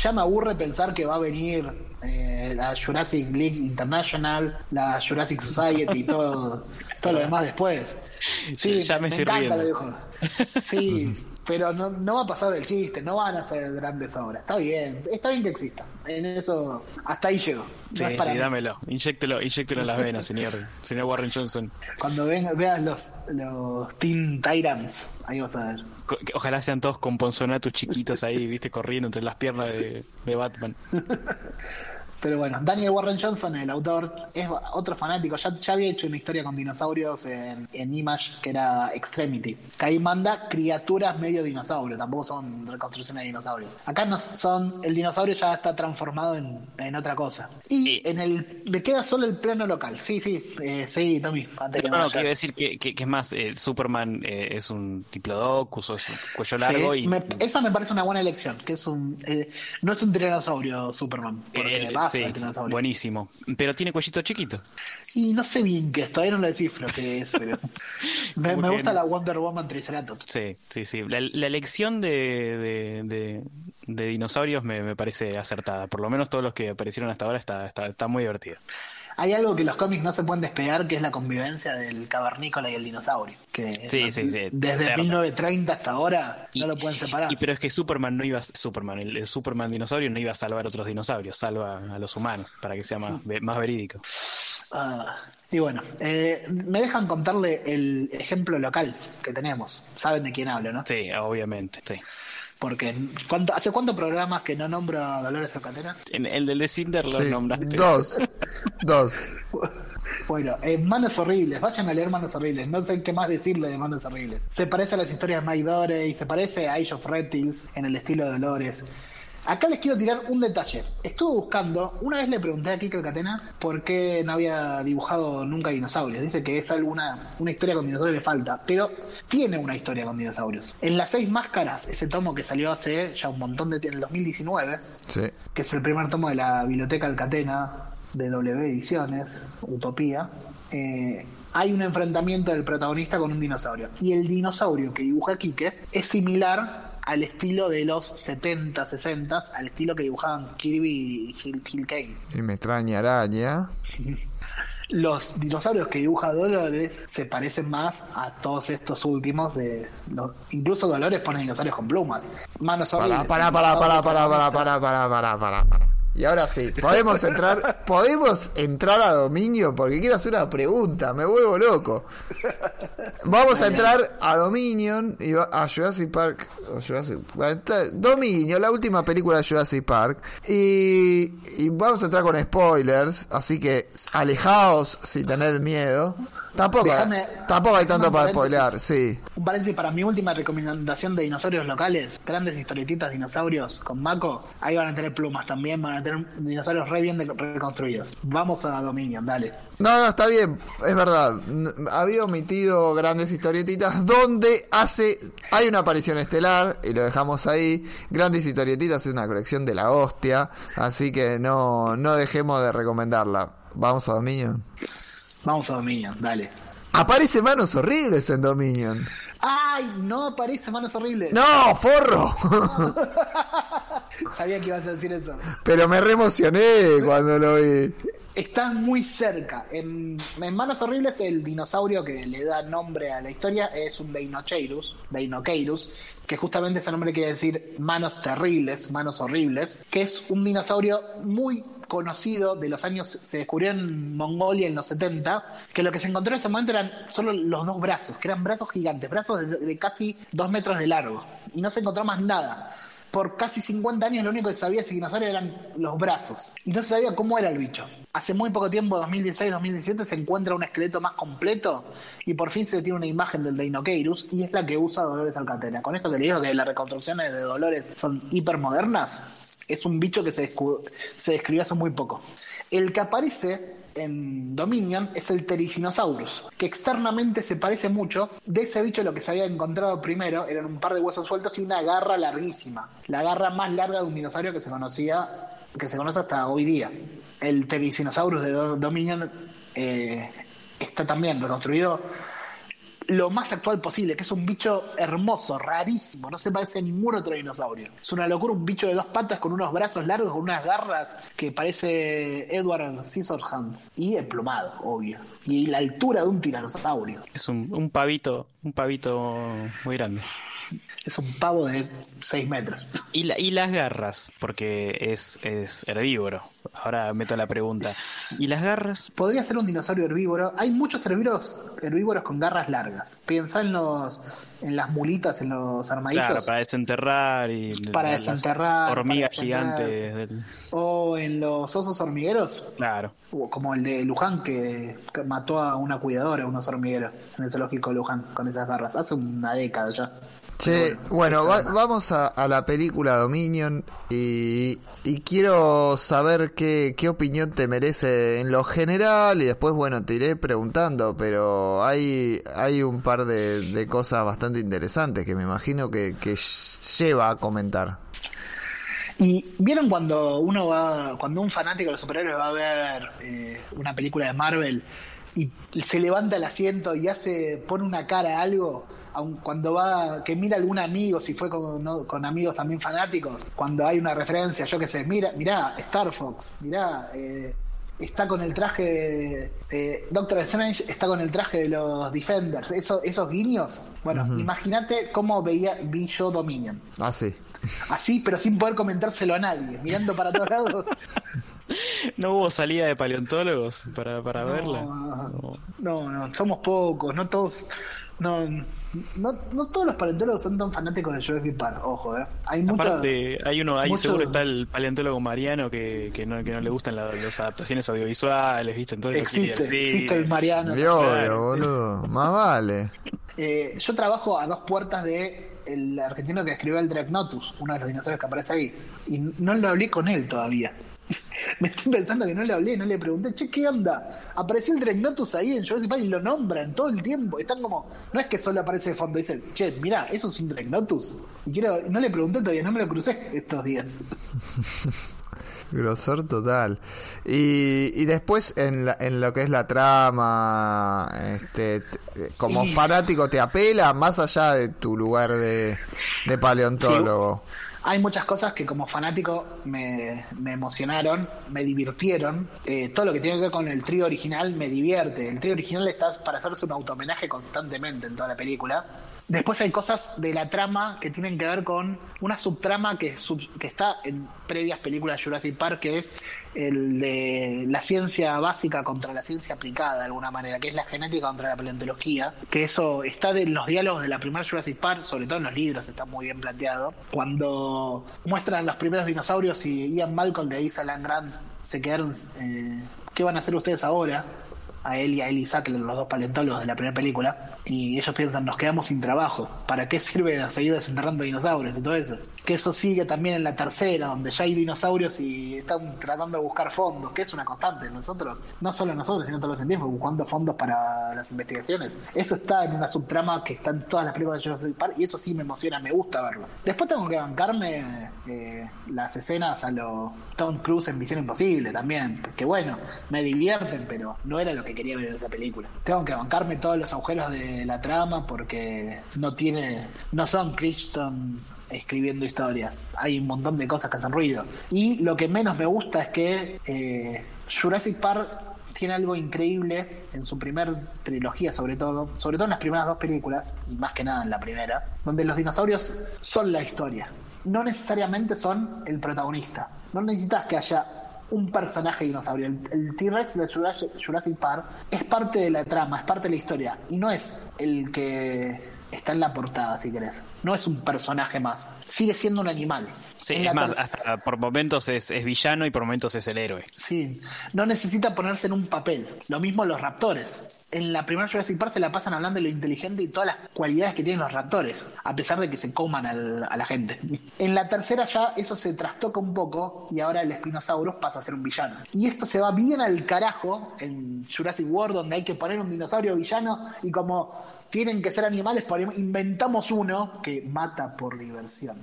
ya me aburre pensar que va a venir eh, la Jurassic League International, la Jurassic Society y todo, todo lo demás después. Sí, Ya me estoy encanta riendo. lo dibujo. Sí, pero no, no va a pasar del chiste, no van a ser grandes obras. Está bien, está bien que exista. En eso, hasta ahí llego. No Sí, es para sí, dámelo. Inyéctelo, inyéctelo en las venas, señor, señor Warren Johnson. Cuando ven- veas los, los Teen Tyrants, ahí vas a ver. Ojalá sean todos con ponzonatos chiquitos ahí, viste, corriendo entre las piernas de, de Batman. Pero bueno, Daniel Warren Johnson, el autor, es otro fanático. Ya, ya había hecho una historia con dinosaurios en, en Image que era Extremity. Que ahí manda criaturas medio dinosaurio, tampoco son reconstrucciones de dinosaurios. Acá no son, el dinosaurio ya está transformado en, en otra cosa. Y en el me queda solo el plano local. Sí, sí, eh, sí, Tommy. Antes que No, no, quiero decir que, que, que es más, eh, Superman eh, es un diplodocus, o es un cuello largo Sí, y... me- esa me parece una buena elección, que es un no es un tiranosaurio Superman, porque eh, basta sí, buenísimo. Pero tiene cuellito chiquito. Y no sé bien qué es, todavía no lo descifro qué es, pero me, gusta la Wonder Woman Triceratops. Sí, sí, sí. La, la elección de, de, de- de dinosaurios me, me parece acertada. Por lo menos todos los que aparecieron hasta ahora está, está, está muy divertido. Hay algo que los cómics no se pueden despegar, que es la convivencia del cavernícola y el dinosaurio. Que Sí, no- sí, sí, Desde eterna. 1930 hasta ahora no lo pueden separar. Y pero es que Superman no iba a, Superman, el, el Superman dinosaurio no iba a salvar a otros dinosaurios, salva a los humanos para que sea más, más verídico. Ah, y bueno, eh, me dejan contarle el ejemplo local que tenemos. Saben de quién hablo, ¿no? Sí, obviamente, sí. Porque ¿cuánto- ¿hace cuántos programas que no nombro a Dolores Alcatena? En el del de Cinder lo Sí, nombraste. Dos. Dos. Bueno, eh, Manos Horribles, vayan a leer Manos Horribles, no sé qué más decirle de Manos Horribles. Se parece a las historias de Mike Dore y se parece a Age of Reptiles en el estilo de Dolores. Acá les quiero tirar un detalle. Estuve buscando, una vez le pregunté a Kike Catena por qué no había dibujado nunca dinosaurios. Dice que es alguna una historia con dinosaurios le falta, pero tiene una historia con dinosaurios. En Las Seis Máscaras, ese tomo que salió hace ya un montón de tiempo, en el 2019, Sí. que es el primer tomo de la Biblioteca Alcatena de W Ediciones, Utopía, eh, hay un enfrentamiento del protagonista con un dinosaurio. Y el dinosaurio que dibuja Quique es similar al estilo de los 70, 60, al estilo que dibujaban Kirby y Gil, Gil Kane. Y me extraña araña. Los dinosaurios que dibuja Dolores se parecen más a todos estos últimos de los, incluso Dolores pone dinosaurios con plumas. Manos para, para, para, para, para, para, para, para, para, para. Y ahora sí, podemos entrar, podemos entrar a dominio porque quiero hacer una pregunta, me vuelvo loco. Vamos a entrar a Dominion y va- a Jurassic Park, o Jurassic, Dominion, la última película de Jurassic Park y, y vamos a entrar con spoilers, así que alejaos si tened miedo. Tampoco, tampoco hay tanto para spoilear, sí. Un paréntesis para mi última recomendación de dinosaurios locales, grandes historietitas dinosaurios con Mako. Ahí van a tener plumas también, van a tener dinosaurios re bien reconstruidos. Vamos a Dominion, dale. No, no, está bien, es verdad. Había omitido grandes historietitas donde hace. Hay una aparición estelar y lo dejamos ahí. Grandes historietitas es una colección de la hostia, así que no, no dejemos de recomendarla. Vamos a Dominion. Vamos a Dominion, dale. Aparece manos horribles en Dominion. ¡Ay! No aparece manos horribles. ¡No, forro! Sabía que ibas a decir eso. Pero me reemocioné cuando lo vi. Estás muy cerca. En, en Manos Horribles, el dinosaurio que le da nombre a la historia es un Deinocheirus, Deinocheirus, que justamente ese nombre quiere decir manos terribles, manos horribles, que es un dinosaurio muy conocido de los años, se descubrió en Mongolia en los 70, que lo que se encontró en ese momento eran solo los dos brazos, que eran brazos gigantes, brazos de, casi dos metros de largo, y no se encontró más nada por casi 50 años lo único que se sabía de ese dinosaurio eran los brazos. Y no se sabía cómo era el bicho. Hace muy poco tiempo, 2016-2017, se encuentra un esqueleto más completo y por fin se tiene una imagen del Deinocheirus y es la que usa Dolores Alcatena. Con esto que le digo que las reconstrucciones de Dolores son hipermodernas, es un bicho que se, se describió hace muy poco. El que aparece en Dominion es el Tericinosaurus, que externamente se parece mucho. De ese bicho lo que se había encontrado primero eran un par de huesos sueltos y una garra larguísima. La garra más larga de un dinosaurio que se conocía, que se conoce hasta hoy día. El Tericinosaurus de Dominion eh, está también reconstruido lo más actual posible, que es un bicho hermoso, rarísimo, no se parece a ningún otro dinosaurio. Es una locura, un bicho de dos patas con unos brazos largos, con unas garras que parece Edward Scissorhands y emplumado, obvio. Y la altura de un tiranosaurio. Es un, un pavito, un pavito muy grande. Es un pavo de 6 metros. Y, la, y las garras, porque es, es herbívoro. Ahora meto la pregunta. ¿Y las garras? Podría ser un dinosaurio herbívoro. Hay muchos herbívoros, herbívoros con garras largas. Piensa en los en las mulitas, en los armadillos. Claro, para desenterrar y para desenterrar. Hormigas gigantes. Del... O en los osos hormigueros. Claro. Como el de Luján que mató a una cuidadora, unos hormigueros, en el zoológico de Luján, con esas garras. Hace una década ya. Che, bueno, va, vamos a, a, la película Dominion y, y quiero saber qué, qué, opinión te merece en lo general y después, bueno, te iré preguntando, pero hay, hay un par de, de cosas bastante interesantes que me imagino que, que lleva a comentar. Y vieron cuando uno va, cuando un fanático de los superhéroes va a ver eh, una película de Marvel y se levanta el asiento y hace, pone una cara a algo, aun cuando va, que mira algún amigo, si fue con, ¿no? con amigos también fanáticos, cuando hay una referencia, yo qué sé, mira, mira, Star Fox, mira, eh, está con el traje de, eh, Doctor Strange está con el traje de los Defenders Eso, esos guiños bueno uh -huh. imagínate cómo veía vi yo Dominion así así pero sin poder comentárselo a nadie mirando para todos lados no hubo salida de paleontólogos para, para no, verla no. no no somos pocos no todos no, no, no todos los paleontólogos son tan fanáticos de Jurassic Park, ojo, ¿eh? Hay mucha, Aparte, hay uno, ahí mucho- seguro está el paleontólogo Mariano que, que, no, que no le gustan la- las adaptaciones audiovisuales, ¿viste? Entonces existe, sí, existe el Mariano. Obvio, claro, boludo. Más vale. Eh, yo trabajo a dos puertas de el argentino que escribió el Dragnotus, uno de los dinosaurios que aparece ahí, y no lo hablé con él todavía. Me estoy pensando que no le hablé, no le pregunté, che, ¿qué onda? Apareció el Dragnotus ahí en Jurassic Park y lo nombran todo el tiempo. Están como, no es que solo aparece de fondo, dicen, che, mirá, eso es un Dragnotus. Y quiero, no le pregunté todavía, no me lo crucé estos días. Grosor total. Y, y después en, la- en lo que es la trama, este, como fanático te apela más allá de tu lugar de, de paleontólogo. Hay muchas cosas que como fanático me, me emocionaron, me divirtieron. Eh, todo lo que tiene que ver con el trío original me divierte. El trío original está para hacerse un automenaje constantemente en toda la película. Después hay cosas de la trama que tienen que ver con una subtrama que, está en previas películas de Jurassic Park, que es el de la ciencia básica contra la ciencia aplicada, de alguna manera, que es la genética contra la paleontología, que eso está en los diálogos de la primera Jurassic Park, sobre todo en los libros, está muy bien planteado. Cuando muestran los primeros dinosaurios y Ian Malcolm le dice a Grant, se quedaron, eh, ¿qué van a hacer ustedes ahora? A él y a Ellie Sattler, los dos paleontólogos de la primera película, y ellos piensan, nos quedamos sin trabajo, ¿para qué sirve seguir desenterrando dinosaurios y todo eso? Que eso sigue también en la tercera, donde ya hay dinosaurios y están tratando de buscar fondos, que es una constante. Nosotros, no solo nosotros, sino todos los científicos, buscando fondos para las investigaciones. Eso está en una subtrama que está en todas las películas de Jurassic Park, y eso sí me emociona, me gusta verlo. Después tengo que bancarme eh, las escenas a lo Tom Cruise en Misión Imposible también, porque bueno, me divierten, pero no era lo que que quería ver esa película. Tengo que bancarme todos los agujeros de la trama porque no tiene, no son Crichton escribiendo historias. Hay un montón de cosas que hacen ruido. Y lo que menos me gusta es que eh, Jurassic Park tiene algo increíble en su primer trilogía sobre todo, sobre todo en las primeras dos películas, y más que nada en la primera, donde los dinosaurios son la historia, no necesariamente son el protagonista. No necesitas que haya un personaje dinosaurio. El, T-Rex de Jurassic Park es parte de la trama, es parte de la historia, y no es el que está en la portada, si querés. No es un personaje más. Sigue siendo un animal. Sí, es más, hasta por momentos es, es villano y por momentos es el héroe. Sí, no necesita ponerse en un papel. Lo mismo los raptores. En la primera Jurassic Park se la pasan hablando de lo inteligente y todas las cualidades que tienen los raptores, a pesar de que se coman al- a la gente. En la tercera ya eso se trastoca un poco y ahora el Spinosaurus pasa a ser un villano. Y esto se va bien al carajo en Jurassic World, donde hay que poner un dinosaurio villano y como tienen que ser animales, ponemos- inventamos uno que mata por diversión.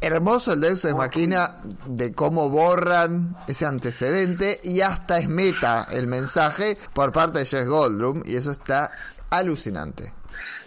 Hermoso el Deus Ex Machina de cómo borran ese antecedente y hasta es meta el mensaje por parte de Jeff Goldblum y eso está alucinante.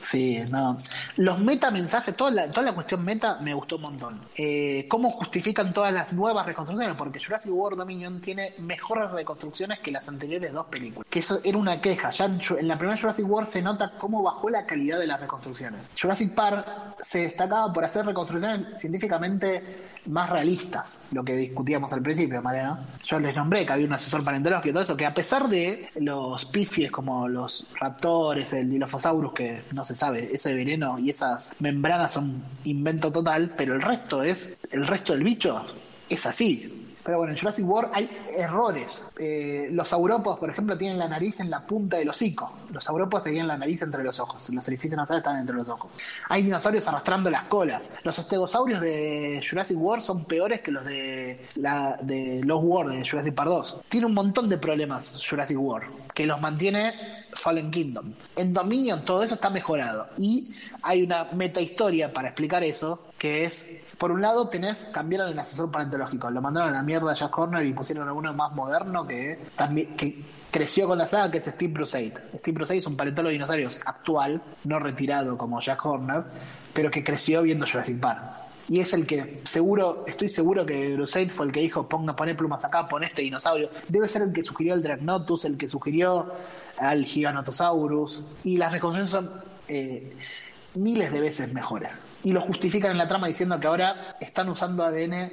Sí, no. Los metamensajes, toda la, toda la cuestión meta me gustó un montón. Eh, ¿Cómo justifican todas las nuevas reconstrucciones? Porque Jurassic World Dominion tiene mejores reconstrucciones que las anteriores dos películas. Que eso era una queja. Ya en, en la primera Jurassic World se nota cómo bajó la calidad de las reconstrucciones. Jurassic Park se destacaba por hacer reconstrucciones científicamente más realistas, lo que discutíamos al principio, Mariano. Yo les nombré que había un asesor paleontológico y todo eso, que a pesar de los pifies como los raptores, el Dilophosaurus, que no se sabe, eso de veneno y esas membranas son invento total, pero el resto es, el resto del bicho es así. Pero bueno, en Jurassic World hay errores. Eh, los saurópodos, por ejemplo, tienen la nariz en la punta del hocico. Los saurópodos tenían la nariz entre los ojos. Los orificios nasales están entre los ojos. Hay dinosaurios arrastrando las colas. Los ostegosaurios de Jurassic World son peores que los de, la, de Lost World, de Jurassic Park 2. Tiene un montón de problemas Jurassic World, que los mantiene Fallen Kingdom. En Dominion todo eso está mejorado. Y hay una metahistoria para explicar eso, que es por un lado tenés, cambiaron el asesor paleontológico, lo mandaron a la mierda a Jack Horner y pusieron a uno más moderno que también que creció con la saga, que es Steve Brusaid. Steve Brusaid es un paleontólogo de dinosaurios actual, no retirado como Jack Horner, pero que creció viendo Jurassic Park. Y es el que, seguro, estoy seguro que Brusaid fue el que dijo, ponga, poné plumas acá, pon este dinosaurio. Debe ser el que sugirió el Dragnotus, el que sugirió al Giganotosaurus. Y las reconstrucciones son eh, miles de veces mejores. Y lo justifican en la trama diciendo que ahora están usando ADN,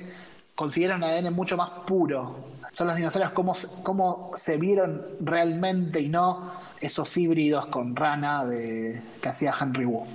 consideran ADN mucho más puro. Son los dinosaurios como, como se vieron realmente y no esos híbridos con rana de, que hacía Henry Wu.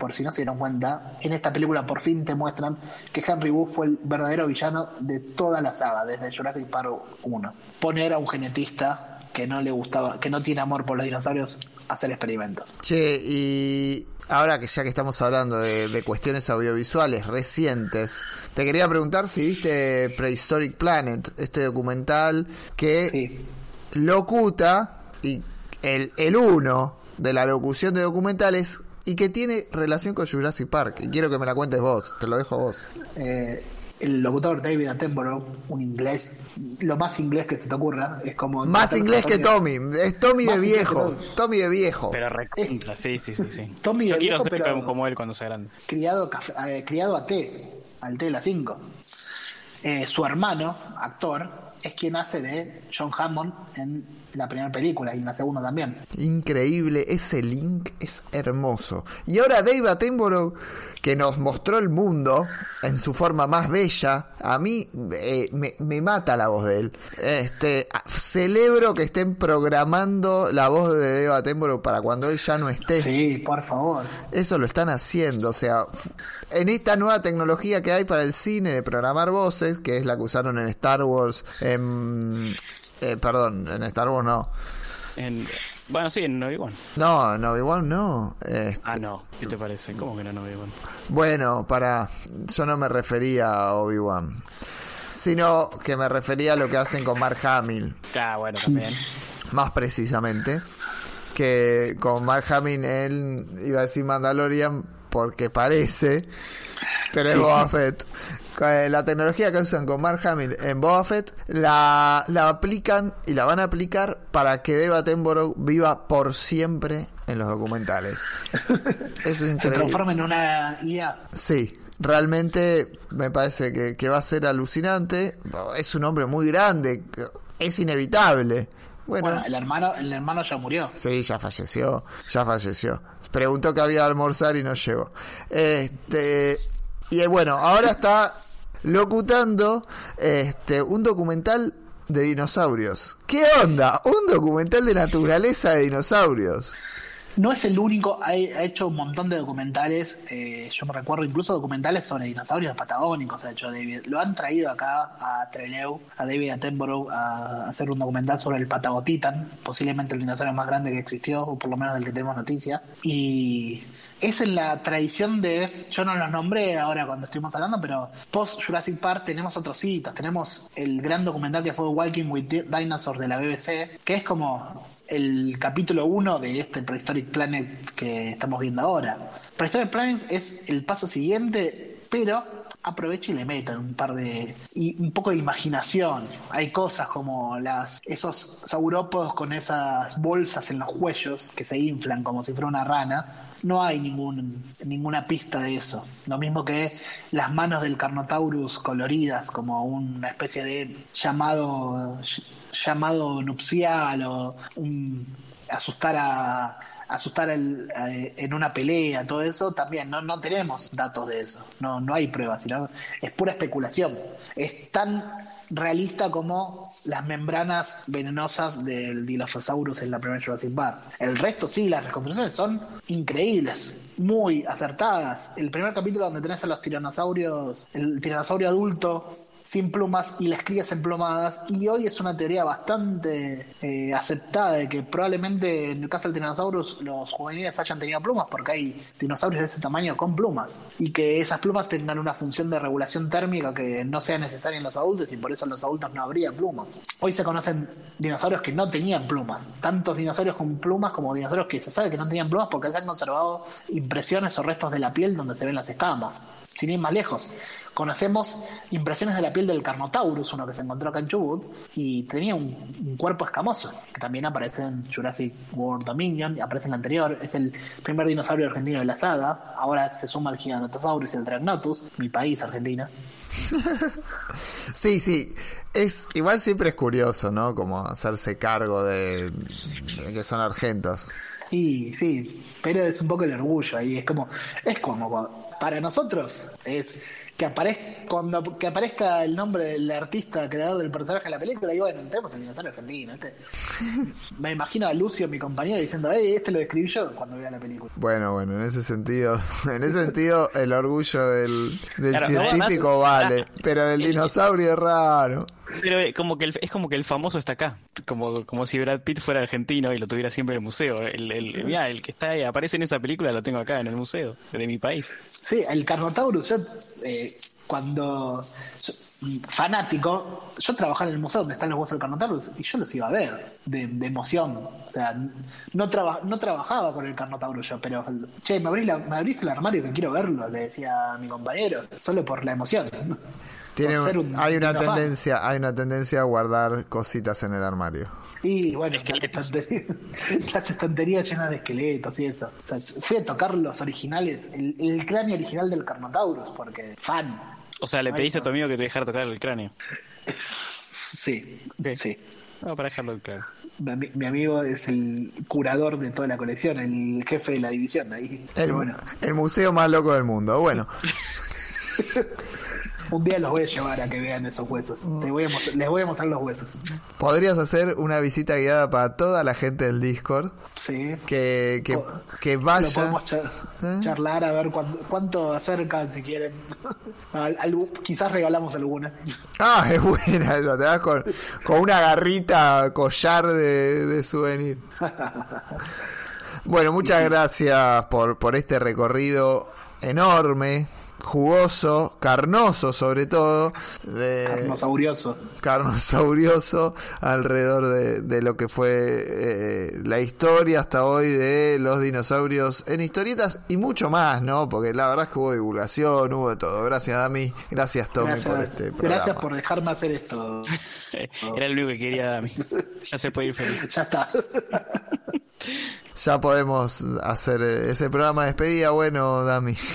Por si no se dieron cuenta, en esta película por fin te muestran que Henry Wu fue el verdadero villano de toda la saga, desde Jurassic Park 1. Poner a un genetista que no le gustaba, que no tiene amor por los dinosaurios, a hacer experimentos. Che, y ahora que ya que estamos hablando de, de cuestiones audiovisuales recientes, te quería preguntar si viste Prehistoric Planet, este documental que Sí. locuta y el, el uno de la locución de documentales y que tiene relación con Jurassic Park. Y quiero que me la cuentes vos, te lo dejo a vos. Eh, el locutor David Attenborough, un inglés, lo más inglés que se te ocurra, es como... Más inglés que Tommy, es Tommy Más de viejo, Tommy. De viejo. Pero recontra, sí, sí, sí. sí. Tommy Yo de quiero viejo, ser pero- como- como él cuando sea grande. criado, eh, criado a T, al T de la 5. Eh, su hermano, actor, es quien hace de John Hammond en la primera película y en la segunda también. Increíble, ese link es hermoso. Y ahora Dave Attenborough, que nos mostró el mundo en su forma más bella, a mí eh, me, me mata la voz de él. Este, celebro que estén programando la voz de Dave Attenborough para cuando él ya no esté. Sí, por favor. Eso lo están haciendo, o sea, en esta nueva tecnología que hay para el cine de programar voces, que es la que usaron en Star Wars, en, eh, perdón, en Star Wars no. En- bueno, sí, en Obi-Wan. No, no, igual no. Este, Ah, no. ¿Qué te parece? ¿Cómo que no en Obi-Wan? Bueno, para, yo no me refería a Obi-Wan, sino que me refería a lo que hacen con Mark Hamill, Ah, bueno, también. más precisamente, que con Mark Hamill él iba a decir Mandalorian porque parece, pero es Boba Fett. Eh, la tecnología que usan con Mark Hamill en Boba Fett la, la aplican y la van a aplicar para que Deva Attenborough viva por siempre en los documentales. Eso es Se transforma en una IA. Sí, realmente me parece que, que va a ser alucinante. Es un hombre muy grande, es inevitable. Bueno, Bueno, el hermano, el hermano ya murió. sí, ya falleció, ya falleció. Preguntó que había de almorzar y no llegó. Este, y eh, bueno, ahora está locutando este, un documental de dinosaurios. ¿Qué onda? Un documental de naturaleza de dinosaurios. No es el único, ha, hecho un montón de documentales. eh, yo me recuerdo incluso documentales sobre dinosaurios patagónicos. Ha hecho David. Lo han traído acá a Trelew, a David Attenborough, a hacer un documental sobre el Patagotitan, posiblemente el dinosaurio más grande que existió, o por lo menos del que tenemos noticia. Y es en la tradición de, yo no los nombré ahora cuando estuvimos hablando, pero post Jurassic Park tenemos otros citas. Tenemos el gran documental que fue Walking with Di- Dinosaurs de la BBC, que es como el capítulo 1 de este Prehistoric Planet que estamos viendo ahora. Prehistoric Planet es el paso siguiente, pero aprovecha y le meten un par de y un poco de imaginación. Hay cosas como las esos saurópodos con esas bolsas en los cuellos que se inflan como si fuera una rana. No hay ningún, ninguna pista de eso. Lo mismo que las manos del Carnotaurus coloridas como una especie de llamado llamado nupcial o un asustar a asustar el- en una pelea, todo eso, también no, no tenemos datos de eso, no, no hay pruebas, sino es pura especulación. Es tan realista como las membranas venenosas del Dilophosaurus en la primera Jurassic Park. El resto sí, las reconstrucciones son increíbles, muy acertadas. El primer capítulo donde tenés a los tiranosaurios, el tiranosaurio adulto sin plumas y las crías emplumadas, y hoy es una teoría bastante eh, aceptada de que probablemente en el caso del Tyrannosaurus los juveniles hayan tenido plumas porque hay dinosaurios de ese tamaño con plumas y que esas plumas tengan una función de regulación térmica que no sea necesaria en los adultos y por eso los adultos no habría plumas. Hoy se conocen dinosaurios que no tenían plumas, tantos dinosaurios con plumas como dinosaurios que se sabe que no tenían plumas porque se han conservado impresiones o restos de la piel donde se ven las escamas. Sin ir más lejos, conocemos impresiones de la piel del Carnotaurus, uno que se encontró acá en Chubut, y tenía un, cuerpo escamoso, que también aparece en Jurassic World Dominion, aparece en la anterior, es el primer dinosaurio argentino de la saga, ahora se suma el Giganotosaurus y el Dragnotus, mi país, Argentina. Sí, sí. Es, igual siempre es curioso, ¿no? Como hacerse cargo de, que son argentos. Y sí, pero es un poco el orgullo ahí, es como, es como, para nosotros, es que aparezca, cuando que aparezca el nombre del artista creador del personaje en la película, y bueno, tenemos el dinosaurio argentino, ¿viste? Me imagino a Lucio, mi compañero, diciendo, hey, este lo escribí yo cuando vea la película. Bueno, bueno, en ese sentido, en ese sentido, el orgullo del, del Claro, científico además, vale, pero del dinosaurio es raro. Pero eh, como que el- es como que el famoso está acá, como, como si Brad Pitt fuera argentino y lo tuviera siempre en el museo. El, el, mirá, el que está ahí, aparece en esa película, lo tengo acá en el museo de mi país. Sí, el Carnotaurus, yo eh, cuando yo- fanático, yo trabajaba en el museo donde están los huesos del Carnotaurus y yo los iba a ver de, de emoción. O sea, no, traba- no trabajaba con el Carnotaurus yo, pero che, me abrís, la- me abrís el armario que quiero verlo, le decía a mi compañero, solo por la emoción. Tiene, un hay una fan. tendencia, hay una tendencia a guardar cositas en el armario. Y bueno, las Esqueletos. estanterías, las estanterías llenas de esqueletos y eso. O sea, fui a tocar los originales, el, el cráneo original del Carnotaurus, porque fan. O sea, le pediste a tu amigo que te dejara tocar el cráneo. Sí, sí. No, para dejarlo claro. Mi, mi amigo es el curador de toda la colección, el jefe de la división ahí. El, bueno, el museo más loco del mundo. Bueno, un día los voy a llevar a que vean esos huesos. Les voy a, mostrar- les voy a mostrar los huesos. podrías hacer una visita guiada para toda la gente del Discord Sí. que, que, O- que Lo vaya. podemos char- ¿Eh? charlar a ver cuánto, cuánto acercan si quieren. Al- al- quizás regalamos alguna. Ah, es buena esa, te das con, con una garrita collar de, de souvenir. Bueno, muchas gracias por, por este recorrido enorme jugoso, carnoso sobre todo, de Carnosaurioso. carnosaurioso alrededor de, de lo que fue eh, la historia hasta hoy de los dinosaurios en historietas y mucho más, ¿no? Porque la verdad es que hubo divulgación, hubo de todo. Gracias, Dami. Gracias, Tommy, por Gracias, este programa. gracias por dejarme hacer esto. Era lo único que quería Dami. Ya se puede ir feliz. Ya está. Ya podemos hacer eh, ese programa de despedida. Bueno, Dami.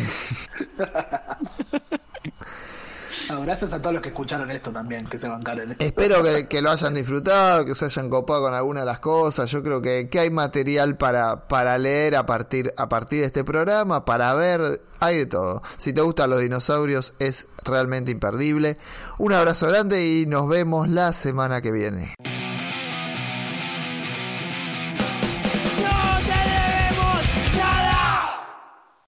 No, gracias a todos los que escucharon esto también, que se bancaron. esto. Espero que, que lo hayan disfrutado, que se hayan copado con alguna de las cosas. Yo creo que, que hay material para, para leer a partir, a partir de este programa, para ver, hay de todo. Si te gustan los dinosaurios es realmente imperdible. Un abrazo grande y nos vemos la semana que viene.